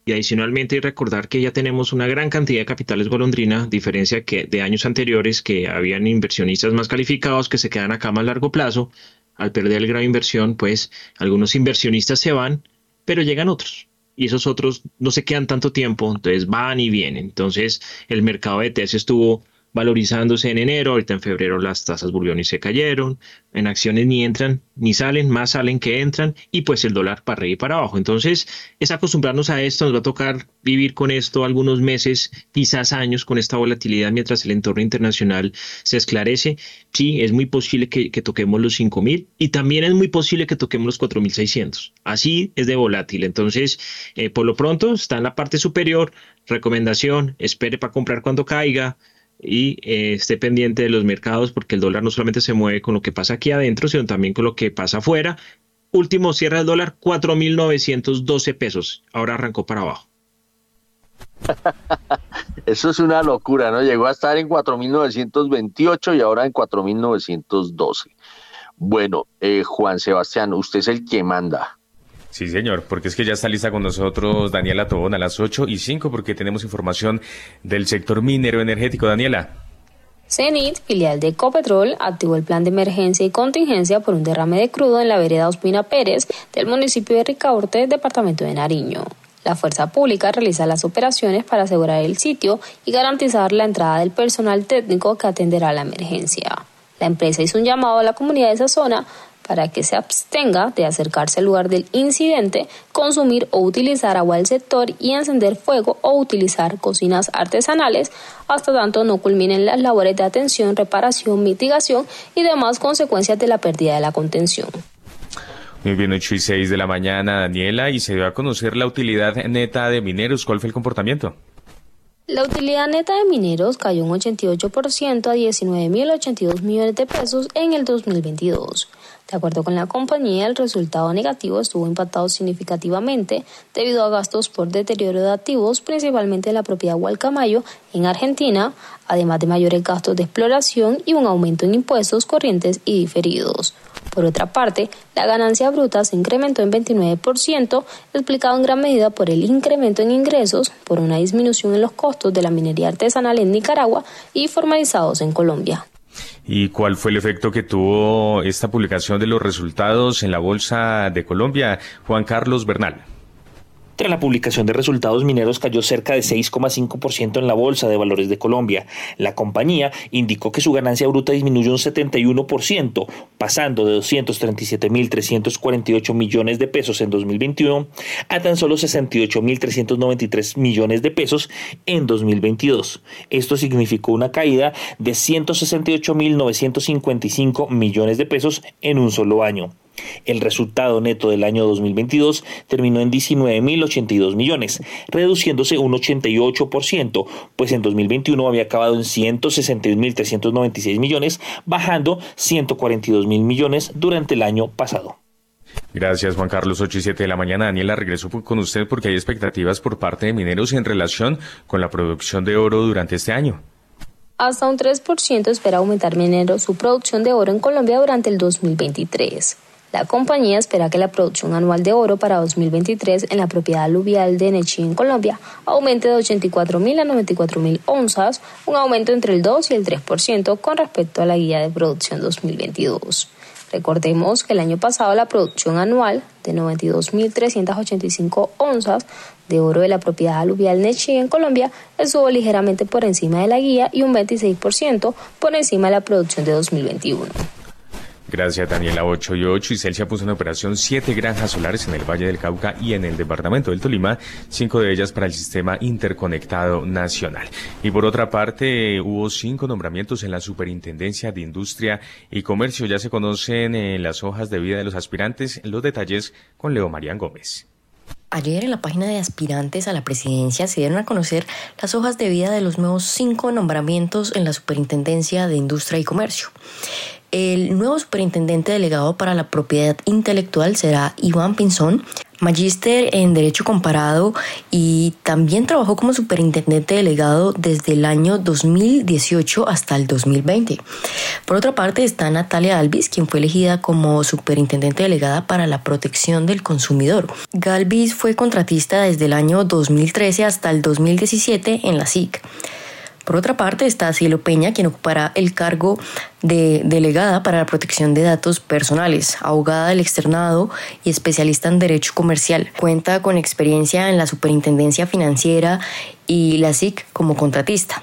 y adicionalmente recordar que ya tenemos una gran cantidad de capitales golondrina, diferencia que de años anteriores que habían inversionistas más calificados que se quedan acá a más largo plazo. Al perder el grado de inversión, pues algunos inversionistas se van, pero llegan otros y esos otros no se quedan tanto tiempo, entonces van y vienen. Entonces el mercado de ETS estuvo valorizándose en enero, ahorita en febrero las tasas volvieron y se cayeron, en acciones ni entran ni salen, más salen que entran y pues el dólar para arriba y para abajo. Entonces es acostumbrarnos a esto, nos va a tocar vivir con esto algunos meses, quizás años con esta volatilidad mientras el entorno internacional se esclarece. Sí, es muy posible que, toquemos los 5.000 y también es muy posible que toquemos los 4.600. Así es de volátil. Entonces, eh, por lo pronto está en la parte superior, recomendación, espere para comprar cuando caiga y eh, esté pendiente de los mercados porque el dólar no solamente se mueve con lo que pasa aquí adentro, sino también con lo que pasa afuera. Último cierre del dólar, 4.912 pesos. Ahora arrancó para abajo. Eso es una locura, ¿no? Llegó a estar en 4.928 y ahora en 4.912. Bueno, eh, Juan Sebastián, usted es el que manda. Sí, señor, porque es que ya está lista con nosotros Daniela Tobón a las 8 y 5 porque tenemos información del sector minero energético. Daniela. CENIT, filial de Ecopetrol, activó el plan de emergencia y contingencia por un derrame de crudo en la vereda Ospina Pérez del municipio de Ricaurte, departamento de Nariño. La fuerza pública realiza las operaciones para asegurar el sitio y garantizar la entrada del personal técnico que atenderá la emergencia. La empresa hizo un llamado a la comunidad de esa zona para que se abstenga de acercarse al lugar del incidente, consumir o utilizar agua del sector y encender fuego o utilizar cocinas artesanales hasta tanto no culminen las labores de atención, reparación, mitigación y demás consecuencias de la pérdida de la contención. Muy bien, 8 y 6 de la mañana, Daniela, y se dio a conocer la utilidad neta de mineros. ¿Cuál fue el comportamiento? La utilidad neta de mineros cayó un 88% a 19.082 millones de pesos en el 2022. De acuerdo con la compañía, el resultado negativo estuvo impactado significativamente debido a gastos por deterioro de activos, principalmente en la propiedad Hualcamayo en Argentina, además de mayores gastos de exploración y un aumento en impuestos corrientes y diferidos. Por otra parte, la ganancia bruta se incrementó en 29%, explicado en gran medida por el incremento en ingresos, por una disminución en los costos de la minería artesanal en Nicaragua y formalizados en Colombia. ¿Y cuál fue el efecto que tuvo esta publicación de los resultados en la Bolsa de Colombia? Juan Carlos Bernal. Tras la publicación de resultados, Mineros cayó cerca de 6,5% en la Bolsa de Valores de Colombia. La compañía indicó que su ganancia bruta disminuyó un 71%, pasando de 237.348 millones de pesos en 2021 a tan solo 68.393 millones de pesos en 2022. Esto significó una caída de 168.955 millones de pesos en un solo año. El resultado neto del año 2022 terminó en 19.082 millones, reduciéndose un 88%, pues en 2021 había acabado en 161.396 millones, bajando 142.000 millones durante el año pasado. Gracias, Juan Carlos. 8 y 7 de la mañana. Daniela, regreso con usted porque hay expectativas por parte de mineros en relación con la producción de oro durante este año. Hasta un 3% espera aumentar mineros su producción de oro en Colombia durante el 2023. La compañía espera que la producción anual de oro para 2023 en la propiedad aluvial de Nechí en Colombia aumente de 84.000 a 94.000 onzas, un aumento entre el 2 y el 3% con respecto a la guía de producción 2022. Recordemos que el año pasado la producción anual de 92.385 onzas de oro de la propiedad aluvial Nechí en Colombia estuvo ligeramente por encima de la guía y un 26% por encima de la producción de 2021. Gracias, Daniela. 8 y 8. Y Celsia puso en operación siete granjas solares en el Valle del Cauca y en el departamento del Tolima, cinco de ellas para el sistema interconectado nacional. Y por otra parte, hubo cinco nombramientos en la Superintendencia de Industria y Comercio. Ya se conocen en las hojas de vida de los aspirantes. Los detalles con Leo Marián Gómez. Ayer en la página de aspirantes a la presidencia se dieron a conocer las hojas de vida de los nuevos cinco nombramientos en la Superintendencia de Industria y Comercio. El nuevo superintendente delegado para la propiedad intelectual será Iván Pinzón, magíster en Derecho Comparado y también trabajó como superintendente delegado desde el año 2018 hasta el 2020. Por otra parte está Natalia Alvis, quien fue elegida como superintendente delegada para la protección del consumidor. Galvis fue contratista desde el año 2013 hasta el 2017 en la SIC. Por otra parte está Cielo Peña, quien ocupará el cargo de delegada para la protección de datos personales, abogada del externado y especialista en derecho comercial. Cuenta con experiencia en la Superintendencia Financiera y la SIC como contratista.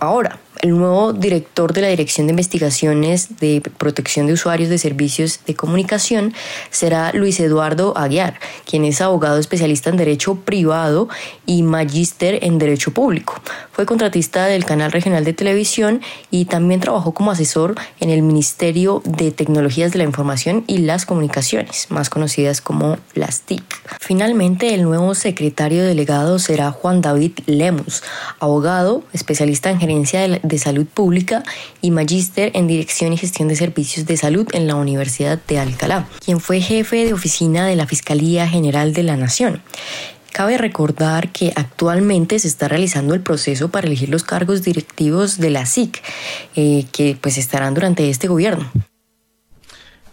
Ahora, el nuevo director de la Dirección de Investigaciones de Protección de Usuarios de Servicios de Comunicación será Luis Eduardo Aguiar, quien es abogado especialista en Derecho Privado y magíster en Derecho Público. Fue contratista del Canal Regional de Televisión y también trabajó como asesor en el Ministerio de Tecnologías de la Información y las Comunicaciones, más conocidas como las TIC. Finalmente, el nuevo secretario delegado será Juan David Lemus, abogado, especialista en gerencia de de Salud Pública y magíster en Dirección y Gestión de Servicios de Salud en la Universidad de Alcalá, quien fue jefe de oficina de la Fiscalía General de la Nación. Cabe recordar que actualmente se está realizando el proceso para elegir los cargos directivos de la SIC, eh, que pues estarán durante este gobierno.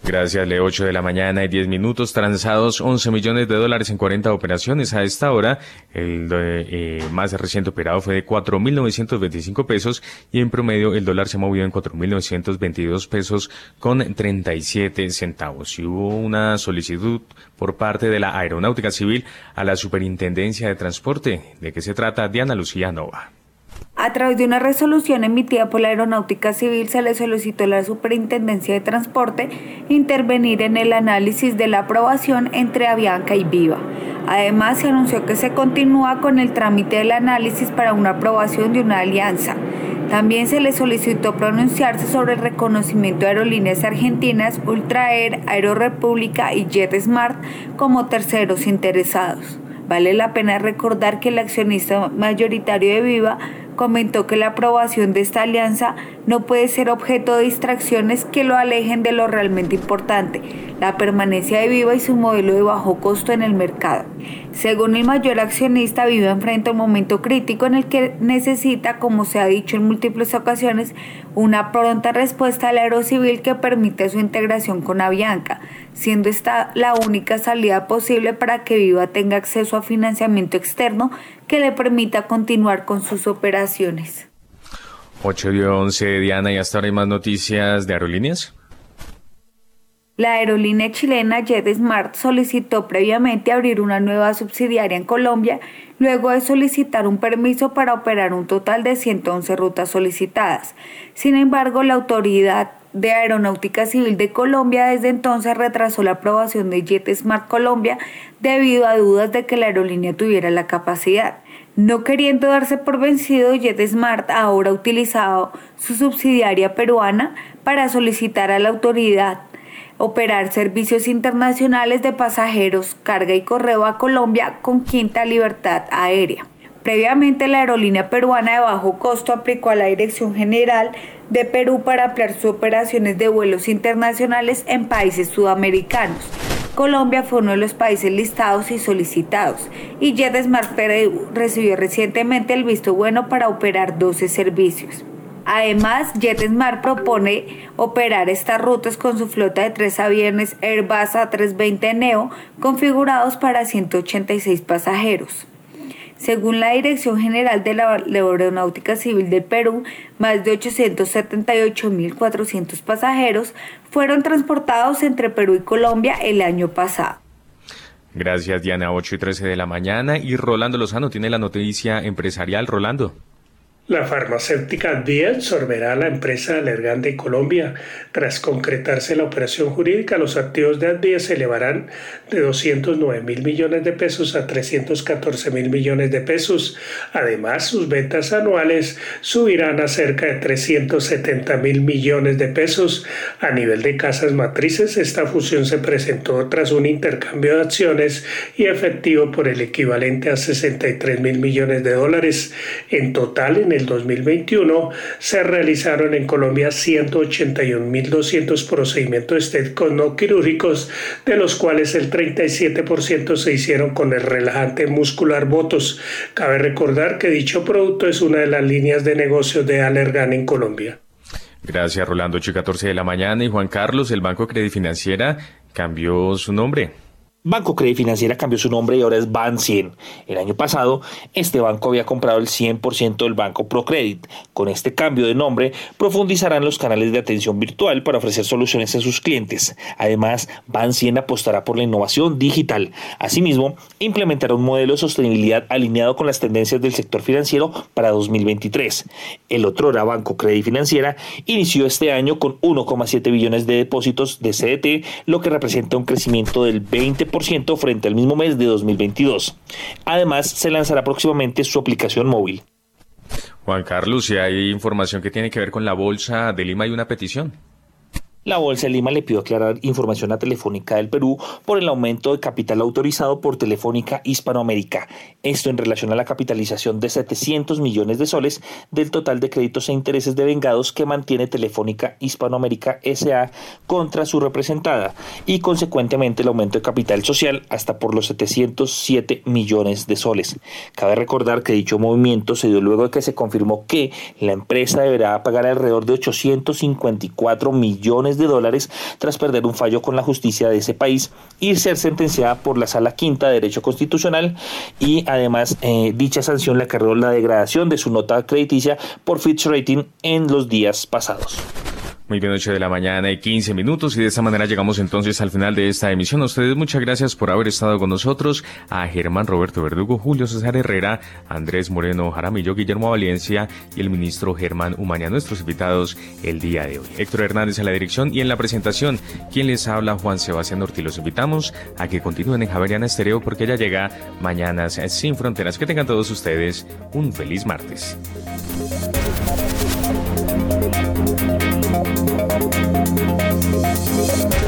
Gracias, Le 8 de la mañana y 10 minutos, transados 11 millones de dólares en 40 operaciones. A esta hora, el eh, más reciente operado fue de 4.925 pesos y en promedio el dólar se movió en 4.922 pesos con 37 centavos. Y hubo una solicitud por parte de la Aeronáutica Civil a la Superintendencia de Transporte. ¿De qué se trata? Diana Lucía Nova. A través de una resolución emitida por la Aeronáutica Civil se le solicitó a la Superintendencia de Transporte intervenir en el análisis de la aprobación entre Avianca y Viva. Además, se anunció que se continúa con el trámite del análisis para una aprobación de una alianza. También se le solicitó pronunciarse sobre el reconocimiento de aerolíneas argentinas Ultraer, Aerorepública y JetSmart como terceros interesados. Vale la pena recordar que el accionista mayoritario de Viva comentó que la aprobación de esta alianza no puede ser objeto de distracciones que lo alejen de lo realmente importante, la permanencia de Viva y su modelo de bajo costo en el mercado. Según el mayor accionista, Viva enfrenta un momento crítico en el que necesita, como se ha dicho en múltiples ocasiones, una pronta respuesta al aerocivil que permita su integración con Avianca, siendo esta la única salida posible para que Viva tenga acceso a financiamiento externo que le permita continuar con sus operaciones. 8 de 11, Diana, y hasta ahora hay más noticias de aerolíneas. La aerolínea chilena JetSmart solicitó previamente abrir una nueva subsidiaria en Colombia luego de solicitar un permiso para operar un total de 111 rutas solicitadas. Sin embargo, la autoridad de Aeronáutica Civil de Colombia desde entonces retrasó la aprobación de JetSmart Colombia debido a dudas de que la aerolínea tuviera la capacidad. No queriendo darse por vencido, JetSmart ahora ha utilizado su subsidiaria peruana para solicitar a la autoridad operar servicios internacionales de pasajeros, carga y correo a Colombia con Quinta Libertad Aérea. Previamente, la aerolínea peruana de bajo costo aplicó a la Dirección General de Perú para ampliar sus operaciones de vuelos internacionales en países sudamericanos. Colombia fue uno de los países listados y solicitados, y JetSmart Perú recibió recientemente el visto bueno para operar 12 servicios. Además, JetSmart propone operar estas rutas con su flota de tres aviones Airbus A320 Neo configurados para 186 pasajeros. Según la Dirección General de la Aeronáutica Civil del Perú, más de 878.400 pasajeros fueron transportados entre Perú y Colombia el año pasado. Gracias, Diana. 8 y 13 de la mañana. Y Rolando Lozano tiene la noticia empresarial. Rolando. La farmacéutica Advia absorberá a la empresa Allergan de Colombia. Tras concretarse la operación jurídica, los activos de Advia se elevarán de 209 mil millones de pesos a 314 mil millones de pesos. Además, sus ventas anuales subirán a cerca de 370 mil millones de pesos. A nivel de casas matrices, esta fusión se presentó tras un intercambio de acciones y efectivo por el equivalente a 63 mil millones de dólares. En total, en el 2021 se realizaron en Colombia 181.200 procedimientos estéticos no quirúrgicos, de los cuales el 37% se hicieron con el relajante muscular Botos. Cabe recordar que dicho producto es una de las líneas de negocio de Allergan en Colombia. Gracias, Rolando. 8 y 14 de la mañana. Y Juan Carlos, el Banco Credit Financiera cambió su nombre. Banco Credit Financiera cambió su nombre y ahora es Ban 100. El año pasado, este banco había comprado el 100% del banco Procredit. Con este cambio de nombre, profundizarán los canales de atención virtual para ofrecer soluciones a sus clientes. Además, Ban 100 apostará por la innovación digital. Asimismo, implementará un modelo de sostenibilidad alineado con las tendencias del sector financiero para 2023. El otro Banco Credit Financiera inició este año con 1,7 billones de depósitos de CDT, lo que representa un crecimiento del 20% frente al mismo mes de 2022. Además, se lanzará próximamente su aplicación móvil. Juan Carlos, si hay información que tiene que ver con la Bolsa de Lima, hay una petición. La Bolsa de Lima le pidió aclarar información a Telefónica del Perú por el aumento de capital autorizado por Telefónica Hispanoamérica. Esto en relación a la capitalización de 700 millones de soles del total de créditos e intereses de vengados que mantiene Telefónica Hispanoamérica SA contra su representada y consecuentemente el aumento de capital social hasta por los 707 millones de soles. Cabe recordar que dicho movimiento se dio luego de que se confirmó que la empresa deberá pagar alrededor de 854 millones de dólares tras perder un fallo con la justicia de ese país y ser sentenciada por la Sala Quinta de Derecho Constitucional y además eh, dicha sanción le acarreó la degradación de su nota crediticia por Fitch Rating en los días pasados. Muy bien, 8 de la mañana y 15 minutos y de esta manera llegamos entonces al final de esta emisión. A ustedes muchas gracias por haber estado con nosotros. A Germán Roberto Verdugo, Julio César Herrera, Andrés Moreno Jaramillo, Guillermo Valencia y el ministro Germán Umaña, nuestros invitados el día de hoy. Héctor Hernández en la dirección y en la presentación. Quien les habla, Juan Sebastián Ortiz. Los invitamos a que continúen en Javeriana Estereo porque ya llega Mañanas Sin Fronteras. Que tengan todos ustedes un feliz martes. Thank you.